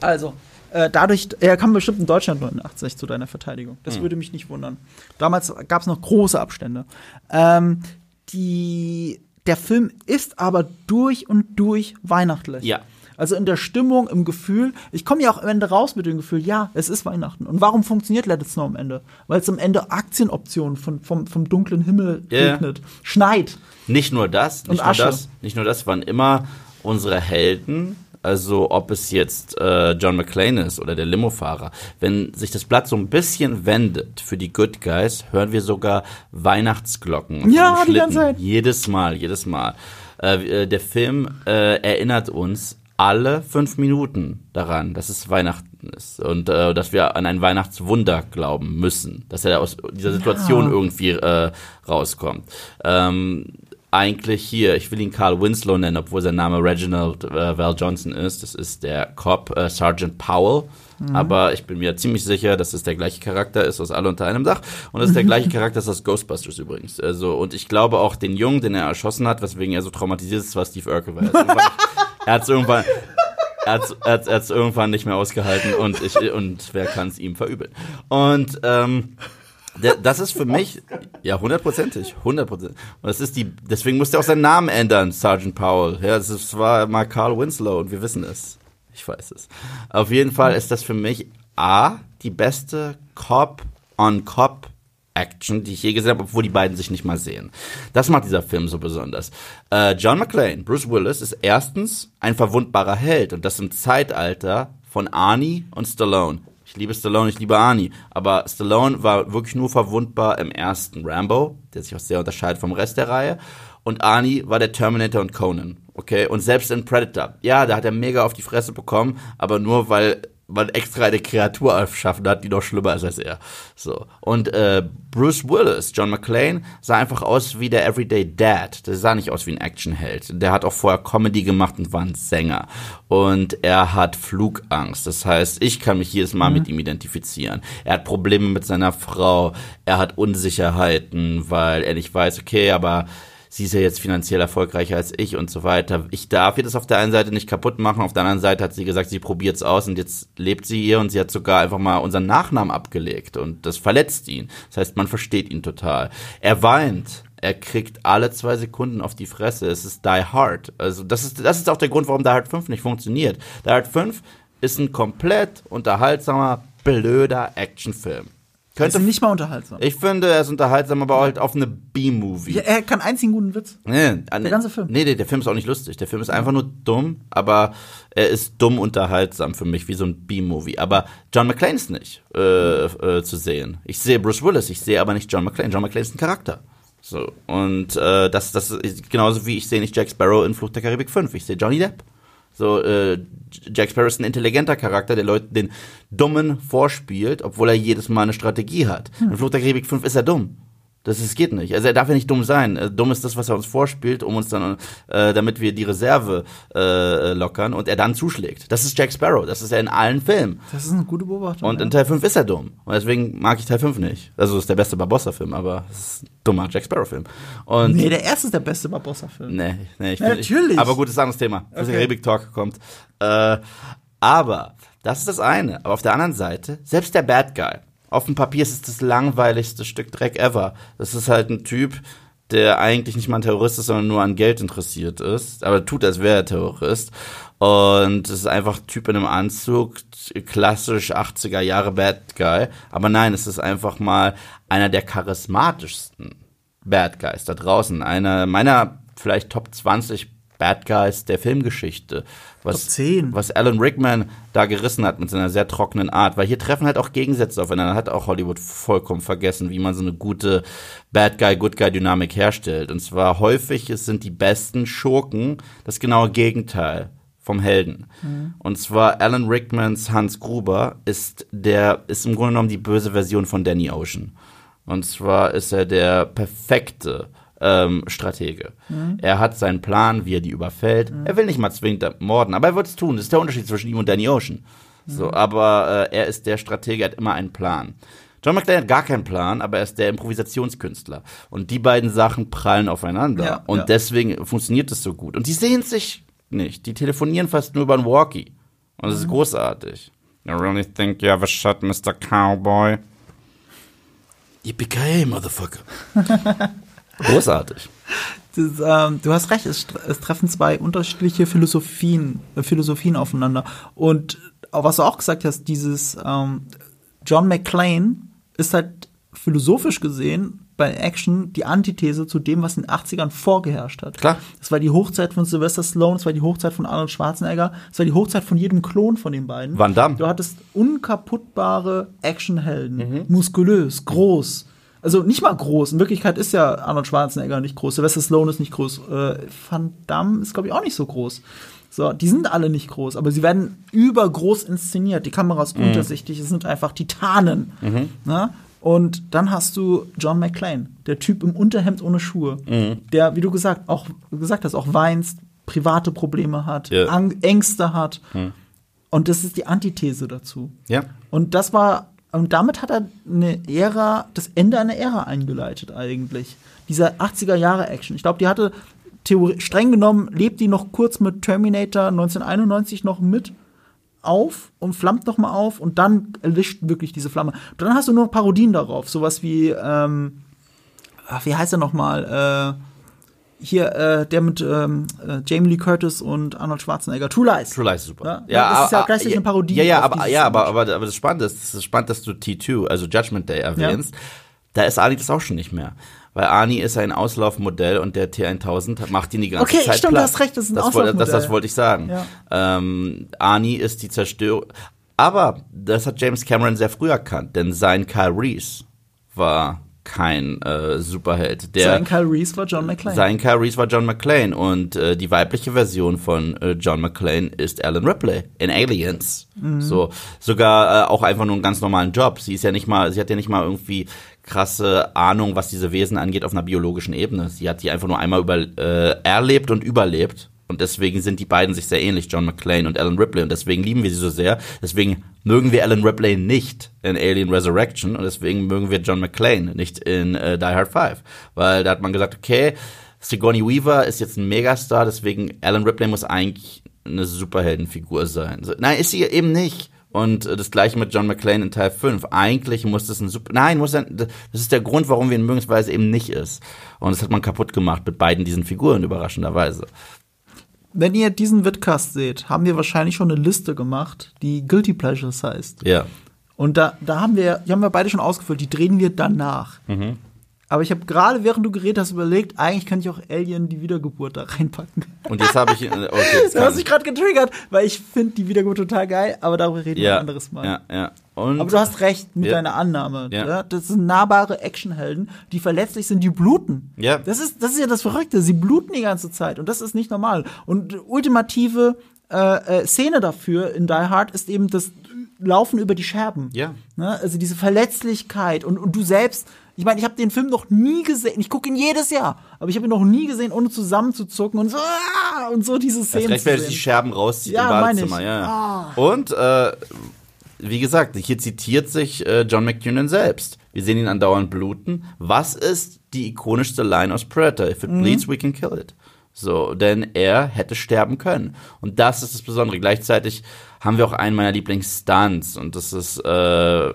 Also, äh, dadurch, er kam bestimmt in Deutschland 89 zu deiner Verteidigung. Das würde mich nicht wundern. Damals gab es noch große Abstände. Ähm, die, der Film ist aber durch und durch weihnachtlich. Ja. Also in der Stimmung, im Gefühl. Ich komme ja auch am Ende raus mit dem Gefühl, ja, es ist Weihnachten. Und warum funktioniert Let It Snow am Ende? Weil es am Ende Aktienoptionen von, vom, vom dunklen Himmel ja. regnet. Schneit. Nicht nur das, nicht Und nur Asche. das, nicht nur das, waren immer unsere Helden, also ob es jetzt äh, John McClane ist oder der Limofahrer, wenn sich das Blatt so ein bisschen wendet für die Good Guys, hören wir sogar Weihnachtsglocken. Ja, die ganze. Zeit. Jedes Mal, jedes Mal. Äh, äh, der Film äh, erinnert uns alle fünf Minuten daran, dass es Weihnachten ist und äh, dass wir an ein Weihnachtswunder glauben müssen, dass er aus dieser Situation Ja. irgendwie äh, rauskommt. Ähm, eigentlich hier, ich will ihn Carl Winslow nennen, obwohl sein Name Reginald äh, Val Johnson ist. Das ist der Cop, äh, Sergeant Powell. Aber ich bin mir ziemlich sicher, dass es der gleiche Charakter ist aus Alle unter einem Dach. Und es ist der gleiche Charakter ist aus Ghostbusters übrigens. Also, und ich glaube auch den Jungen, den er erschossen hat, weswegen er so traumatisiert ist, war Steve Urkel. Weil er hat es irgendwann, er er hat's irgendwann nicht mehr ausgehalten und ich und wer kann es ihm verübeln? Und ähm, das ist für mich ja hundertprozentig, hundertprozentig. Und das ist die, deswegen musste er auch seinen Namen ändern, Sergeant Powell. Ja, ist- war mal Carl Winslow und wir wissen es. Ich weiß es. Auf jeden Fall ist das für mich a die beste Cop on Cop Action, die ich je gesehen habe, obwohl die beiden sich nicht mal sehen. Das macht dieser Film so besonders. Äh, John McClane, Bruce Willis, ist erstens ein verwundbarer Held und das im Zeitalter von Arnie und Stallone. Ich liebe Stallone, ich liebe Arnie, aber Stallone war wirklich nur verwundbar im ersten Rambo, der sich auch sehr unterscheidet vom Rest der Reihe. Und Arnie war der Terminator und Conan, okay? Und selbst in Predator, ja, da hat er mega auf die Fresse bekommen, aber nur weil man extra eine Kreatur erschaffen hat, die noch schlimmer ist als er. So. Und äh, Bruce Willis, John McClane, sah einfach aus wie der Everyday Dad. Der sah nicht aus wie ein Actionheld. Der hat auch vorher Comedy gemacht und war ein Sänger. Und er hat Flugangst. Das heißt, ich kann mich jedes Mal mit ihm identifizieren. Er hat Probleme mit seiner Frau. Er hat Unsicherheiten, weil er nicht weiß, okay, aber sie ist ja jetzt finanziell erfolgreicher als ich und so weiter. Ich darf ihr das auf der einen Seite nicht kaputt machen, auf der anderen Seite hat sie gesagt, sie probiert's aus und jetzt lebt sie hier und sie hat sogar einfach mal unseren Nachnamen abgelegt und das verletzt ihn. Das heißt, man versteht ihn total. Er weint. Er kriegt alle zwei Sekunden auf die Fresse. Es ist Die Hard. Also das ist, das ist auch der Grund, warum Die Hard 5 nicht funktioniert. Die Hard 5 ist ein komplett unterhaltsamer, blöder Actionfilm. Könnte nicht mal unterhaltsam. ich finde, er ist unterhaltsam, aber halt auf eine B-Movie. Ja, er kann einzigen guten Witz. Nee, der ganze Film. Nee, nee, der Film ist auch nicht lustig. Der Film ist einfach nur dumm, aber er ist dumm unterhaltsam für mich, wie so ein B-Movie. Aber John McClane ist nicht äh, äh, zu sehen. Ich sehe Bruce Willis, ich sehe aber nicht John McClane. John McClane ist ein Charakter. So, und äh, das, das ist genauso wie ich sehe nicht Jack Sparrow in Flucht der Karibik 5. Ich sehe Johnny Depp. So, äh, Jack Sparrow ist ein intelligenter Charakter, der Leuten den Dummen vorspielt, obwohl er jedes Mal eine Strategie hat. In Flucht der Karibik 5 ist er dumm. Das ist, geht nicht. Also er darf ja nicht dumm sein. Äh, Dumm ist das, was er uns vorspielt, um uns dann, äh, damit wir die Reserve äh, lockern und er dann zuschlägt. Das ist Jack Sparrow. Das ist er in allen Filmen. Das ist eine gute Beobachtung. Und in Teil 5 ist er dumm. Und deswegen mag ich Teil 5 nicht. Also es ist der beste Barbossa-Film, aber es ist ein dummer Jack Sparrow-Film. Und nee, der erste ist der beste Barbossa-Film. Nee, nee, ich Ja, find- ich, natürlich. aber gut, das ist ein anderes Thema. Bis Okay. der Karibik-Talk kommt. Äh, aber, das ist das eine. Aber auf der anderen Seite, selbst der Bad Guy. Auf dem Papier ist es das langweiligste Stück Dreck ever. Das ist halt ein Typ, der eigentlich nicht mal ein Terrorist ist, sondern nur an Geld interessiert ist. Aber tut, als wäre er Terrorist. Und es ist einfach ein Typ in einem Anzug, klassisch 80er Jahre Bad Guy. Aber nein, es ist einfach mal einer der charismatischsten Bad Guys da draußen. Einer meiner vielleicht Top 20 Bad Guys der Filmgeschichte. Was, Top 10. Was Alan Rickman da gerissen hat mit seiner sehr trockenen Art. Weil hier treffen halt auch Gegensätze aufeinander. Hat auch Hollywood vollkommen vergessen, wie man so eine gute Bad Guy, Good Guy Dynamik herstellt. Und zwar häufig es sind die besten Schurken das genaue Gegenteil vom Helden. Und zwar Alan Rickmans Hans Gruber ist der, ist im Grunde genommen die böse Version von Danny Ocean. Und zwar ist er der perfekte ähm, Stratege. Er hat seinen Plan, wie er die überfällt. Er will nicht mal zwingend morden, aber er wird es tun. Das ist der Unterschied zwischen ihm und Danny Ocean. So, aber äh, er ist der Stratege, er hat immer einen Plan. John McClane hat gar keinen Plan, aber er ist der Improvisationskünstler. Und die beiden Sachen prallen aufeinander. Ja, und ja. deswegen funktioniert es so gut. Und die sehen sich nicht. Die telefonieren fast nur über ein Walkie. Und es ist großartig. You really think you have a shot, Mr. Cowboy? Yippee Motherfucker. großartig. Das, ähm, du hast recht, es, es treffen zwei unterschiedliche Philosophien, äh, Philosophien aufeinander. Und was du auch gesagt hast, dieses ähm, John McClane ist halt philosophisch gesehen bei Action die Antithese zu dem, was in den 80ern vorgeherrscht hat. Klar. Das war die Hochzeit von Sylvester Stallone, es war die Hochzeit von Arnold Schwarzenegger, es war die Hochzeit von jedem Klon von den beiden. Van Damme. Du hattest unkaputtbare Actionhelden, Mhm. muskulös, groß. Also nicht mal groß. In Wirklichkeit ist ja Arnold Schwarzenegger nicht groß. Sylvester Stallone ist nicht groß. Äh, Van Damme ist, glaube ich, auch nicht so groß. So, die sind alle nicht groß, aber sie werden übergroß inszeniert. Die Kamera ist Mhm. untersichtig, es sind einfach Titanen. Ne? Und dann hast du John McClane, der Typ im Unterhemd ohne Schuhe, Mhm. der, wie du gesagt, auch gesagt hast, auch weinst, private Probleme hat, Ja. Mhm. Ängste hat. Und das ist die Antithese dazu. Ja. Und das war, und damit hat er eine Ära, das Ende einer Ära eingeleitet eigentlich. Dieser 80er Jahre Action. Ich glaube, die hatte Theorie, streng genommen, lebt die noch kurz mit Terminator 1991 noch mit auf und flammt noch mal auf und dann erlischt wirklich diese Flamme. Und dann hast du nur noch Parodien darauf, sowas wie, ähm, wie heißt er noch mal? Äh, hier, äh, der mit ähm, äh, Jamie Lee Curtis und Arnold Schwarzenegger, True Lies. True Lies ist super. Ja, das ist ja aber- gleichzeitig eine Parodie Ja, ja, aber, ja aber, aber, aber das Spannende ist, das ist spannend, dass du T2, also Judgment Day erwähnst. Da ist Arnie das auch schon nicht mehr. Weil Arnie ist ein Auslaufmodell und der T1000 macht ihn die ganze Okay, Zeit stimmt, platt. du hast recht, das ist ein das, wollte- das, das Auslaufmodell. wollte ich sagen. Ja. Ähm, Arnie ist die Zerstörung. Aber das hat James Cameron sehr früh erkannt, denn sein Kyle Reese war kein äh, Superheld. Der, Sein Kyle Reese war John McClane. sein Kyle Reese war John McClane und äh, die weibliche Version von äh, John McClane ist Alan Ripley in Aliens. So sogar äh, auch einfach nur einen ganz normalen Job. Sie ist ja nicht mal, sie hat ja nicht mal irgendwie krasse Ahnung, was diese Wesen angeht auf einer biologischen Ebene. Sie hat die einfach nur einmal über, äh, erlebt und überlebt. Und deswegen sind die beiden sich sehr ähnlich, John McClane und Alan Ripley. Und deswegen lieben wir sie so sehr. Deswegen mögen wir Alan Ripley nicht in Alien Resurrection. Und deswegen mögen wir John McClane nicht in äh, Die Hard 5. Weil da hat man gesagt, okay, Sigourney Weaver ist jetzt ein Megastar, deswegen Alan Ripley muss eigentlich eine Superheldenfigur sein. So, nein, ist sie eben nicht. Und äh, das gleiche mit John McClane in Teil 5. Eigentlich muss das ein Super. Nein, muss er, das ist der Grund, warum wir ihn mögen, weil es eben nicht ist. Und das hat man kaputt gemacht mit beiden diesen Figuren, überraschenderweise. Wenn ihr diesen Vidcast seht, haben wir wahrscheinlich schon eine Liste gemacht, die Guilty Pleasures heißt. Ja. Und da, da haben wir, die haben wir beide schon ausgefüllt, die drehen wir danach. Mhm. Aber ich habe gerade, während du geredet hast, überlegt, eigentlich könnte ich auch Alien die Wiedergeburt da reinpacken. Und jetzt habe ich. äh, Okay, das Du hast mich gerade getriggert, weil ich finde die Wiedergeburt total geil, aber darüber reden wir ja, ein anderes Mal. Ja, ja. Und Aber du hast recht mit Ja. deiner Annahme. Ja. Ja. Das sind nahbare Actionhelden, die verletzlich sind, die bluten. Ja. Das ist, das ist ja das Verrückte. Sie bluten die ganze Zeit und das ist nicht normal. Und ultimative äh, äh, Szene dafür in Die Hard ist eben das Laufen über die Scherben. Ja. Ne? Also diese Verletzlichkeit und, und du selbst. Ich meine, ich habe den Film noch nie gesehen. Ich gucke ihn jedes Jahr, aber ich habe ihn noch nie gesehen, ohne zusammenzuzucken und so ah, und so diese Szenen er sehen. die Scherben rauszieht Ja, im. Badezimmer. Ja. Ah. Und äh, wie gesagt, hier zitiert sich äh, John McTiernan selbst. Wir sehen ihn andauernd bluten. Was ist die ikonischste Line aus Predator? If it Mhm. bleeds, we can kill it. So, denn er hätte sterben können. Und das ist das Besondere. Gleichzeitig haben wir auch einen meiner Lieblingsstunts und das ist, äh,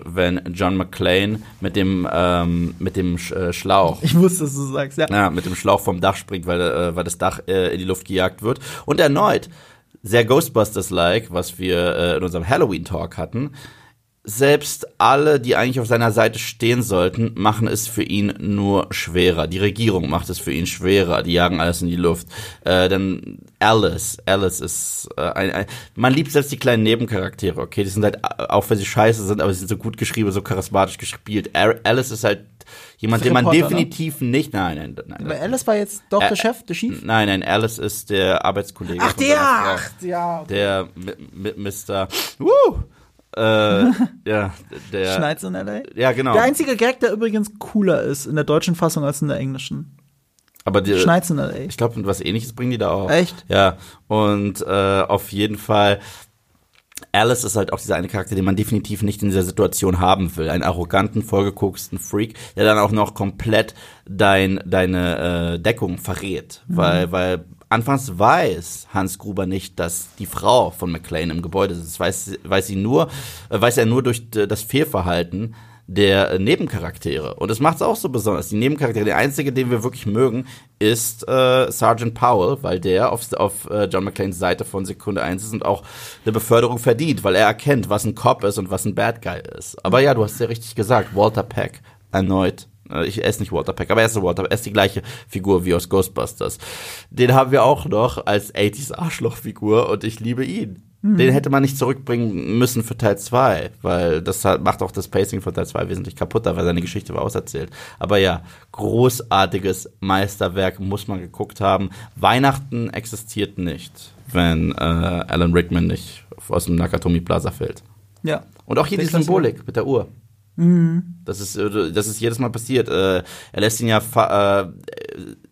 wenn John McClane mit dem ähm, mit dem Sch äh, Schlauch Ich wusste, dass du sagst, ja. ja, mit dem Schlauch vom Dach springt, weil, äh, weil das Dach äh, in die Luft gejagt wird. Und erneut, sehr Ghostbusters-like, was wir äh, in unserem Halloween-Talk hatten. Selbst alle, die eigentlich auf seiner Seite stehen sollten, machen es für ihn nur schwerer. Die Regierung macht es für ihn schwerer. Die jagen alles in die Luft. Äh, dann Alice. Alice ist äh, ein, ein Man liebt selbst die kleinen Nebencharaktere, okay? Die sind halt, äh, auch wenn sie scheiße sind, aber sie sind so gut geschrieben, so charismatisch gespielt. Alice ist halt jemand, den man ne? definitiv nicht. Nein, nein, nein. Weil Alice war jetzt doch Ä- der Chef, der Chief. Nein, nein, Alice ist der Arbeitskollege. Ach, der! Ach, ja. okay. Der mit Mr. Woo! Äh, ja, der. Schneid's in L.A. Ja, genau. Der einzige Gag, der übrigens cooler ist in der deutschen Fassung als in der englischen. Aber die, Schneid's in L.A. ich glaube, was ähnliches bringen die da auch. Echt? Ja. Und äh, auf jeden Fall. Alice ist halt auch dieser eine Charakter, den man definitiv nicht in dieser Situation haben will. Einen arroganten, vollgekoksten Freak, der dann auch noch komplett dein, deine äh, Deckung verrät. Weil, weil anfangs weiß Hans Gruber nicht, dass die Frau von McLean im Gebäude ist. Das weiß, weiß sie nur, äh, weiß er nur durch äh, das Fehlverhalten der äh, Nebencharaktere. Und das macht es auch so besonders. Die Nebencharaktere, der einzige, den wir wirklich mögen, ist äh, Sergeant Powell, weil der auf, auf äh, John McClanes Seite von Sekunde 1 ist und auch eine Beförderung verdient, weil er erkennt, was ein Cop ist und was ein Bad Guy ist. Aber ja, du hast ja richtig gesagt, Walter Peck erneut Ich, er ist nicht Walter Peck, aber er ist, ein Walter, er ist die gleiche Figur wie aus Ghostbusters. Den haben wir auch noch als 80s Arschlochfigur und ich liebe ihn. Den hätte man nicht zurückbringen müssen für Teil 2, weil das macht auch das Pacing von Teil 2 wesentlich kaputter, weil seine Geschichte war auserzählt. Aber ja, großartiges Meisterwerk muss man geguckt haben. Weihnachten existiert nicht, wenn äh, Alan Rickman nicht aus dem Nakatomi Plaza fällt. Ja. Und auch hier die. Symbolik mit der Uhr. Das ist, äh, das ist jedes Mal passiert. Äh, Er lässt ihn ja fa- äh,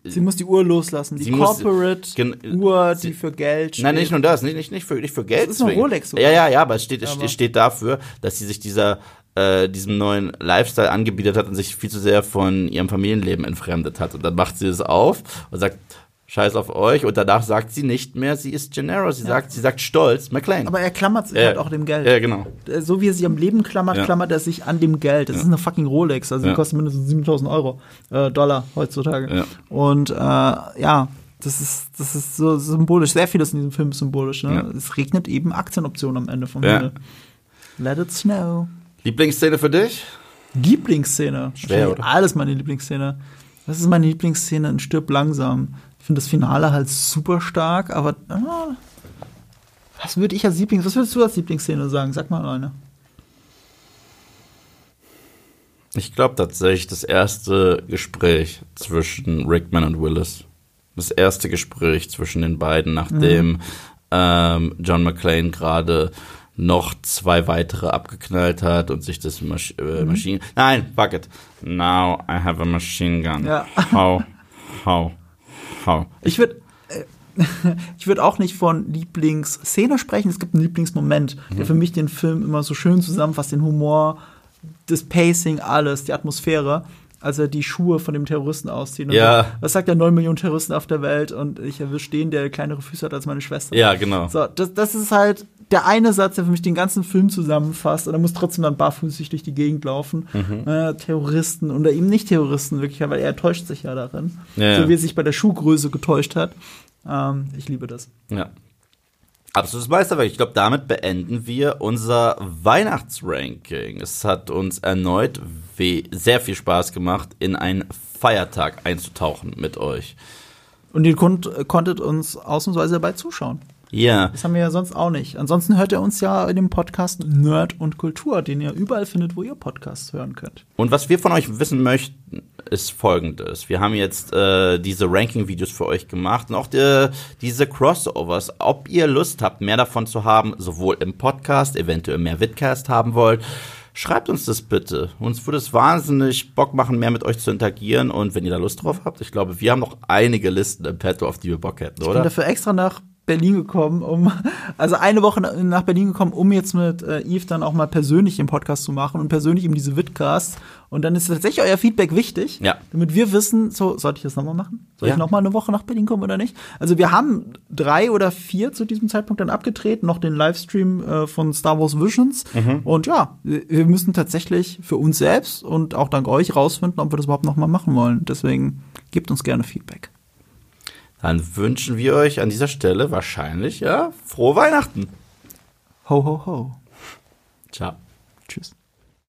Sie muss die Uhr loslassen. Die Sie muss- Corporate gen- Uhr, sie- die für Geld steht. Nein, nicht nur das, nicht, nicht, nicht, für, nicht für Geld. Das ist eine. Rolex sogar. Ja, ja, ja, aber es steht, es Aber- steht dafür, dass sie sich dieser, äh, diesem neuen Lifestyle angebietet hat und sich viel zu sehr von ihrem Familienleben entfremdet hat. Und dann macht sie es auf und sagt, Scheiß auf euch. Und danach sagt sie nicht mehr, sie ist Gennaro. Sie sagt, sie sagt stolz, McLean. Aber er klammert sich Ja, halt auch dem Geld. Ja, genau. Äh, So wie er sich am Leben klammert, Ja. klammert er sich an dem Geld. Das ist eine fucking Rolex. Also die Ja. kostet mindestens 7000 Euro, äh, Dollar heutzutage. Ja. Und äh, ja, das ist, das ist so symbolisch. Sehr vieles in diesem Film ist symbolisch. Ne? Ja. Es regnet eben Aktienoptionen am Ende vom Ja. Himmel. Let it snow. Lieblingsszene für dich? Lieblingsszene. Schwer, oder? Alles meine Lieblingsszene. Das ist meine Lieblingsszene in Stirb langsam. Ich finde das Finale halt super stark, aber ah, was würde ich als Lieblings, was würdest du als Lieblingsszene sagen? Sag mal eine. Ich glaube tatsächlich das erste Gespräch zwischen Rickman und Willis. Das erste Gespräch zwischen den beiden, nachdem ähm, John McClane gerade noch zwei weitere abgeknallt hat und sich das Masch äh, Maschinen. Nein, fuck it. Now I have a machine gun. Ja. How? How? How? Ich würde ich würde auch nicht von Lieblingsszene sprechen. Es gibt einen Lieblingsmoment, Mhm. der für mich den Film immer so schön zusammenfasst, den Humor, das Pacing, alles, die Atmosphäre, als er die Schuhe von dem Terroristen auszieht. Ja. so, Was sagt der 9 Millionen Terroristen auf der Welt und ich erwische den, der kleinere Füße hat als meine Schwester. Ja, genau. So, das, das ist halt der eine Satz, der für mich den ganzen Film zusammenfasst. Und er muss trotzdem dann barfußig durch die Gegend laufen. Mhm. Äh, Terroristen oder eben nicht Terroristen, wirklich, weil er täuscht sich ja darin. Ja, so wie er sich bei der Schuhgröße getäuscht hat. Ähm, ich liebe das. Ja. Absolutes Meisterwerk. Ich glaube, damit beenden wir unser Weihnachtsranking. Es hat uns erneut sehr viel Spaß gemacht, in einen Feiertag einzutauchen mit euch. Und ihr konnt, konntet uns ausnahmsweise dabei zuschauen. Ja. Das haben wir ja sonst auch nicht. Ansonsten hört ihr uns ja in dem Podcast Nerd und Kultur, den ihr überall findet, wo ihr Podcasts hören könnt. Und was wir von euch wissen möchten, ist folgendes. Wir haben jetzt äh, diese Ranking-Videos für euch gemacht und auch die, diese Crossovers. Ob ihr Lust habt, mehr davon zu haben, sowohl im Podcast, eventuell mehr Vidcast haben wollt, schreibt uns das bitte. Uns würde es wahnsinnig Bock machen, mehr mit euch zu interagieren. Und wenn ihr da Lust drauf habt, ich glaube, wir haben noch einige Listen im Petto, auf die wir Bock hätten, Ich bin oder? dafür extra nach Berlin gekommen, um, also eine Woche na- nach Berlin gekommen, um jetzt mit äh, Yves dann auch mal persönlich den Podcast zu machen und persönlich eben diese Vidcasts. Und dann ist tatsächlich euer Feedback wichtig, Ja. damit wir wissen, so, sollte ich das nochmal machen? Soll Ja. ich nochmal eine Woche nach Berlin kommen oder nicht? Also wir haben drei oder vier zu diesem Zeitpunkt dann abgetreten, noch den Livestream äh, von Star Wars Visions. Und ja, wir wir müssen tatsächlich für uns selbst und auch dank euch rausfinden, ob wir das überhaupt nochmal machen wollen. Deswegen gebt uns gerne Feedback. Dann wünschen wir euch an dieser Stelle wahrscheinlich, ja, frohe Weihnachten. Ho, ho, ho. Ciao.